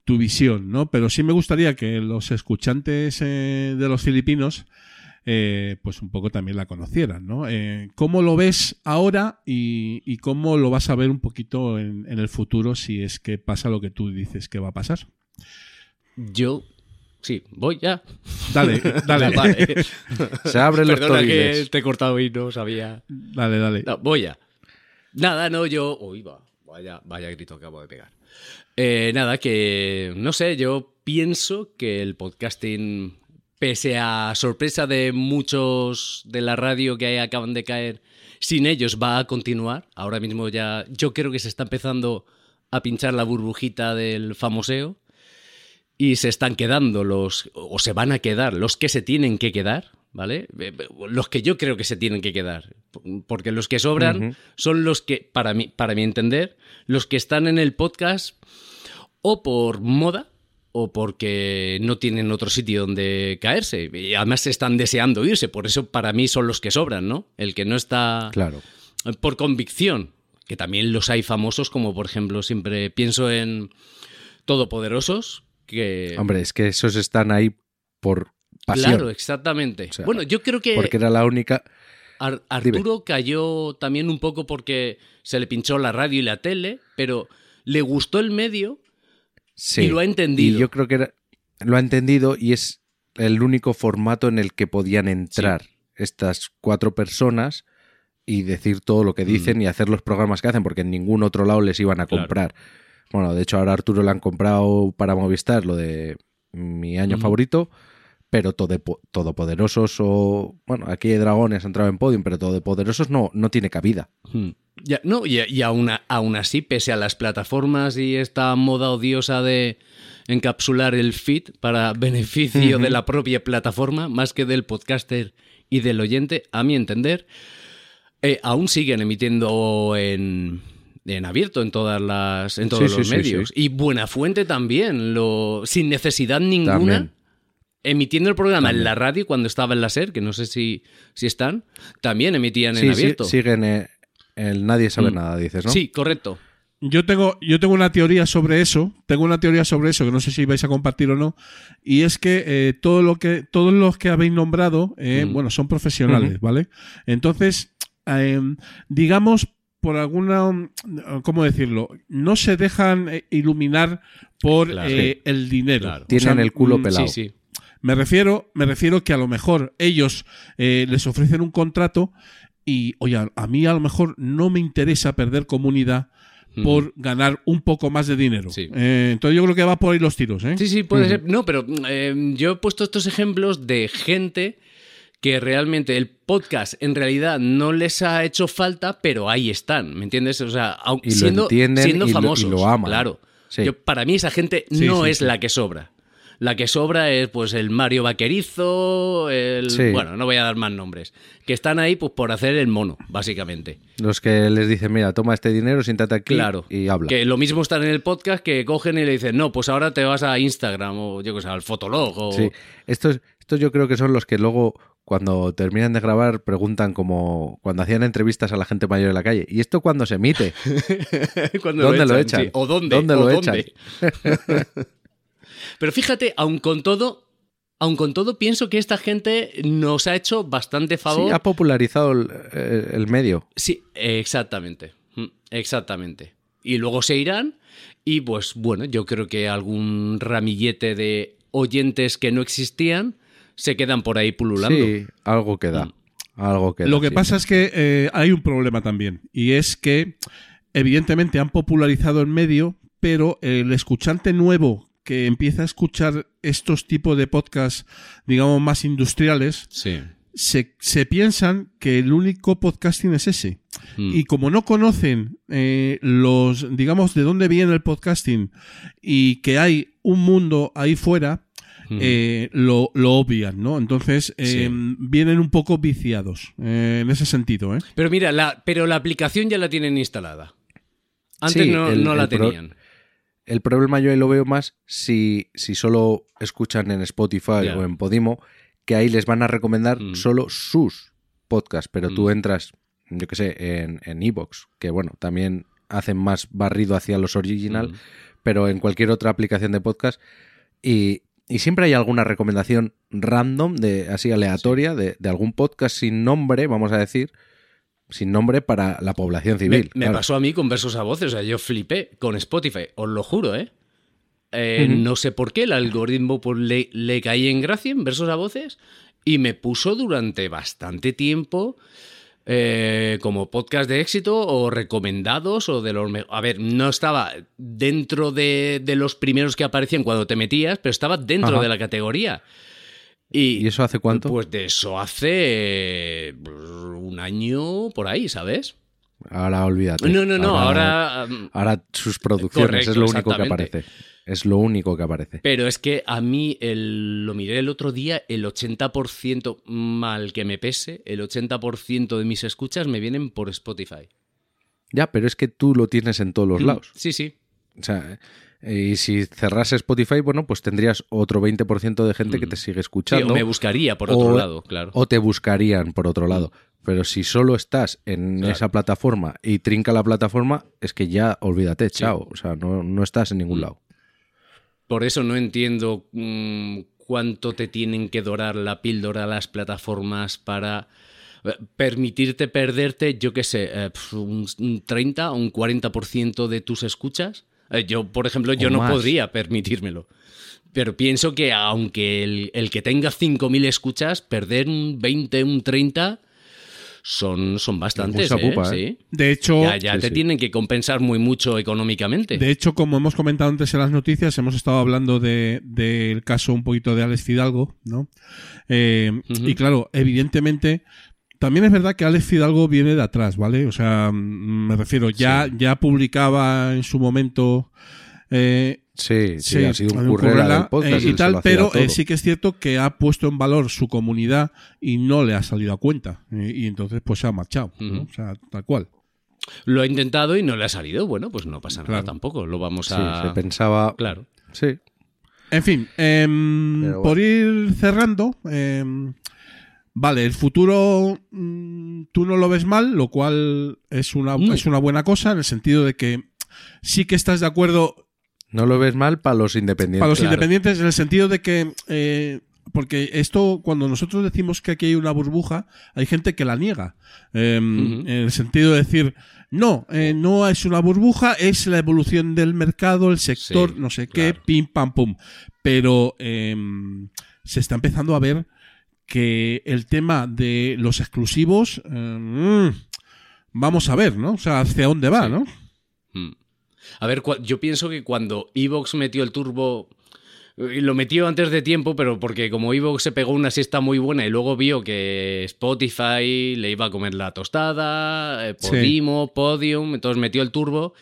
tu visión, ¿no? Pero sí me gustaría que los escuchantes eh, de los filipinos eh, pues un poco también la conocieran, ¿no? Eh, ¿Cómo lo ves ahora y, y, cómo lo vas a ver un poquito en, en, el futuro si es que pasa lo que tú dices que va a pasar? Yo... Sí, voy ya. Dale, dale. vale. Se abren los Perdona que te he cortado y no sabía... Dale, dale. No, voy ya. Nada, no, yo... Uy, va. Vaya, vaya grito que acabo de pegar. Eh, nada, que no sé, yo pienso que el podcasting, pese a sorpresa de muchos de la radio que acaban de caer, sin ellos va a continuar. Ahora mismo ya, yo creo que se está empezando a pinchar la burbujita del famoseo y se están quedando los, o se van a quedar los que se tienen que quedar, ¿vale? Los que yo creo que se tienen que quedar. Porque los que sobran uh -huh. son los que, para mí, para mi entender, los que están en el podcast o por moda o porque no tienen otro sitio donde caerse. Y además están deseando irse. Por eso para mí son los que sobran, ¿no? El que no está claro. por convicción. Que también los hay famosos, como por ejemplo, siempre pienso en Todopoderosos. Que... Hombre, es que esos están ahí por pasión. Claro, exactamente. O sea, bueno, yo creo que. Porque era la única. Ar Arturo Dime. cayó también un poco porque se le pinchó la radio y la tele, pero le gustó el medio sí, y lo ha entendido. Y yo creo que era, lo ha entendido y es el único formato en el que podían entrar sí. estas cuatro personas y decir todo lo que dicen mm. y hacer los programas que hacen, porque en ningún otro lado les iban a comprar. Bueno, de hecho ahora Arturo le han comprado para Movistar lo de mi año mm. favorito, pero todo, todopoderosos o... Bueno, aquí hay dragones, entrado en podium, pero todopoderosos no, no tiene cabida. Mm. Ya, no, y, y aún, aún, así, pese a las plataformas y esta moda odiosa de encapsular el feed para beneficio uh -huh. de la propia plataforma, más que del podcaster y del oyente, a mi entender, eh, aún siguen emitiendo en, en abierto en todas las en todos sí, los sí, medios sí, y Buena Fuente también lo sin necesidad ninguna también. Emitiendo el programa también. en la radio cuando estaba en la SER que no sé si si están también emitían en abierto siguen eh, el nadie sabe mm. nada dices no sí correcto yo tengo, yo tengo una teoría sobre eso, tengo una teoría sobre eso que no sé si vais a compartir o no, y es que eh, todo lo que, todos los que habéis nombrado, eh, mm. bueno, son profesionales, mm -hmm. ¿vale? Entonces, eh, digamos, por alguna, ¿cómo decirlo? No se dejan eh, iluminar por claro, sí. el dinero. Claro. Tienen o sea, el culo pelado. Sí, sí. Me refiero, me refiero que a lo mejor ellos eh, les ofrecen un contrato y, oye, a mí a lo mejor no me interesa perder comunidad por ganar un poco más de dinero. Sí. Eh, entonces yo creo que va por ahí los tiros. ¿eh? Sí, sí, puede uh -huh. ser. No, pero eh, yo he puesto estos ejemplos de gente que realmente el podcast en realidad no les ha hecho falta, pero ahí están, ¿me entiendes? O sea, y siendo, siendo y famosos. Lo, y lo aman. Claro. Sí. Yo, para mí esa gente sí, no sí, es la que sobra. La que sobra es pues el Mario Vaquerizo, el Sí. bueno, no voy a dar más nombres, que están ahí pues por hacer el mono, básicamente. Los que les dicen, mira, toma este dinero, siéntate aquí Claro. y habla. Que lo mismo están en el podcast que cogen y le dicen, no, pues ahora te vas a Instagram o yo qué sé, al Fotolog o... Sí. Estos, estos yo creo que son los que luego, cuando terminan de grabar, preguntan como cuando hacían entrevistas a la gente mayor en la calle. ¿Y esto cuándo se emite? ¿Dónde lo echan? sí. O dónde. ¿Dónde o lo dónde. Pero fíjate, aun con todo, aun con todo, pienso que esta gente nos ha hecho bastante favor. Sí, ha popularizado el, el medio. Sí, exactamente. Mm, Exactamente. Y luego se irán y pues bueno, yo creo que algún ramillete de oyentes que no existían se quedan por ahí pululando. Sí, algo queda. Mm. Algo queda. Lo que sí. pasa es que eh, hay un problema también y es que evidentemente han popularizado el medio, pero el escuchante nuevo que empieza a escuchar estos tipos de podcasts, digamos, más industriales, Sí. se, se piensan que el único podcasting es ese. Mm. Y como no conocen eh, los, digamos, de dónde viene el podcasting y que hay un mundo ahí fuera, Mm. eh, lo, lo obvian, ¿no? Entonces eh, Sí. vienen un poco viciados eh, en ese sentido, ¿eh? Pero mira, la, pero la aplicación ya la tienen instalada. Antes Sí, no, el- no la tenían. El problema yo ahí lo veo más si, si solo escuchan en Spotify o en Podimo, que ahí les van a recomendar Mm. solo sus podcasts, pero tú Mm. entras, yo qué sé, en en Evox, que bueno, también hacen más barrido hacia los original, Mm. pero en cualquier otra aplicación de podcast y y siempre hay alguna recomendación random, de así aleatoria, de, de algún podcast sin nombre, vamos a decir, sin nombre para la población civil. Me, me claro. pasó a mí con versos a voces, o sea, yo flipé con Spotify, os lo juro, ¿eh? Eh. No sé por qué, el algoritmo pues, le, le caí en gracia en versos a voces y me puso durante bastante tiempo eh, como podcast de éxito o recomendados o de los... A ver, no estaba dentro de, de los primeros que aparecían cuando te metías, pero estaba dentro Ajá. de la categoría. Y, ¿Y eso hace cuánto? Pues de eso hace eh, un año por ahí, ¿sabes? Ahora olvídate. No, no, no, ahora... Ahora sus producciones Correcto, es lo único que aparece. Es lo único que aparece. Pero es que a mí, el- lo miré el otro día, el 80%, mal que me pese, el 80% de mis escuchas me vienen por Spotify. Ya, pero es que tú lo tienes en todos los Mm, lados. Sí, sí. O sea, eh, y si cerrase Spotify, bueno, pues tendrías otro 20% de gente que te sigue Sí, escuchando. o me buscaría por otro o- lado, claro. o te buscarían por otro lado. Pero si solo estás en Claro. esa plataforma y trinca la plataforma, es que ya olvídate, chao. O sea, no, no estás en ningún Mm. lado. Por eso no entiendo mm, cuánto te tienen que dorar la píldora las plataformas para eh, permitirte perderte, yo qué sé, eh, un 30 o un 40% de tus escuchas. Eh, yo, por ejemplo, yo no más. podría permitírmelo. Pero pienso que aunque el, el que tenga 5.000 escuchas, perder un 20, un 30 son, son bastantes. ¿eh? pupa, ¿eh? Sí. De hecho, Ya, ya Sí, te sí. tienen que compensar muy mucho económicamente. de hecho, como hemos comentado antes en las noticias, hemos estado hablando de- del caso un poquito de Alex Fidalgo, ¿no? Eh. Y claro, evidentemente, también es verdad que Alex Fidalgo viene de atrás, ¿vale? O sea, mm, me refiero, ya, ya publicaba en su momento. eh, Sí, sí, Sí, ha sido un currela eh, y tal, pero eh, sí que es cierto que ha puesto en valor su comunidad y no le ha salido a cuenta. Y, y entonces pues se ha marchado, ¿no? O sea, tal cual. Lo ha intentado y no le ha salido. Bueno, pues no pasa nada Claro. tampoco. Lo vamos Sí, a. se pensaba. Claro. Sí, En fin, em, bueno. por ir cerrando, em, vale, el futuro mm, tú no lo ves mal, lo cual es una, No. es una buena cosa en el sentido de que sí que estás de acuerdo no lo ves mal para los independientes. Para los Claro. independientes, en el sentido de que. eh, porque esto, cuando nosotros decimos que aquí hay una burbuja, hay gente que la niega. Eh, Ujú. En el sentido de decir, no, eh, no es una burbuja, es la evolución del mercado, el sector, Sí, no sé qué, pim, pam, pum. Pero eh, se está empezando a ver que el tema de los exclusivos. eh, mm, vamos a ver, ¿no? O sea, hacia dónde va, Sí. ¿no? Mm. A ver, yo pienso que cuando Evox metió el turbo. Y lo metió antes de tiempo, pero porque como Evox se pegó una siesta muy buena y luego vio que Spotify le iba a comer la tostada, eh, Sí. Podimo, Podium, entonces metió el turbo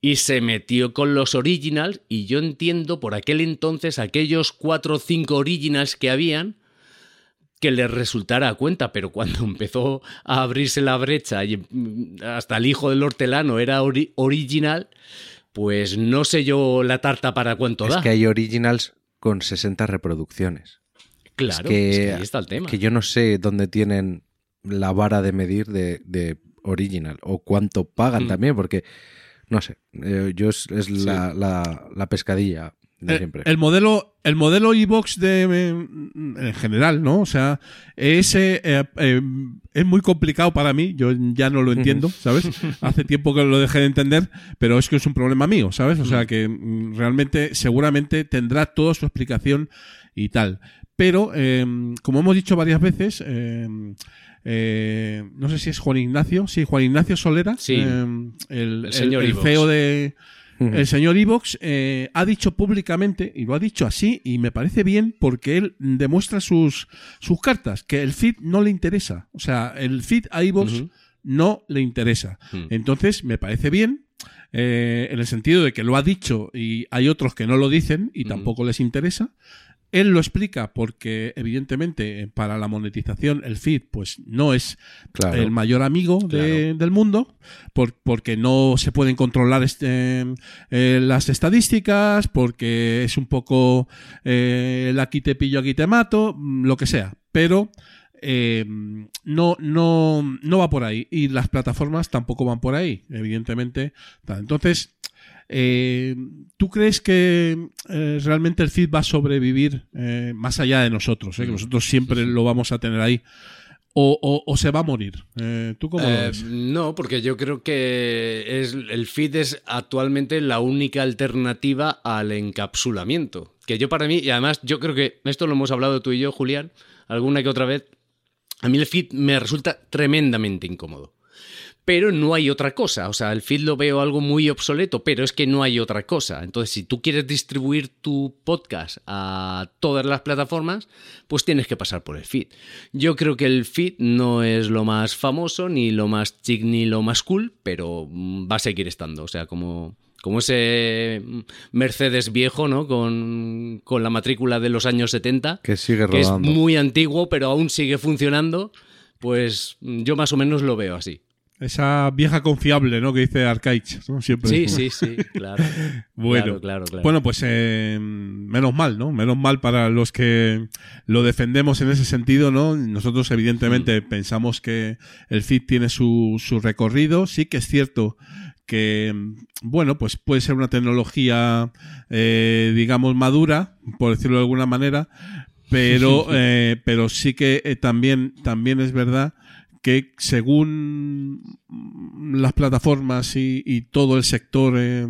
y se metió con los originals. Y yo entiendo por aquel entonces aquellos cuatro o cinco originals que habían que les resultara a cuenta, pero cuando empezó a abrirse la brecha y mm, hasta el hijo del hortelano era ori- original, pues no sé yo la tarta para cuánto Es da. que hay originals con 60 reproducciones. claro, es que- es que ahí está el tema. Que yo no sé dónde tienen la vara de medir de, de original o cuánto pagan Mm. también, porque no sé, eh, yo es, es la, la- la pescadilla de Eh, siempre. El modelo, el modelo iVox de eh, en general, ¿no? O sea, ese eh, eh, es muy complicado para mí. Yo ya no lo entiendo, ¿sabes? Hace tiempo que lo dejé de entender, pero es que es un problema mío, ¿sabes? O sea que mm, realmente, seguramente tendrá toda su explicación y tal. Pero, eh, como hemos dicho varias veces, eh, eh, no sé si es Juan Ignacio, sí, Juan Ignacio Solera, Sí. eh, el, El señor el iVox. CEO de, El señor Ivox eh, ha dicho públicamente, y lo ha dicho así, y me parece bien porque él demuestra sus, sus cartas, que el feed no le interesa. O sea, el feed a Ivox Ujú. no le interesa. Mm. Entonces, me parece bien, eh, en el sentido de que lo ha dicho y hay otros que no lo dicen y Mm. tampoco les interesa. Él lo explica porque, evidentemente, para la monetización, el feed, pues no es Claro. el mayor amigo de- Claro. del mundo, por- porque no se pueden controlar este, eh, las estadísticas, porque es un poco eh, el aquí te pillo, aquí te mato, mm, lo que sea. Pero eh, no, no, no va por ahí. Y las plataformas tampoco van por ahí, evidentemente. Entonces, eh, ¿tú crees que eh, realmente el feed va a sobrevivir eh, más allá de nosotros? Que nosotros siempre lo vamos a tener ahí. O, o- o se va a morir. ¿Tú cómo lo ves? no, porque yo creo que es, el feed es actualmente la única alternativa al encapsulamiento. Que yo para mí, y además yo creo que esto lo hemos hablado tú y yo, Julián, alguna que otra vez, a mí el feed me resulta tremendamente incómodo. Pero no hay otra cosa. O sea, el feed lo veo algo muy obsoleto, pero es que no hay otra cosa. Entonces, si tú quieres distribuir tu podcast a todas las plataformas, pues tienes que pasar por el feed. Yo creo que el feed no es lo más famoso, ni lo más chic, ni lo más cool, pero mm, va a seguir estando. O sea, como, como ese mm, Mercedes viejo, ¿no? Con, con la matrícula de los años 70 Que sigue que es rodando. muy antiguo, pero aún sigue funcionando, pues mm, yo más o menos lo veo así. Esa vieja confiable, ¿no? Que dice Arcaich, ¿no? Siempre. Sí, sí, sí, claro. Bueno, Claro, claro, claro. bueno, pues eh, menos mal, ¿no? Menos mal para los que lo defendemos en ese sentido, ¿no? Nosotros evidentemente pensamos que el feed tiene su, su recorrido. Sí que es cierto que, bueno, pues puede ser una tecnología, eh, digamos, madura, por decirlo de alguna manera, pero, eh, pero sí que eh, también, también es verdad que según las plataformas y, y todo el sector eh,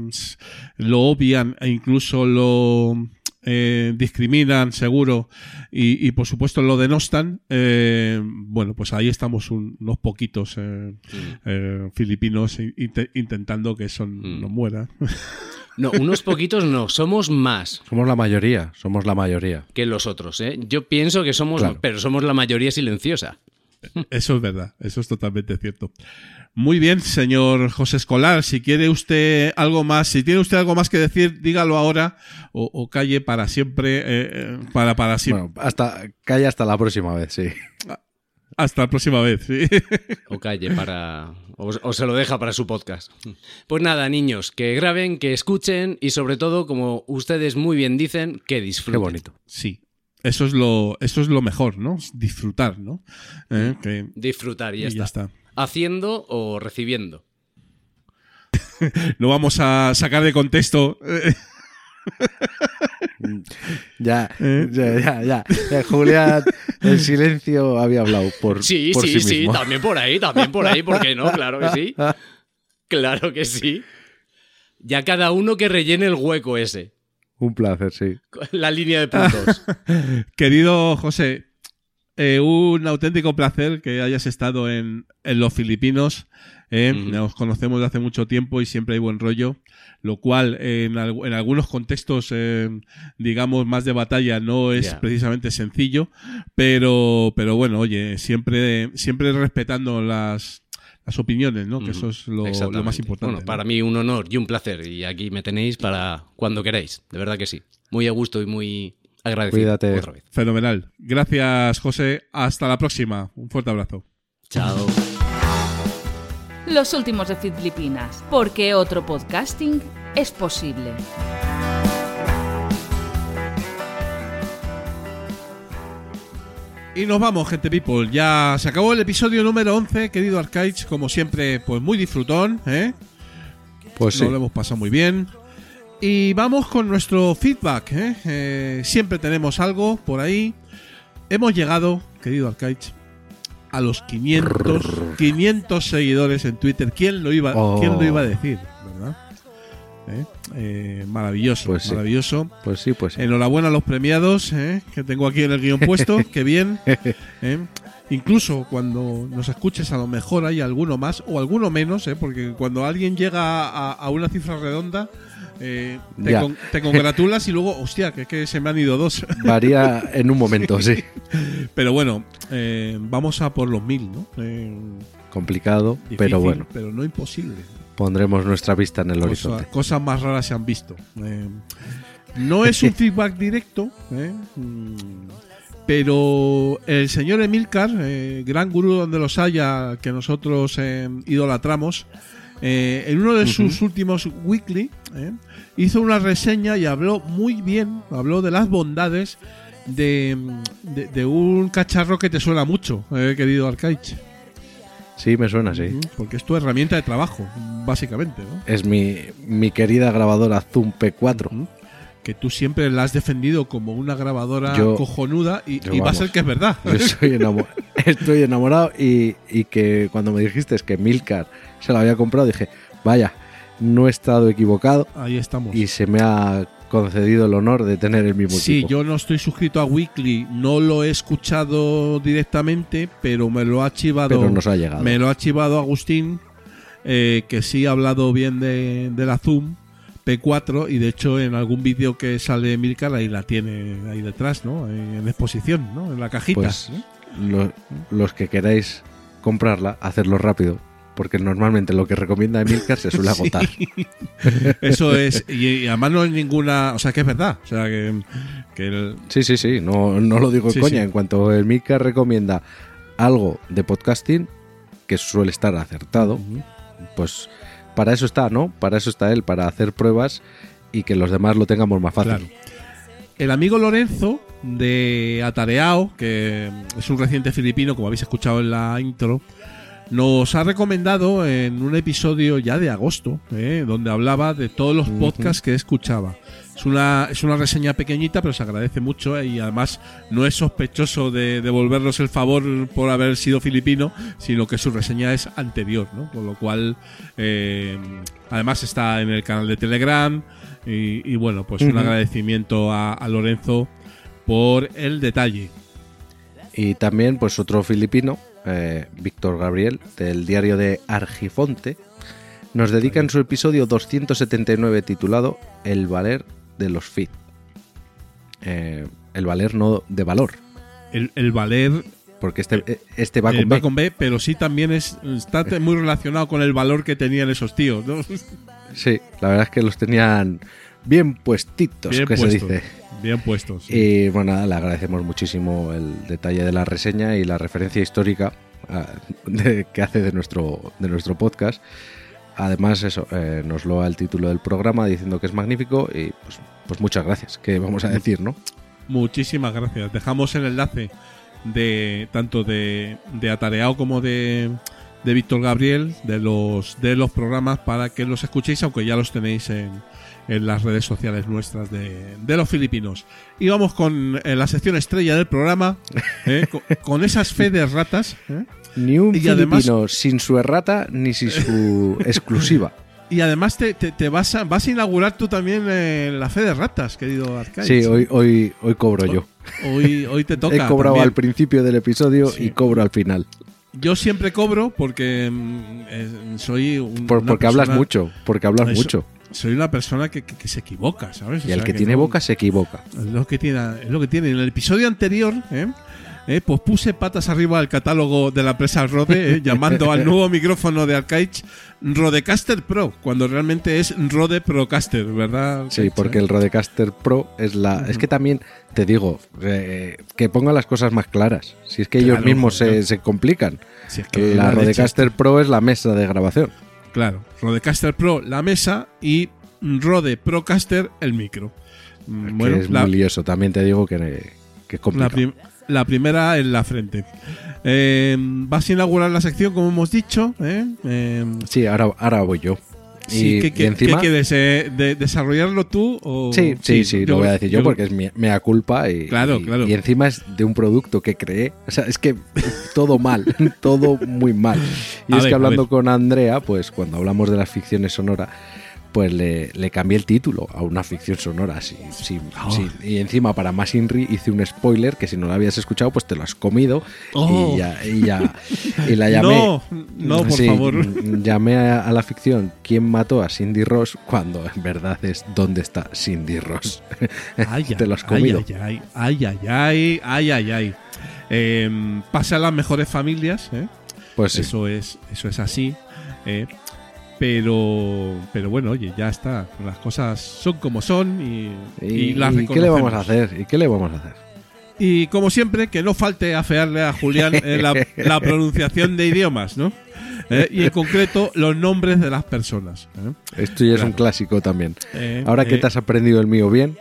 lo obvian e incluso lo eh, discriminan seguro y, y, por supuesto lo denostan eh, bueno pues ahí estamos un- unos poquitos eh, eh, filipinos in- inte- intentando que eso Mm. no muera No, unos poquitos no, somos más Somos la mayoría, somos la mayoría. que los otros, ¿eh? Yo pienso que somos, Claro. pero somos la mayoría silenciosa. Eso es verdad, eso es totalmente cierto. Muy bien, señor José Escolar, si quiere usted algo más, si tiene usted algo más que decir, dígalo ahora o, o calle para siempre, eh, eh, para, para siempre. Bueno, hasta calla hasta la próxima vez, sí. Hasta la próxima vez. sí. O calle para. O, o se lo deja para su podcast. Pues nada, niños, que graben, que escuchen y sobre todo, como ustedes muy bien dicen, que Qué disfruten. bonito. Sí. Eso es lo, eso es lo mejor, ¿no? Disfrutar, ¿no? Eh, que- Disfrutar y ya, y ya está. Haciendo o recibiendo. No vamos a sacar de contexto. eh, Ya, ¿Eh? ya, ya, ya. Ya, Julián, el silencio había hablado por, Sí, por sí, sí, sí, también por ahí, también por ahí, ¿por qué no? Claro que sí. Claro que sí. Ya cada uno que rellene el hueco ese. Un placer, sí. La línea de puntos. Querido José, eh, un auténtico placer que hayas estado en, en los Filipinos. eh. Nos conocemos de hace mucho tiempo y siempre hay buen rollo, lo cual eh, en, al- en algunos contextos, digamos, más de batalla no es precisamente sencillo, pero, pero bueno, oye, siempre, siempre respetando las, las opiniones, ¿no? Que eso es lo, más importante. Bueno, ¿no? para mí un honor y un placer. Y aquí me tenéis para cuando queráis. De verdad que sí. Muy a gusto y muy agradecido. Cuídate. Otra vez. Fenomenal. Gracias, José. Hasta la próxima. Un fuerte abrazo. Chao. Los últimos de Filipinas, porque otro podcasting es posible. Y nos vamos, gente people. Ya se acabó el episodio número 11, querido Arcaich. Como siempre, pues muy disfrutón, ¿eh? Pues sí. Nos lo hemos pasado muy bien. Y vamos con nuestro feedback, ¿eh? Eh, Siempre tenemos algo por ahí. Hemos llegado, querido Arcaich, a los 500, 500 seguidores en Twitter. ¿Quién lo iba, Oh. ¿quién lo iba a decir? ¿Eh? Eh, maravilloso, Pues sí. maravilloso. Pues sí, pues sí. Enhorabuena a los premiados, ¿eh? que tengo aquí en el guion puesto, qué bien. Incluso cuando nos escuches, a lo mejor hay alguno más o alguno menos, ¿eh? porque cuando alguien llega a, a una cifra redonda, eh, te, con- te congratulas y luego, hostia, que, que se me han ido dos. Varía en un momento, sí. Pero bueno, vamos a por los mil, ¿no? Complicado, difícil, pero bueno, Pero no imposible. Pondremos nuestra vista en el Cosa- horizonte. cosas más raras se han visto. Eh, no es un feedback directo, ¿eh? Pero el señor Emilcar, eh, gran gurú donde los haya, que nosotros idolatramos, en uno de sus últimos weekly, hizo una reseña y habló muy bien, habló de las bondades de, de- de un cacharro que te suena mucho, eh, querido Arcaich. Sí, me suena, sí. Porque es tu herramienta de trabajo, básicamente, ¿no? Es mi, mi querida grabadora Zoom P4. Ujú. Que tú siempre la has defendido como una grabadora Yo- cojonuda y, yo y va a ser que es verdad. Yo estoy, enamo- estoy enamorado y, y que cuando me dijiste que Milcar se la había comprado, dije, vaya, no he estado equivocado Ahí estamos. y se me ha concedido el honor de tener el mismo Sí, yo no estoy suscrito a Weekly, no lo he escuchado directamente, pero me lo ha chivado. Pero nos ha llegado. Me lo ha chivado Agustín, eh, que sí ha hablado bien de, de la Zoom P4 y de hecho en algún vídeo que sale Milcar ahí la tiene ahí detrás, ¿no? En exposición, ¿no? En la cajita. Pues ¿no? lo- los que queráis comprarla, hacerlo rápido, porque normalmente lo que recomienda Milcar se suele Sí. agotar. Eso es, y, además no hay ninguna, o sea que es verdad, o sea que, que el- Sí, sí, sí, no, no lo digo en Sí, coña. sí. En cuanto el Milcar recomienda algo de podcasting, que suele estar acertado, pues para eso está, ¿no? Para eso está él, para hacer pruebas y que los demás lo tengamos más fácil. Claro. El amigo Lorenzo de Atareao, que es un reciente filipino, como habéis escuchado en la intro, nos ha recomendado en un episodio ya de agosto, ¿eh? donde hablaba de todos los podcasts que escuchaba. Es una, es una reseña pequeñita, pero se agradece mucho ¿eh? y además no es sospechoso de devolvernos el favor por haber sido filipino, sino que su reseña es anterior, ¿no? Con lo cual, eh, además está en el canal de Telegram y, y bueno, pues un agradecimiento a, a Lorenzo por el detalle. Y también, pues otro filipino, eh, Víctor Gabriel, del diario de Argifonte, nos dedica en su episodio 279 titulado El valer de los feed. Eh, el valer no de valor, El, el valer porque este, este va eh, con B. va con B, pero sí también es, está muy relacionado con el valor que tenían esos tíos, ¿no? Sí, la verdad es que los tenían bien puestitos, Bien que se dice. Bien puestos. sí. Y bueno, nada, le agradecemos muchísimo el detalle de la reseña y la referencia histórica ah, de- que hace de nuestro, de nuestro podcast. Además, eso, eh, nos loa el título del programa diciendo que es magnífico y pues, pues muchas gracias, que vamos a decir, ¿no? Muchísimas gracias. Dejamos el enlace de tanto de, de Atareado como de, de Víctor Gabriel de los de los programas para que los escuchéis, aunque ya los tenéis en, en las redes sociales nuestras de, de los filipinos. Y vamos con eh, la sección estrella del programa, eh, con, con esas fe de ratas. eh. Ni un Y además- filipino sin su errata ni sin su exclusiva. Y además te, te- te vas, a, vas a inaugurar tú también eh, la fe de ratas, querido Arcade. Sí, hoy, hoy, hoy cobro yo. Hoy, hoy te toca. He cobrado también. al principio del episodio Sí. y cobro al final. Yo siempre cobro porque mm, eh, soy un, Por- porque hablas persona- mucho, porque hablas Eso- mucho. Soy una persona que, que- que se equivoca, ¿sabes? O Y el sea, que tiene no- boca se equivoca. Es lo que tiene, es lo que tiene. En el episodio anterior, ¿eh? Eh, pues puse patas arriba al catálogo de la empresa Rode, eh, llamando al nuevo micrófono de Arcaich Rodecaster Pro, cuando realmente es Rode Procaster, ¿verdad? Sí, porque el Rodecaster Pro es la. Es que también te digo eh, que pongan las cosas más claras. Si es que ellos mismos se, se complican. Si es que La Rodecaster Pro es la mesa de grabación. Claro, Rodecaster Pro la mesa y Rode Procaster el micro. Mm, que es la, muy lioso. También te digo que, que es la, complicado. prim- la primera en la frente. Eh, vas a inaugurar la sección, como hemos dicho. ¿eh? Eh, Sí, ahora, ahora voy yo. Sí, y, ¿qué, y qué- encima. qué quieres? eh, de- ¿Desarrollarlo tú? O... Sí, sí, sí, lo voy a decir yo, porque es mi- mea culpa y, Claro, y- claro. y encima es de un producto que creé. O sea, es que todo mal, todo muy mal. Y A es ver, que hablando con Andrea, pues cuando hablamos de las ficciones sonoras, pues le, le cambié el título a una ficción sonora. Sí, sí, Oh. sí. Y encima, para más Inri, hice un spoiler que si no lo habías escuchado, pues te lo has comido. Oh. Y ya, y ya, y la llamé. No, no, por Sí, favor. Llamé a, a la ficción ¿Quién mató a Cindy Ross? Cuando en verdad es ¿Dónde está Cindy Ross? Ay, Te lo has comido. Ay, ay, ay, ay, ay, ay, ay, ay. Eh, pasa a las mejores familias, ¿eh? Pues sí. Eso es, eso es así. ¿eh? Pero, pero bueno, oye, ya está. Las cosas son como son y, y ¿Y, las y qué le vamos a hacer? ¿Y qué le vamos a hacer? Y como siempre, que no falte afearle a Julián eh, la, la pronunciación de idiomas, ¿no? Eh, y en concreto, los nombres de las personas. ¿eh? Esto ya es un clásico también. Ahora que te has aprendido el mío bien,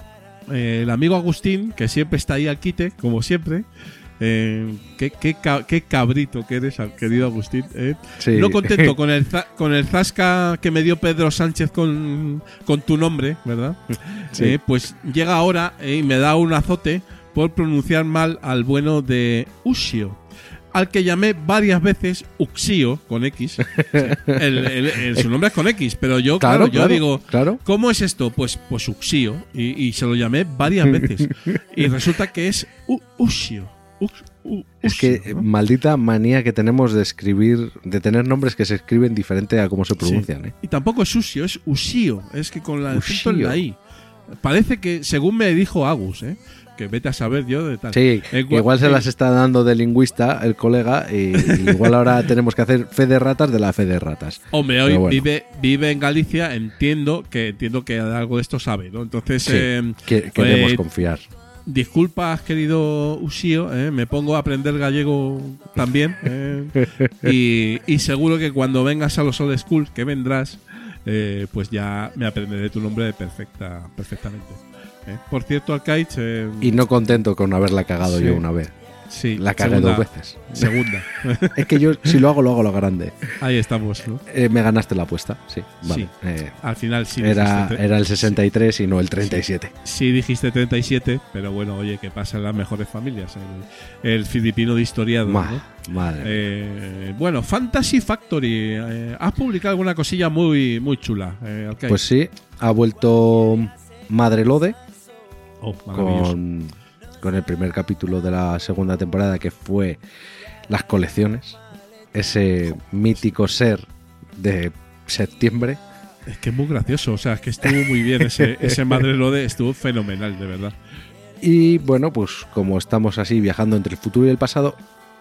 el amigo Agustín, que siempre está ahí al quite, como siempre. Eh, qué, qué qué cabrito que eres, querido Agustín. eh. Sí. No contento con el, con el zasca que me dio Pedro Sánchez con, con tu nombre, ¿verdad? Sí. Eh, pues llega ahora eh, y me da un azote por pronunciar mal al bueno de Ushio, al que llamé varias veces Uxio con X. El- el- el- su nombre es con X, pero yo, claro, Claro, yo claro, digo, claro. ¿cómo es esto? Pues, pues Uxio. Y, y se lo llamé varias veces. y resulta que es U-. Es que eh, maldita manía que tenemos de escribir, de tener nombres que se escriben diferente a cómo se pronuncian, ¿eh? Y tampoco es Ushio, es Ushio. Es que con la en la I. Parece que, según me dijo Agus, ¿eh? que vete a saber yo de tal. Sí, cua- igual se en- las está dando de lingüista el colega y, y igual ahora tenemos que hacer fe de ratas de la fe de ratas. Hombre, hoy bueno. vive, vive en Galicia, entiendo que entiendo que algo de esto sabe, ¿no? Entonces, Sí, eh, que- queremos eh, confiar. Disculpas, querido Ushio, ¿eh? me pongo a aprender gallego también. ¿eh? y, y seguro que cuando vengas a los Old School, que vendrás, eh, pues ya me aprenderé tu nombre perfecta, perfectamente. ¿eh? Por cierto, Alcaich, eh, Y no contento con haberla cagado Sí. yo una vez. Sí, La cagué dos veces. Segunda. Es que yo si lo hago, lo hago lo grande. Ahí estamos, ¿no? Eh, me ganaste la apuesta, sí. Vale. Sí. Eh, Al final sí era, dijiste era el 63 y no el 37. Sí dijiste 37, pero bueno, oye, que pasa en las mejores familias. El, el filipino de historiado. Ma- ¿no? madre. Eh, bueno, Fantasy Factory. has publicado alguna cosilla muy, muy chula. Pues sí, ha vuelto Madre Lode Oh, maravilloso. con, con el primer capítulo de la segunda temporada que fue Las colecciones. Ese mítico ser de septiembre. Es que es muy gracioso. O sea, es que estuvo muy bien. Ese, ese Madre Lode estuvo fenomenal, de verdad. Y bueno, pues como estamos así viajando entre el futuro y el pasado,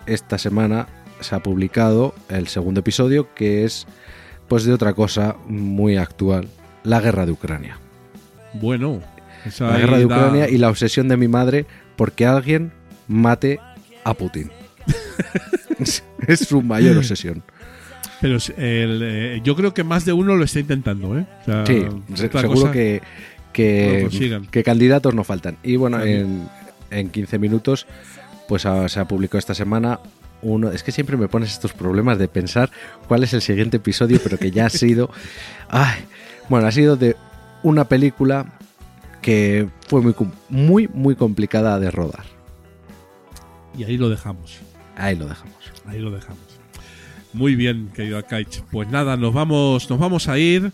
esta semana se ha publicado el segundo episodio que es pues de otra cosa muy actual, la guerra de Ucrania. Bueno. La guerra de da- Ucrania y la obsesión de mi madre porque alguien mate a Putin. Es- su mayor obsesión. Pero el, eh, yo creo que más de uno lo está intentando, ¿eh? O sea, Sí, seguro cosa- que, que, candidatos no faltan. Y bueno, en, en 15 minutos pues ah, se ha publicado esta semana uno... Es que siempre me pones estos problemas de pensar cuál es el siguiente episodio, pero que ya ha sido... Ay, bueno, ha sido de una película que fue muy, muy, muy complicada de rodar. Y ahí lo dejamos. Ahí lo dejamos. Ahí lo dejamos. Muy bien, querido Alcaich. Pues nada, nos vamos, nos vamos a ir.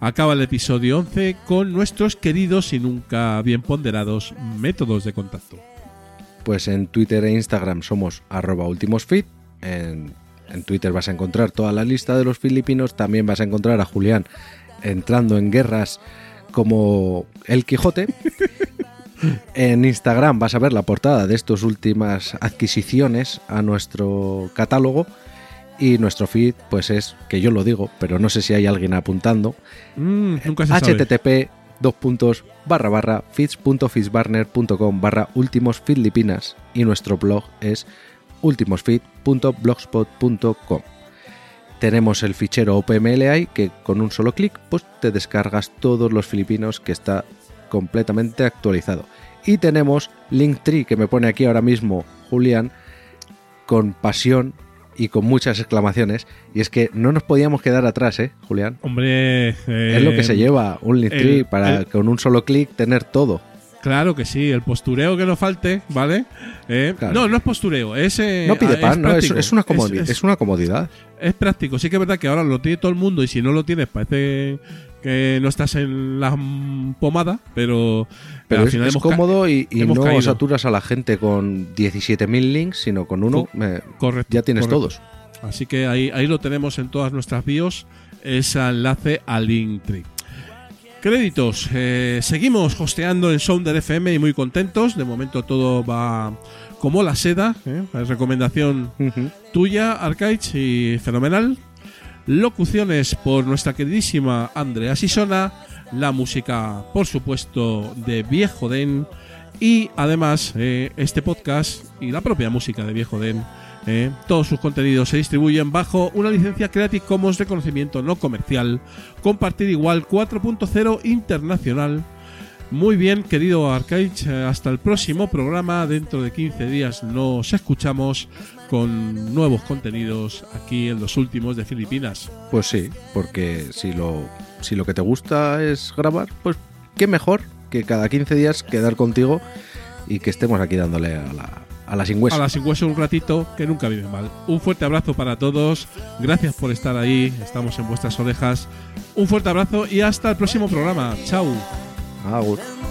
Acaba el episodio 11 con nuestros queridos y nunca bien ponderados métodos de contacto. Pues en Twitter e Instagram somos arroba ultimosfit. En, en Twitter vas a encontrar toda la lista de los filipinos. También vas a encontrar a Julián entrando en guerras como el Quijote. En Instagram vas a ver la portada de estas últimas adquisiciones a nuestro catálogo. Y nuestro feed, pues es, que yo lo digo, pero no sé si hay alguien apuntando, Mm, nunca se http dos puntos barra barra feeds.feedsbarner.com barra últimos filipinas y nuestro blog es ultimosfeed.blogspot.com tenemos el fichero OPMLI que con un solo clic pues te descargas todos los filipinos que está completamente actualizado. Y tenemos Linktree que me pone aquí ahora mismo Julián con pasión y con muchas exclamaciones. Y es que no nos podíamos quedar atrás eh Julián Hombre, eh, es lo que se lleva un Linktree para el- con un solo clic tener todo. Claro que sí, el postureo que no falte, ¿vale? Eh, Claro. No, no es postureo, es. eh, No pide es pan, ¿no? Es, práctico. es una Es- es, una comodidad. es práctico. Sí que es verdad que ahora lo tiene todo el mundo y si no lo tienes parece que no estás en la pomada, pero, Pero al es, final es hemos cómodo y, y hemos no caído. saturas a la gente con 17.000 links, sino con uno Co- me- Correcto. ya tienes correcto. todos. Así que ahí, ahí lo tenemos en todas nuestras bios, ese enlace al Linktree. Créditos. eh, seguimos hosteando en Sounder FM y muy contentos. De momento todo va como la seda. ¿eh? Recomendación tuya, Arcaich, y fenomenal. Locuciones por nuestra queridísima Andrea Sisona. La música, por supuesto, de Viejo Den. Y además, eh, este podcast y la propia música de Viejo Den. Eh, todos sus contenidos se distribuyen bajo una licencia Creative Commons de conocimiento no comercial, compartir igual 4.0 internacional Muy bien, querido Arcaich, eh, hasta el próximo programa. Dentro de 15 días nos escuchamos con nuevos contenidos aquí en los últimos de Filipinas. Pues sí, porque si lo, si lo que te gusta es grabar, pues qué mejor que cada 15 días quedar contigo y que estemos aquí dándole a la, a la sin hueso. A la sin hueso un ratito, que nunca vive mal. Un fuerte abrazo para todos. Gracias por estar ahí. Estamos en vuestras orejas. Un fuerte abrazo y hasta el próximo programa. Chao. Agur.